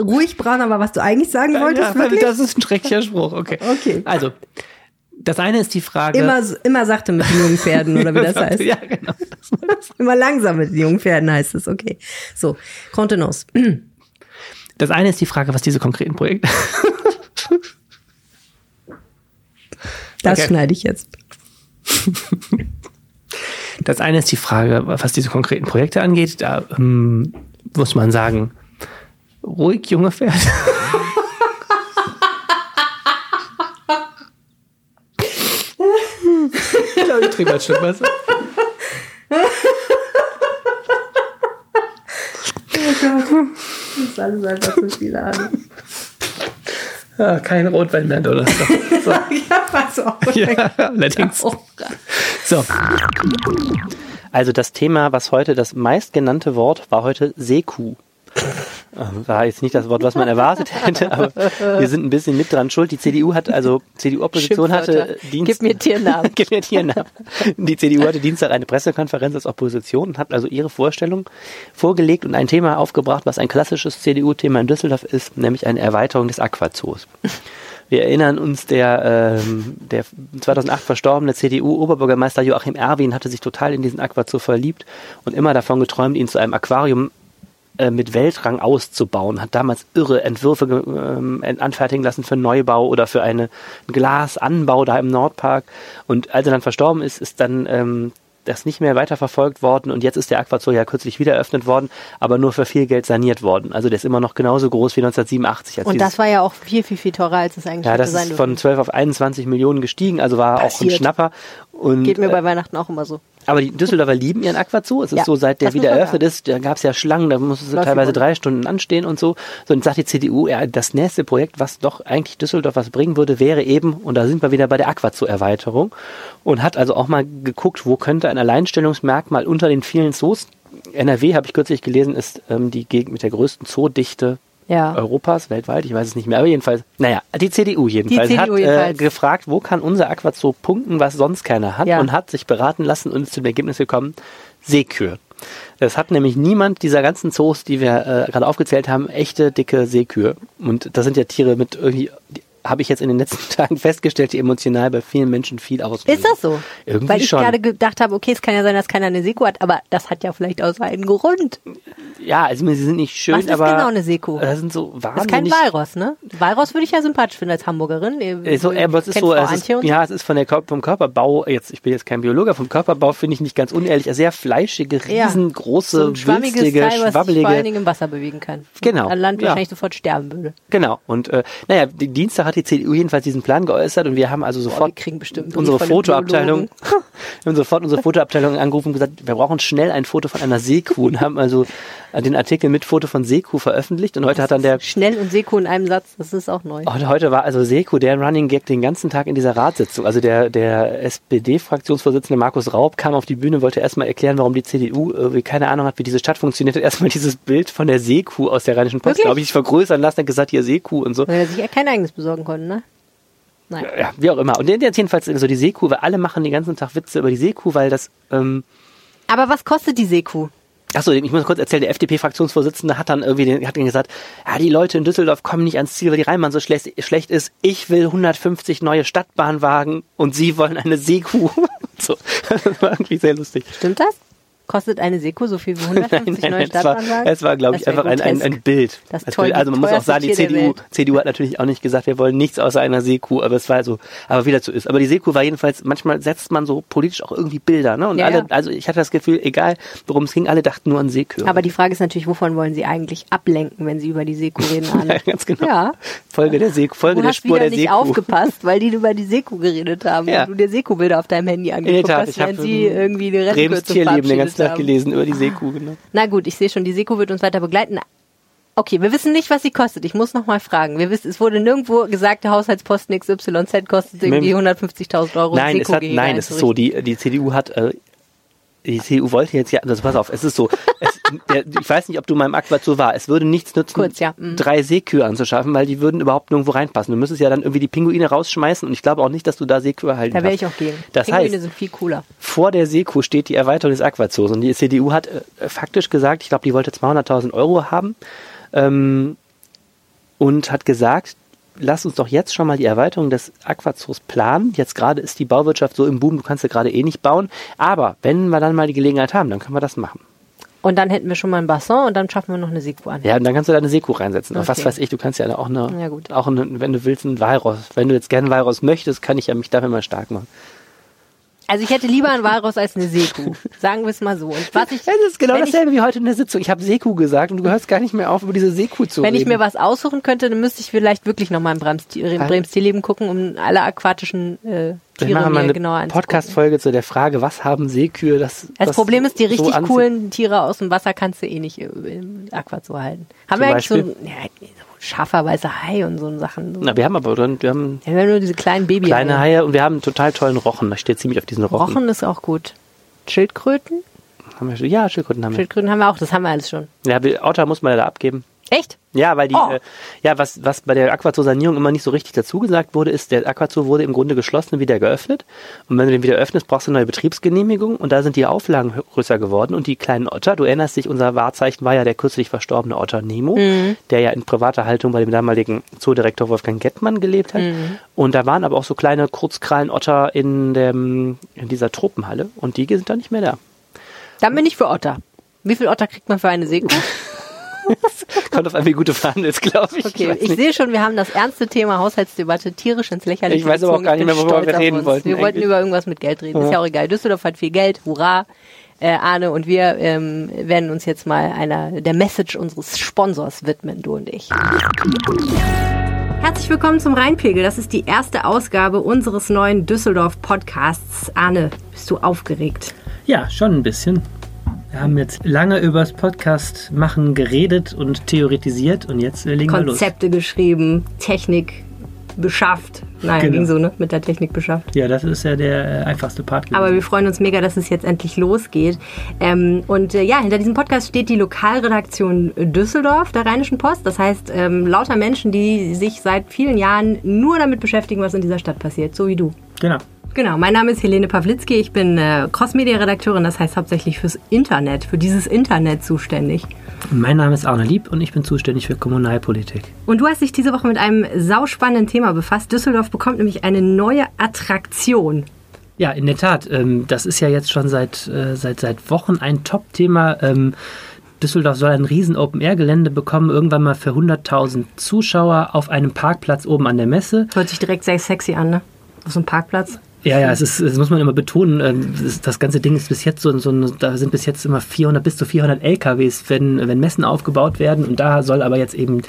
Ruhig braun, aber was du eigentlich sagen wolltest, Ja, wirklich? das ist ein schrecklicher Spruch, okay. Okay. Also, das eine ist die Frage. Immer, immer sachte mit den jungen Pferden, oder wie das heißt. Ja, genau. Immer langsam mit den jungen Pferden heißt es, okay. So, Kontenance. Das eine ist die Frage, was diese konkreten Projekte. Das Okay. schneide ich jetzt. Das eine ist die Frage, was diese konkreten Projekte angeht. Da ähm, muss man sagen, ruhig, junge Pferde. ich glaube, ich trinke mal Stück Wasser. Das ist alles einfach zu viel an. Ja, kein Rotwein mehr, Donnerstag. So. ja, was auch. Ja, allerdings. So. Also das Thema, was heute das meistgenannte Wort war heute Seekuh. War jetzt nicht das Wort, was man erwartet hätte, aber wir sind ein bisschen mit dran schuld. Die CDU hat, also CDU-Opposition hatte Dienst. Gib mir Tiernamen. Gib mir Tiernamen. Die CDU hatte Dienstag eine Pressekonferenz als Opposition und hat also ihre Vorstellung vorgelegt und ein Thema aufgebracht, was ein klassisches CDU-Thema in Düsseldorf ist, nämlich eine Erweiterung des Aquazoos. Wir erinnern uns, der, ähm, der 2008 verstorbene CDU-Oberbürgermeister Joachim Erwin hatte sich total in diesen Aquazoo verliebt und immer davon geträumt, ihn zu einem Aquarium äh, mit Weltrang auszubauen, hat damals irre Entwürfe ähm, anfertigen lassen für Neubau oder für eine, einen Glasanbau da im Nordpark. Und als er dann verstorben ist, ist dann ähm, das nicht mehr weiterverfolgt worden und jetzt ist der Aquazoo ja kürzlich wieder eröffnet worden, aber nur für viel Geld saniert worden. Also der ist immer noch genauso groß wie 1987. Als Und das war ja auch viel, viel, viel teurer, als es eigentlich ja, das sein ist von dürfen. 12 auf 21 Millionen gestiegen, also war auch ein Passiert. Schnapper. Und, Geht mir äh, bei Weihnachten auch immer so. aber die Düsseldorfer lieben ihren Aquazoo. Es ist Ja, so, seit der wieder eröffnet ist, da gab es ja Schlangen, da musste es Läuft teilweise drei Stunden anstehen und so. So, und sagt die CDU, ja, das nächste Projekt, was doch eigentlich Düsseldorf was bringen würde, wäre eben, und da sind wir wieder bei der Aquazoo-Erweiterung, und hat also auch mal geguckt, wo könnte ein Alleinstellungsmerkmal unter den vielen Zoos, NRW, habe ich kürzlich gelesen, ist ähm, die Gegend mit der größten Zoodichte Ja. Europas, weltweit, ich weiß es nicht mehr, aber jedenfalls, naja, die CDU jedenfalls Die hat CDU Äh, jedenfalls. gefragt, wo kann unser Aquazoo punkten, was sonst keiner hat Ja. und hat sich beraten lassen und ist zum Ergebnis gekommen, Seekühe. Es hat nämlich niemand dieser ganzen Zoos, die wir äh, gerade aufgezählt haben, echte dicke Seekühe. Und das sind ja Tiere mit irgendwie, habe ich jetzt in den letzten Tagen festgestellt, die emotional bei vielen Menschen viel auslösen. Ist das so? Irgendwie Weil ich schon. gerade gedacht habe, okay, es kann ja sein, dass keiner eine Seko hat, aber das hat ja vielleicht auch seinen Grund. Ja, also sie sind nicht schön, Was ist aber genau eine Seko? Das sind so Das ist kein wahnsinnig Walross, ne? Walross würde ich ja sympathisch finden als Hamburgerin. Äh, So, Ihr aber es ist so, es ist, so. ja, es ist von der vom Körperbau, jetzt, ich bin jetzt kein Biologe, vom Körperbau finde ich nicht ganz unehrlich, sehr fleischige, Ja. riesengroße, so ein schwammiges wülstige, Teil, was sich vor allen schwabbelige. Dingen im Wasser bewegen kann. Genau, Ein Land ja. wahrscheinlich sofort sterben würde. Genau. Und äh, naja, die Dienstag hat die CDU jedenfalls diesen Plan geäußert und wir haben also sofort einen unsere Fotoabteilung, haben sofort unsere Fotoabteilung angerufen und gesagt, wir brauchen schnell ein Foto von einer Seekuh und haben also äh, den Artikel mit Foto von Seekuh veröffentlicht und heute hat dann der Schnell und Seko in einem Satz, das ist auch neu. Und heute war also Seku der Running Gag den ganzen Tag in dieser Ratssitzung. Also der, der SPD-Fraktionsvorsitzende Markus Raub kam auf die Bühne, wollte erstmal erklären, warum die CDU irgendwie keine Ahnung hat, wie diese Stadt funktioniert. Hat erstmal dieses Bild von der Seekuh aus der Rheinischen Post, glaube ich, vergrößern lassen, hat gesagt, hier Seekuh und so. Weil er sich ja kein eigenes besorgen konnte, ne? Nein. Ja, wie auch immer. Und der jetzt jedenfalls so die Seekuh, weil alle machen den ganzen Tag Witze über die Seekuh, weil das, ähm, Aber was kostet die Seekuh? Achso, ich muss kurz erzählen, der FDP-Fraktionsvorsitzende hat dann irgendwie den, hat dann gesagt, ja, die Leute in Düsseldorf kommen nicht ans Ziel, weil die Rheinbahn so schlecht, schlecht ist. Ich will 150 neue Stadtbahnwagen und sie wollen eine Seekuh. so. Das war irgendwie sehr lustig. Stimmt das? Kostet eine Seekuh so viel wie 150 neue es war, Stadtbahnwagen? es war glaube ich, Das einfach ein, ein, ein Bild. Das toll- Bild. Also man muss auch sagen, die CDU. CDU hat natürlich auch nicht gesagt, wir wollen nichts außer einer Seekuh, aber es war so, aber wieder so ist. Aber die Seekuh war jedenfalls, manchmal setzt man so politisch auch irgendwie Bilder, ne? Und Ja, alle, ja. also ich hatte das Gefühl, egal worum es ging, alle dachten nur an Seekühe. Aber die Frage ist natürlich, wovon wollen sie eigentlich ablenken, wenn sie über die Seekuh reden? Anne? Ja, ganz genau. Ja. Folge der Seekuh, Folge Du der Spur der nicht Seekuh. aufgepasst, weil die über die Seekuh geredet haben Ja. und du dir Seekuhbilder auf deinem Handy angeguckt hast, während sie irgendwie die Brems Rennkürzung Tierleben den ganzen verabschiedet Tag haben. gelesen über die Seekuh, genau. Na gut, ich sehe schon, die Seekuh wird uns weiter begleiten. Okay, wir wissen nicht, was sie kostet. Ich muss noch mal fragen. Wir wissen, es wurde nirgendwo gesagt, der Haushaltsposten XYZ kostet irgendwie 150.000 Euro. Nein, es hat, nein, es ist so, die, die CDU hat, äh, die CDU wollte jetzt ja, also pass auf, es ist so, es, der, ich weiß nicht, ob du meinem Aquazoo war, es würde nichts nützen, Kurz, ja, mhm. drei Seekühe anzuschaffen, weil die würden überhaupt nirgendwo reinpassen. Du müsstest ja dann irgendwie die Pinguine rausschmeißen und ich glaube auch nicht, dass du da Seekühe halten Da wäre ich auch gegen. Das Pinguine heißt, sind viel cooler. vor der Seekuh steht die Erweiterung des Aquazoos und die CDU hat äh, faktisch gesagt, ich glaube, die wollte 200.000 Euro haben ähm, und hat gesagt, lass uns doch jetzt schon mal die Erweiterung des Aquazoos planen. Jetzt gerade ist die Bauwirtschaft so im Boom, du kannst ja gerade eh nicht bauen, aber wenn wir dann mal die Gelegenheit haben, dann können wir das machen. Und dann hätten wir schon mal ein Bassin und dann schaffen wir noch eine Seekuh an. Ja, und dann kannst du da eine Seekuh reinsetzen. Und was Okay. weiß ich, du kannst ja auch eine, Ja, gut. auch eine, wenn du willst, ein Walross. Wenn du jetzt gerne ein Walross möchtest, kann ich ja mich dafür mal stark machen. Also ich hätte lieber ein Walross als eine Seekuh. Sagen wir es mal so. Und was ich, Das ist genau wenn ich, dasselbe wie heute in der Sitzung. Ich habe Seekuh gesagt und du hörst gar nicht mehr auf, über diese Seekuh zu wenn reden. ich mir was aussuchen könnte, dann müsste ich vielleicht wirklich nochmal Brems, in Brems Tierleben gucken, um alle aquatischen äh, Wir Tiere machen mir eine. Podcast-Folge zu der Frage, was haben Seekühe? Das, Das Problem ist, die so richtig anzieht. coolen Tiere aus dem Wasser kannst du eh nicht äh, im Aquazoo halten. Haben Zum wir eigentlich so Beispiel? ein ja, so scharfer weißer Hai und so Sachen. Na, wir haben aber drin, wir haben Ja, wir haben nur diese kleinen Baby kleine Haie und wir haben einen total tollen Rochen. Da steht ziemlich auf diesen Rochen. Rochen ist auch gut. Schildkröten? Haben wir ja, Schildkröten haben wir. Schildkröten haben wir auch, das haben wir alles schon. Ja, Otter muss man ja da abgeben. Echt? Ja, weil die, Oh. äh, ja, was, was bei der Aquazoo-Sanierung immer nicht so richtig dazu gesagt wurde, ist, der Aquazoo wurde im Grunde geschlossen und wieder geöffnet. Und wenn du den wieder öffnest, brauchst du eine neue Betriebsgenehmigung. Und da sind die Auflagen größer geworden. Und die kleinen Otter, du erinnerst dich, unser Wahrzeichen war ja der kürzlich verstorbene Otter Nemo, der ja in privater Haltung bei dem damaligen Zoodirektor Wolfgang Gettmann gelebt hat. Und da waren aber auch so kleine Kurzkrallen-Otter in, dem, in dieser Tropenhalle. Und die sind dann nicht mehr da. Dann bin ich für Otter. Wie viel Otter kriegt man für eine Seekuh? Kommt auf an, wie gut du verhandelst, glaube ich. Okay, ich nicht. sehe schon, wir haben das ernste Thema Haushaltsdebatte tierisch ins Lächerliche Ich weiß aber auch gar nicht mehr, worüber stolz wir auf reden uns. wollten Wir wollten eigentlich. über irgendwas mit Geld reden. Ist ja auch egal. Düsseldorf hat viel Geld. Hurra. Äh, Arne und wir ähm, werden uns jetzt mal einer der Message unseres Sponsors widmen, du und ich. Herzlich willkommen zum Rheinpegel. Das ist die erste Ausgabe unseres neuen Düsseldorf-Podcasts. Arne, bist du aufgeregt? Ja, schon ein bisschen. Wir haben jetzt lange übers Podcast machen geredet und theoretisiert und jetzt äh, legen wir los. Konzepte geschrieben, Technik beschafft. Nein, Genau. ging so, ne? Mit der Technik beschafft. Ja, das ist ja der äh, einfachste Part gewesen. Aber wir freuen uns mega, dass es jetzt endlich losgeht. Ähm, und äh, ja, hinter diesem Podcast steht die Lokalredaktion Düsseldorf der Rheinischen Post. Das heißt, ähm, lauter Menschen, die sich seit vielen Jahren nur damit beschäftigen, was in dieser Stadt passiert, so wie du. genau. Genau, mein Name ist Helene Pawlitzki. Ich bin äh, Cross-Media-Redakteurin, das heißt hauptsächlich fürs Internet, für dieses Internet zuständig. Mein Name ist Arne Lieb und ich bin zuständig für Kommunalpolitik. Und du hast dich diese Woche mit einem sauspannenden Thema befasst. Düsseldorf bekommt nämlich eine neue Attraktion. Ja, in der Tat. Ähm, das ist ja jetzt schon seit, äh, seit, seit Wochen ein Top-Thema. Ähm, Düsseldorf soll ein riesen Open-Air-Gelände bekommen, irgendwann mal für 100.000 Zuschauer auf einem Parkplatz oben an der Messe. Hört sich direkt sehr sexy an, ne? Auf so einem Parkplatz. Ja, ja, es ist, das muss man immer betonen. ähm, Das, ganze Ding ist bis jetzt so, so da sind bis jetzt immer 400 bis zu 400 LKWs, wenn, wenn Messen aufgebaut werden. Und da soll aber jetzt eben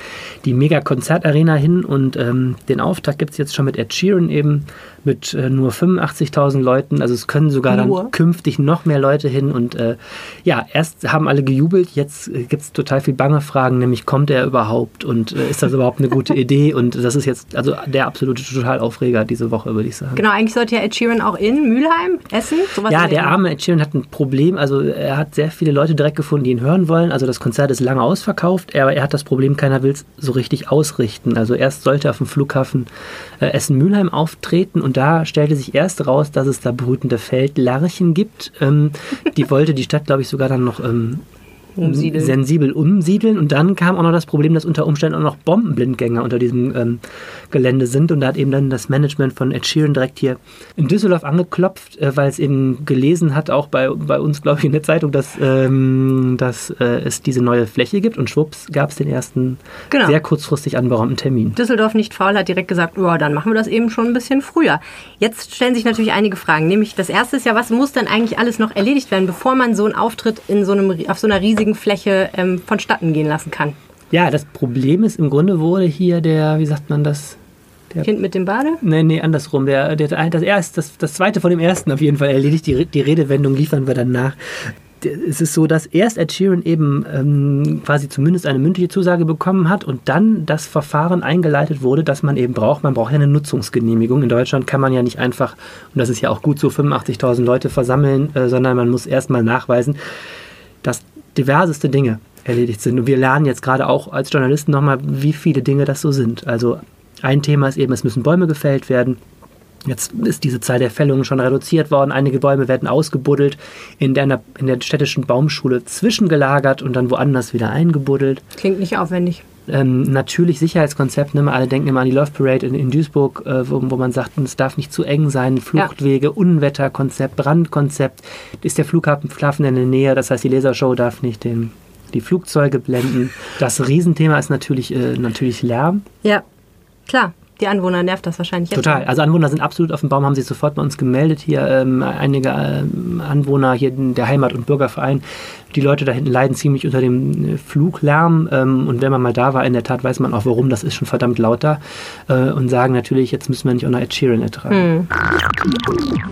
die Mega-Konzertarena hin. Und ähm, den Auftakt gibt es jetzt schon mit Ed Sheeran eben mit äh, nur 85.000 Leuten. Also es können sogar Nur? dann künftig noch mehr Leute hin. Und äh, ja, erst haben alle gejubelt, jetzt äh, gibt es total viel bange Fragen, nämlich kommt er überhaupt und äh, ist das überhaupt eine gute Idee? Und das ist jetzt also der absolute Totalaufreger diese Woche, würde ich sagen. Genau, eigentlich sollte ja Ed Sheeran auch in Mülheim essen. Sowas Ja, der arme Ed Sheeran hat ein Problem. Also er hat sehr viele Leute direkt gefunden, die ihn hören wollen. Also das Konzert ist lange ausverkauft, aber er hat das Problem, keiner will es so richtig ausrichten. Also erst sollte er auf dem Flughafen äh, Essen-Mülheim auftreten und da stellte sich erst raus, dass es da brütende Feldlarchen gibt. Ähm, die wollte die Stadt, glaube ich, sogar dann noch ähm, Umsiedeln. sensibel umsiedeln. Und dann kam auch noch das Problem, dass unter Umständen auch noch Bombenblindgänger unter diesem ähm, Gelände sind. Und da hat eben dann das Management von Ed Sheeran direkt hier in Düsseldorf angeklopft, äh, weil es eben gelesen hat, auch bei, bei uns, glaube ich, in der Zeitung, dass, ähm, dass äh, es diese neue Fläche gibt. Und schwupps gab es den ersten Genau. sehr kurzfristig anberaumten Termin. Düsseldorf nicht faul hat direkt gesagt, ja, dann machen wir das eben schon ein bisschen früher. Jetzt stellen sich natürlich einige Fragen. Nämlich das erste ist ja, was muss denn eigentlich alles noch erledigt werden, bevor man so einen Auftritt in so einem, auf so einer riesigen Fläche ähm, vonstatten gehen lassen kann? Ja, das Problem ist, im Grunde wurde hier der, wie sagt man das? Der Kind mit dem Bade? Nee, nee, andersrum. Der, der, das, erste, das, das zweite von dem ersten auf jeden Fall erledigt. Die, die Redewendung liefern wir dann nach. Es ist so, dass erst Ed Sheeran eben ähm, quasi zumindest eine mündliche Zusage bekommen hat und dann das Verfahren eingeleitet wurde, das man eben braucht. Man braucht ja eine Nutzungsgenehmigung. In Deutschland kann man ja nicht einfach, und das ist ja auch gut so, 85.000 Leute versammeln, äh, sondern man muss erstmal nachweisen, dass diverseste Dinge erledigt sind. Und wir lernen jetzt gerade auch als Journalisten nochmal, wie viele Dinge das so sind. Also ein Thema ist eben, es müssen Bäume gefällt werden. Jetzt ist diese Zahl der Fällungen schon reduziert worden. Einige Bäume werden ausgebuddelt, in der, in der städtischen Baumschule zwischengelagert und dann woanders wieder eingebuddelt. Klingt nicht aufwendig. Ähm, natürlich Sicherheitskonzept, ne? alle denken immer an die Love Parade in, in Duisburg, äh, wo, wo man sagt, es darf nicht zu eng sein, Fluchtwege, Unwetterkonzept, Brandkonzept, ist der Flughafen in der Nähe, das heißt die Lasershow darf nicht den, die Flugzeuge blenden. Das Riesenthema ist natürlich, äh, natürlich Lärm. Ja, klar. Die Anwohner nervt das wahrscheinlich jetzt. Total. Also Anwohner sind absolut auf dem Baum, haben sich sofort bei uns gemeldet. Hier ähm, einige ähm, Anwohner hier in der Heimat- und Bürgerverein. Die Leute da hinten leiden ziemlich unter dem äh, Fluglärm. Ähm, und wenn man mal da war, in der Tat weiß man auch, warum. Das ist schon verdammt laut da. Äh, und sagen natürlich, jetzt müssen wir nicht auch noch Ed Sheeran ertragen.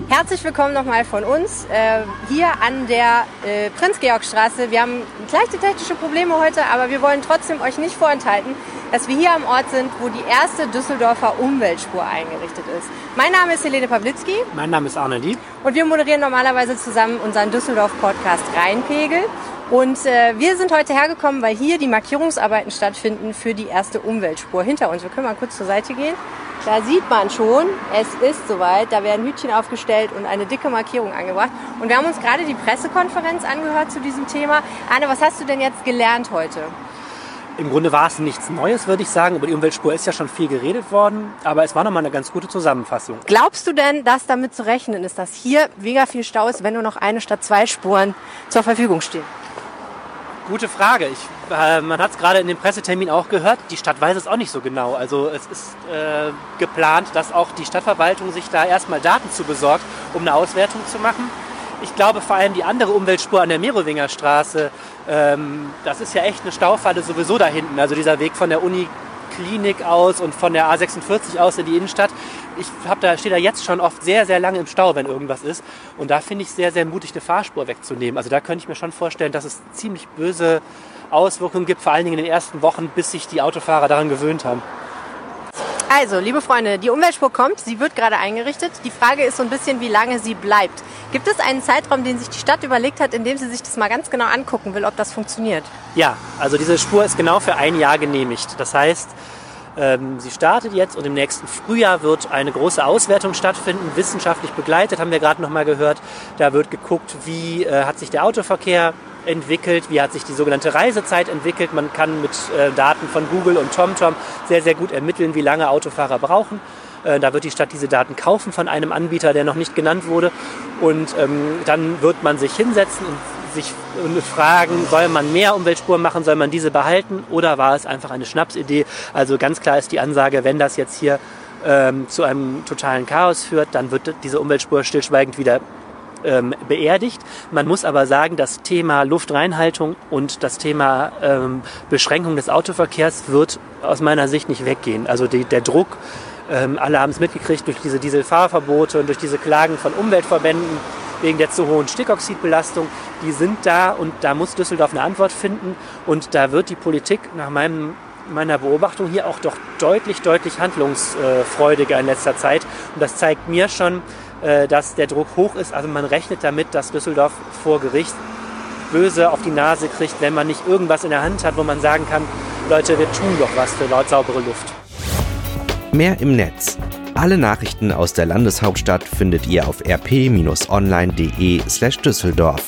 Herzlich willkommen nochmal von uns äh, hier an der äh, Prinz-Georg-Straße. Wir haben leichte technische Probleme heute, aber wir wollen trotzdem euch nicht vorenthalten, dass wir hier am Ort sind, wo die erste Düsseldorfer Umweltspur eingerichtet ist. Mein Name ist Helene Pawlitzki Mein Name ist Arne Lieb. und wir moderieren normalerweise zusammen unseren Düsseldorf-Podcast Rheinpegel. Und äh, wir sind heute hergekommen, weil hier die Markierungsarbeiten stattfinden für die erste Umweltspur hinter uns. Wir können mal kurz zur Seite gehen. Da sieht man schon, es ist soweit. Da werden Hütchen aufgestellt und eine dicke Markierung angebracht. Und wir haben uns gerade die Pressekonferenz angehört zu diesem Thema. Anne, was hast du denn jetzt gelernt heute? Im Grunde war es nichts Neues, würde ich sagen. Über die Umweltspur ist ja schon viel geredet worden, aber es war nochmal eine ganz gute Zusammenfassung. Glaubst du denn, dass damit zu rechnen ist, dass hier mega viel Stau ist, wenn nur noch eine statt zwei Spuren zur Verfügung stehen? Gute Frage. Ich, äh, man hat es gerade in dem Pressetermin auch gehört. Die Stadt weiß es auch nicht so genau. Also es ist äh, geplant, dass auch die Stadtverwaltung sich da erstmal Daten zu besorgt, um eine Auswertung zu machen. Ich glaube vor allem die andere Umweltspur an der Merowinger Straße, ähm, das ist ja echt eine Staufalle sowieso da hinten. Also dieser Weg von der Uniklinik aus und von der A46 aus in die Innenstadt. Ich hab da, stehe da jetzt schon oft sehr, sehr lange im Stau, wenn irgendwas ist. Und da finde ich sehr, sehr mutig, eine Fahrspur wegzunehmen. Also da könnte ich mir schon vorstellen, dass es ziemlich böse Auswirkungen gibt, vor allen Dingen in den ersten Wochen, bis sich die Autofahrer daran gewöhnt haben. Also, liebe Freunde, die Umweltspur kommt, sie wird gerade eingerichtet. Die Frage ist so ein bisschen, wie lange sie bleibt. Gibt es einen Zeitraum, den sich die Stadt überlegt hat, in dem sie sich das mal ganz genau angucken will, ob das funktioniert? Ja, also diese Spur ist genau für ein Jahr genehmigt. Das heißt, ähm, sie startet jetzt und im nächsten Frühjahr wird eine große Auswertung stattfinden, wissenschaftlich begleitet, haben wir gerade noch mal gehört. Da wird geguckt, wie äh, hat sich der Autoverkehr entwickelt, wie hat sich die sogenannte Reisezeit entwickelt. Man kann mit äh, Daten von Google und TomTom sehr, sehr gut ermitteln, wie lange Autofahrer brauchen. Äh, da wird die Stadt diese Daten kaufen von einem Anbieter, der noch nicht genannt wurde. Und ähm, dann wird man sich hinsetzen und sich fragen, soll man mehr Umweltspuren machen, soll man diese behalten oder war es einfach eine Schnapsidee? Also ganz klar ist die Ansage, wenn das jetzt hier ähm, zu einem totalen Chaos führt, dann wird diese Umweltspur stillschweigend wieder ähm, beerdigt. Man muss aber sagen, das Thema Luftreinhaltung und das Thema ähm, Beschränkung des Autoverkehrs wird aus meiner Sicht nicht weggehen. Also die, der Druck, ähm, alle haben es mitgekriegt durch diese Dieselfahrverbote und durch diese Klagen von Umweltverbänden wegen der zu hohen Stickoxidbelastung, die sind da und da muss Düsseldorf eine Antwort finden und da wird die Politik nach meinem meiner Beobachtung hier auch doch deutlich, deutlich handlungsfreudiger in letzter Zeit. Und das zeigt mir schon, dass der Druck hoch ist. Also man rechnet damit, dass Düsseldorf vor Gericht böse auf die Nase kriegt, wenn man nicht irgendwas in der Hand hat, wo man sagen kann, Leute, wir tun doch was für laut saubere Luft. Mehr im Netz. Alle Nachrichten aus der Landeshauptstadt findet ihr auf rp-online.de slash Düsseldorf.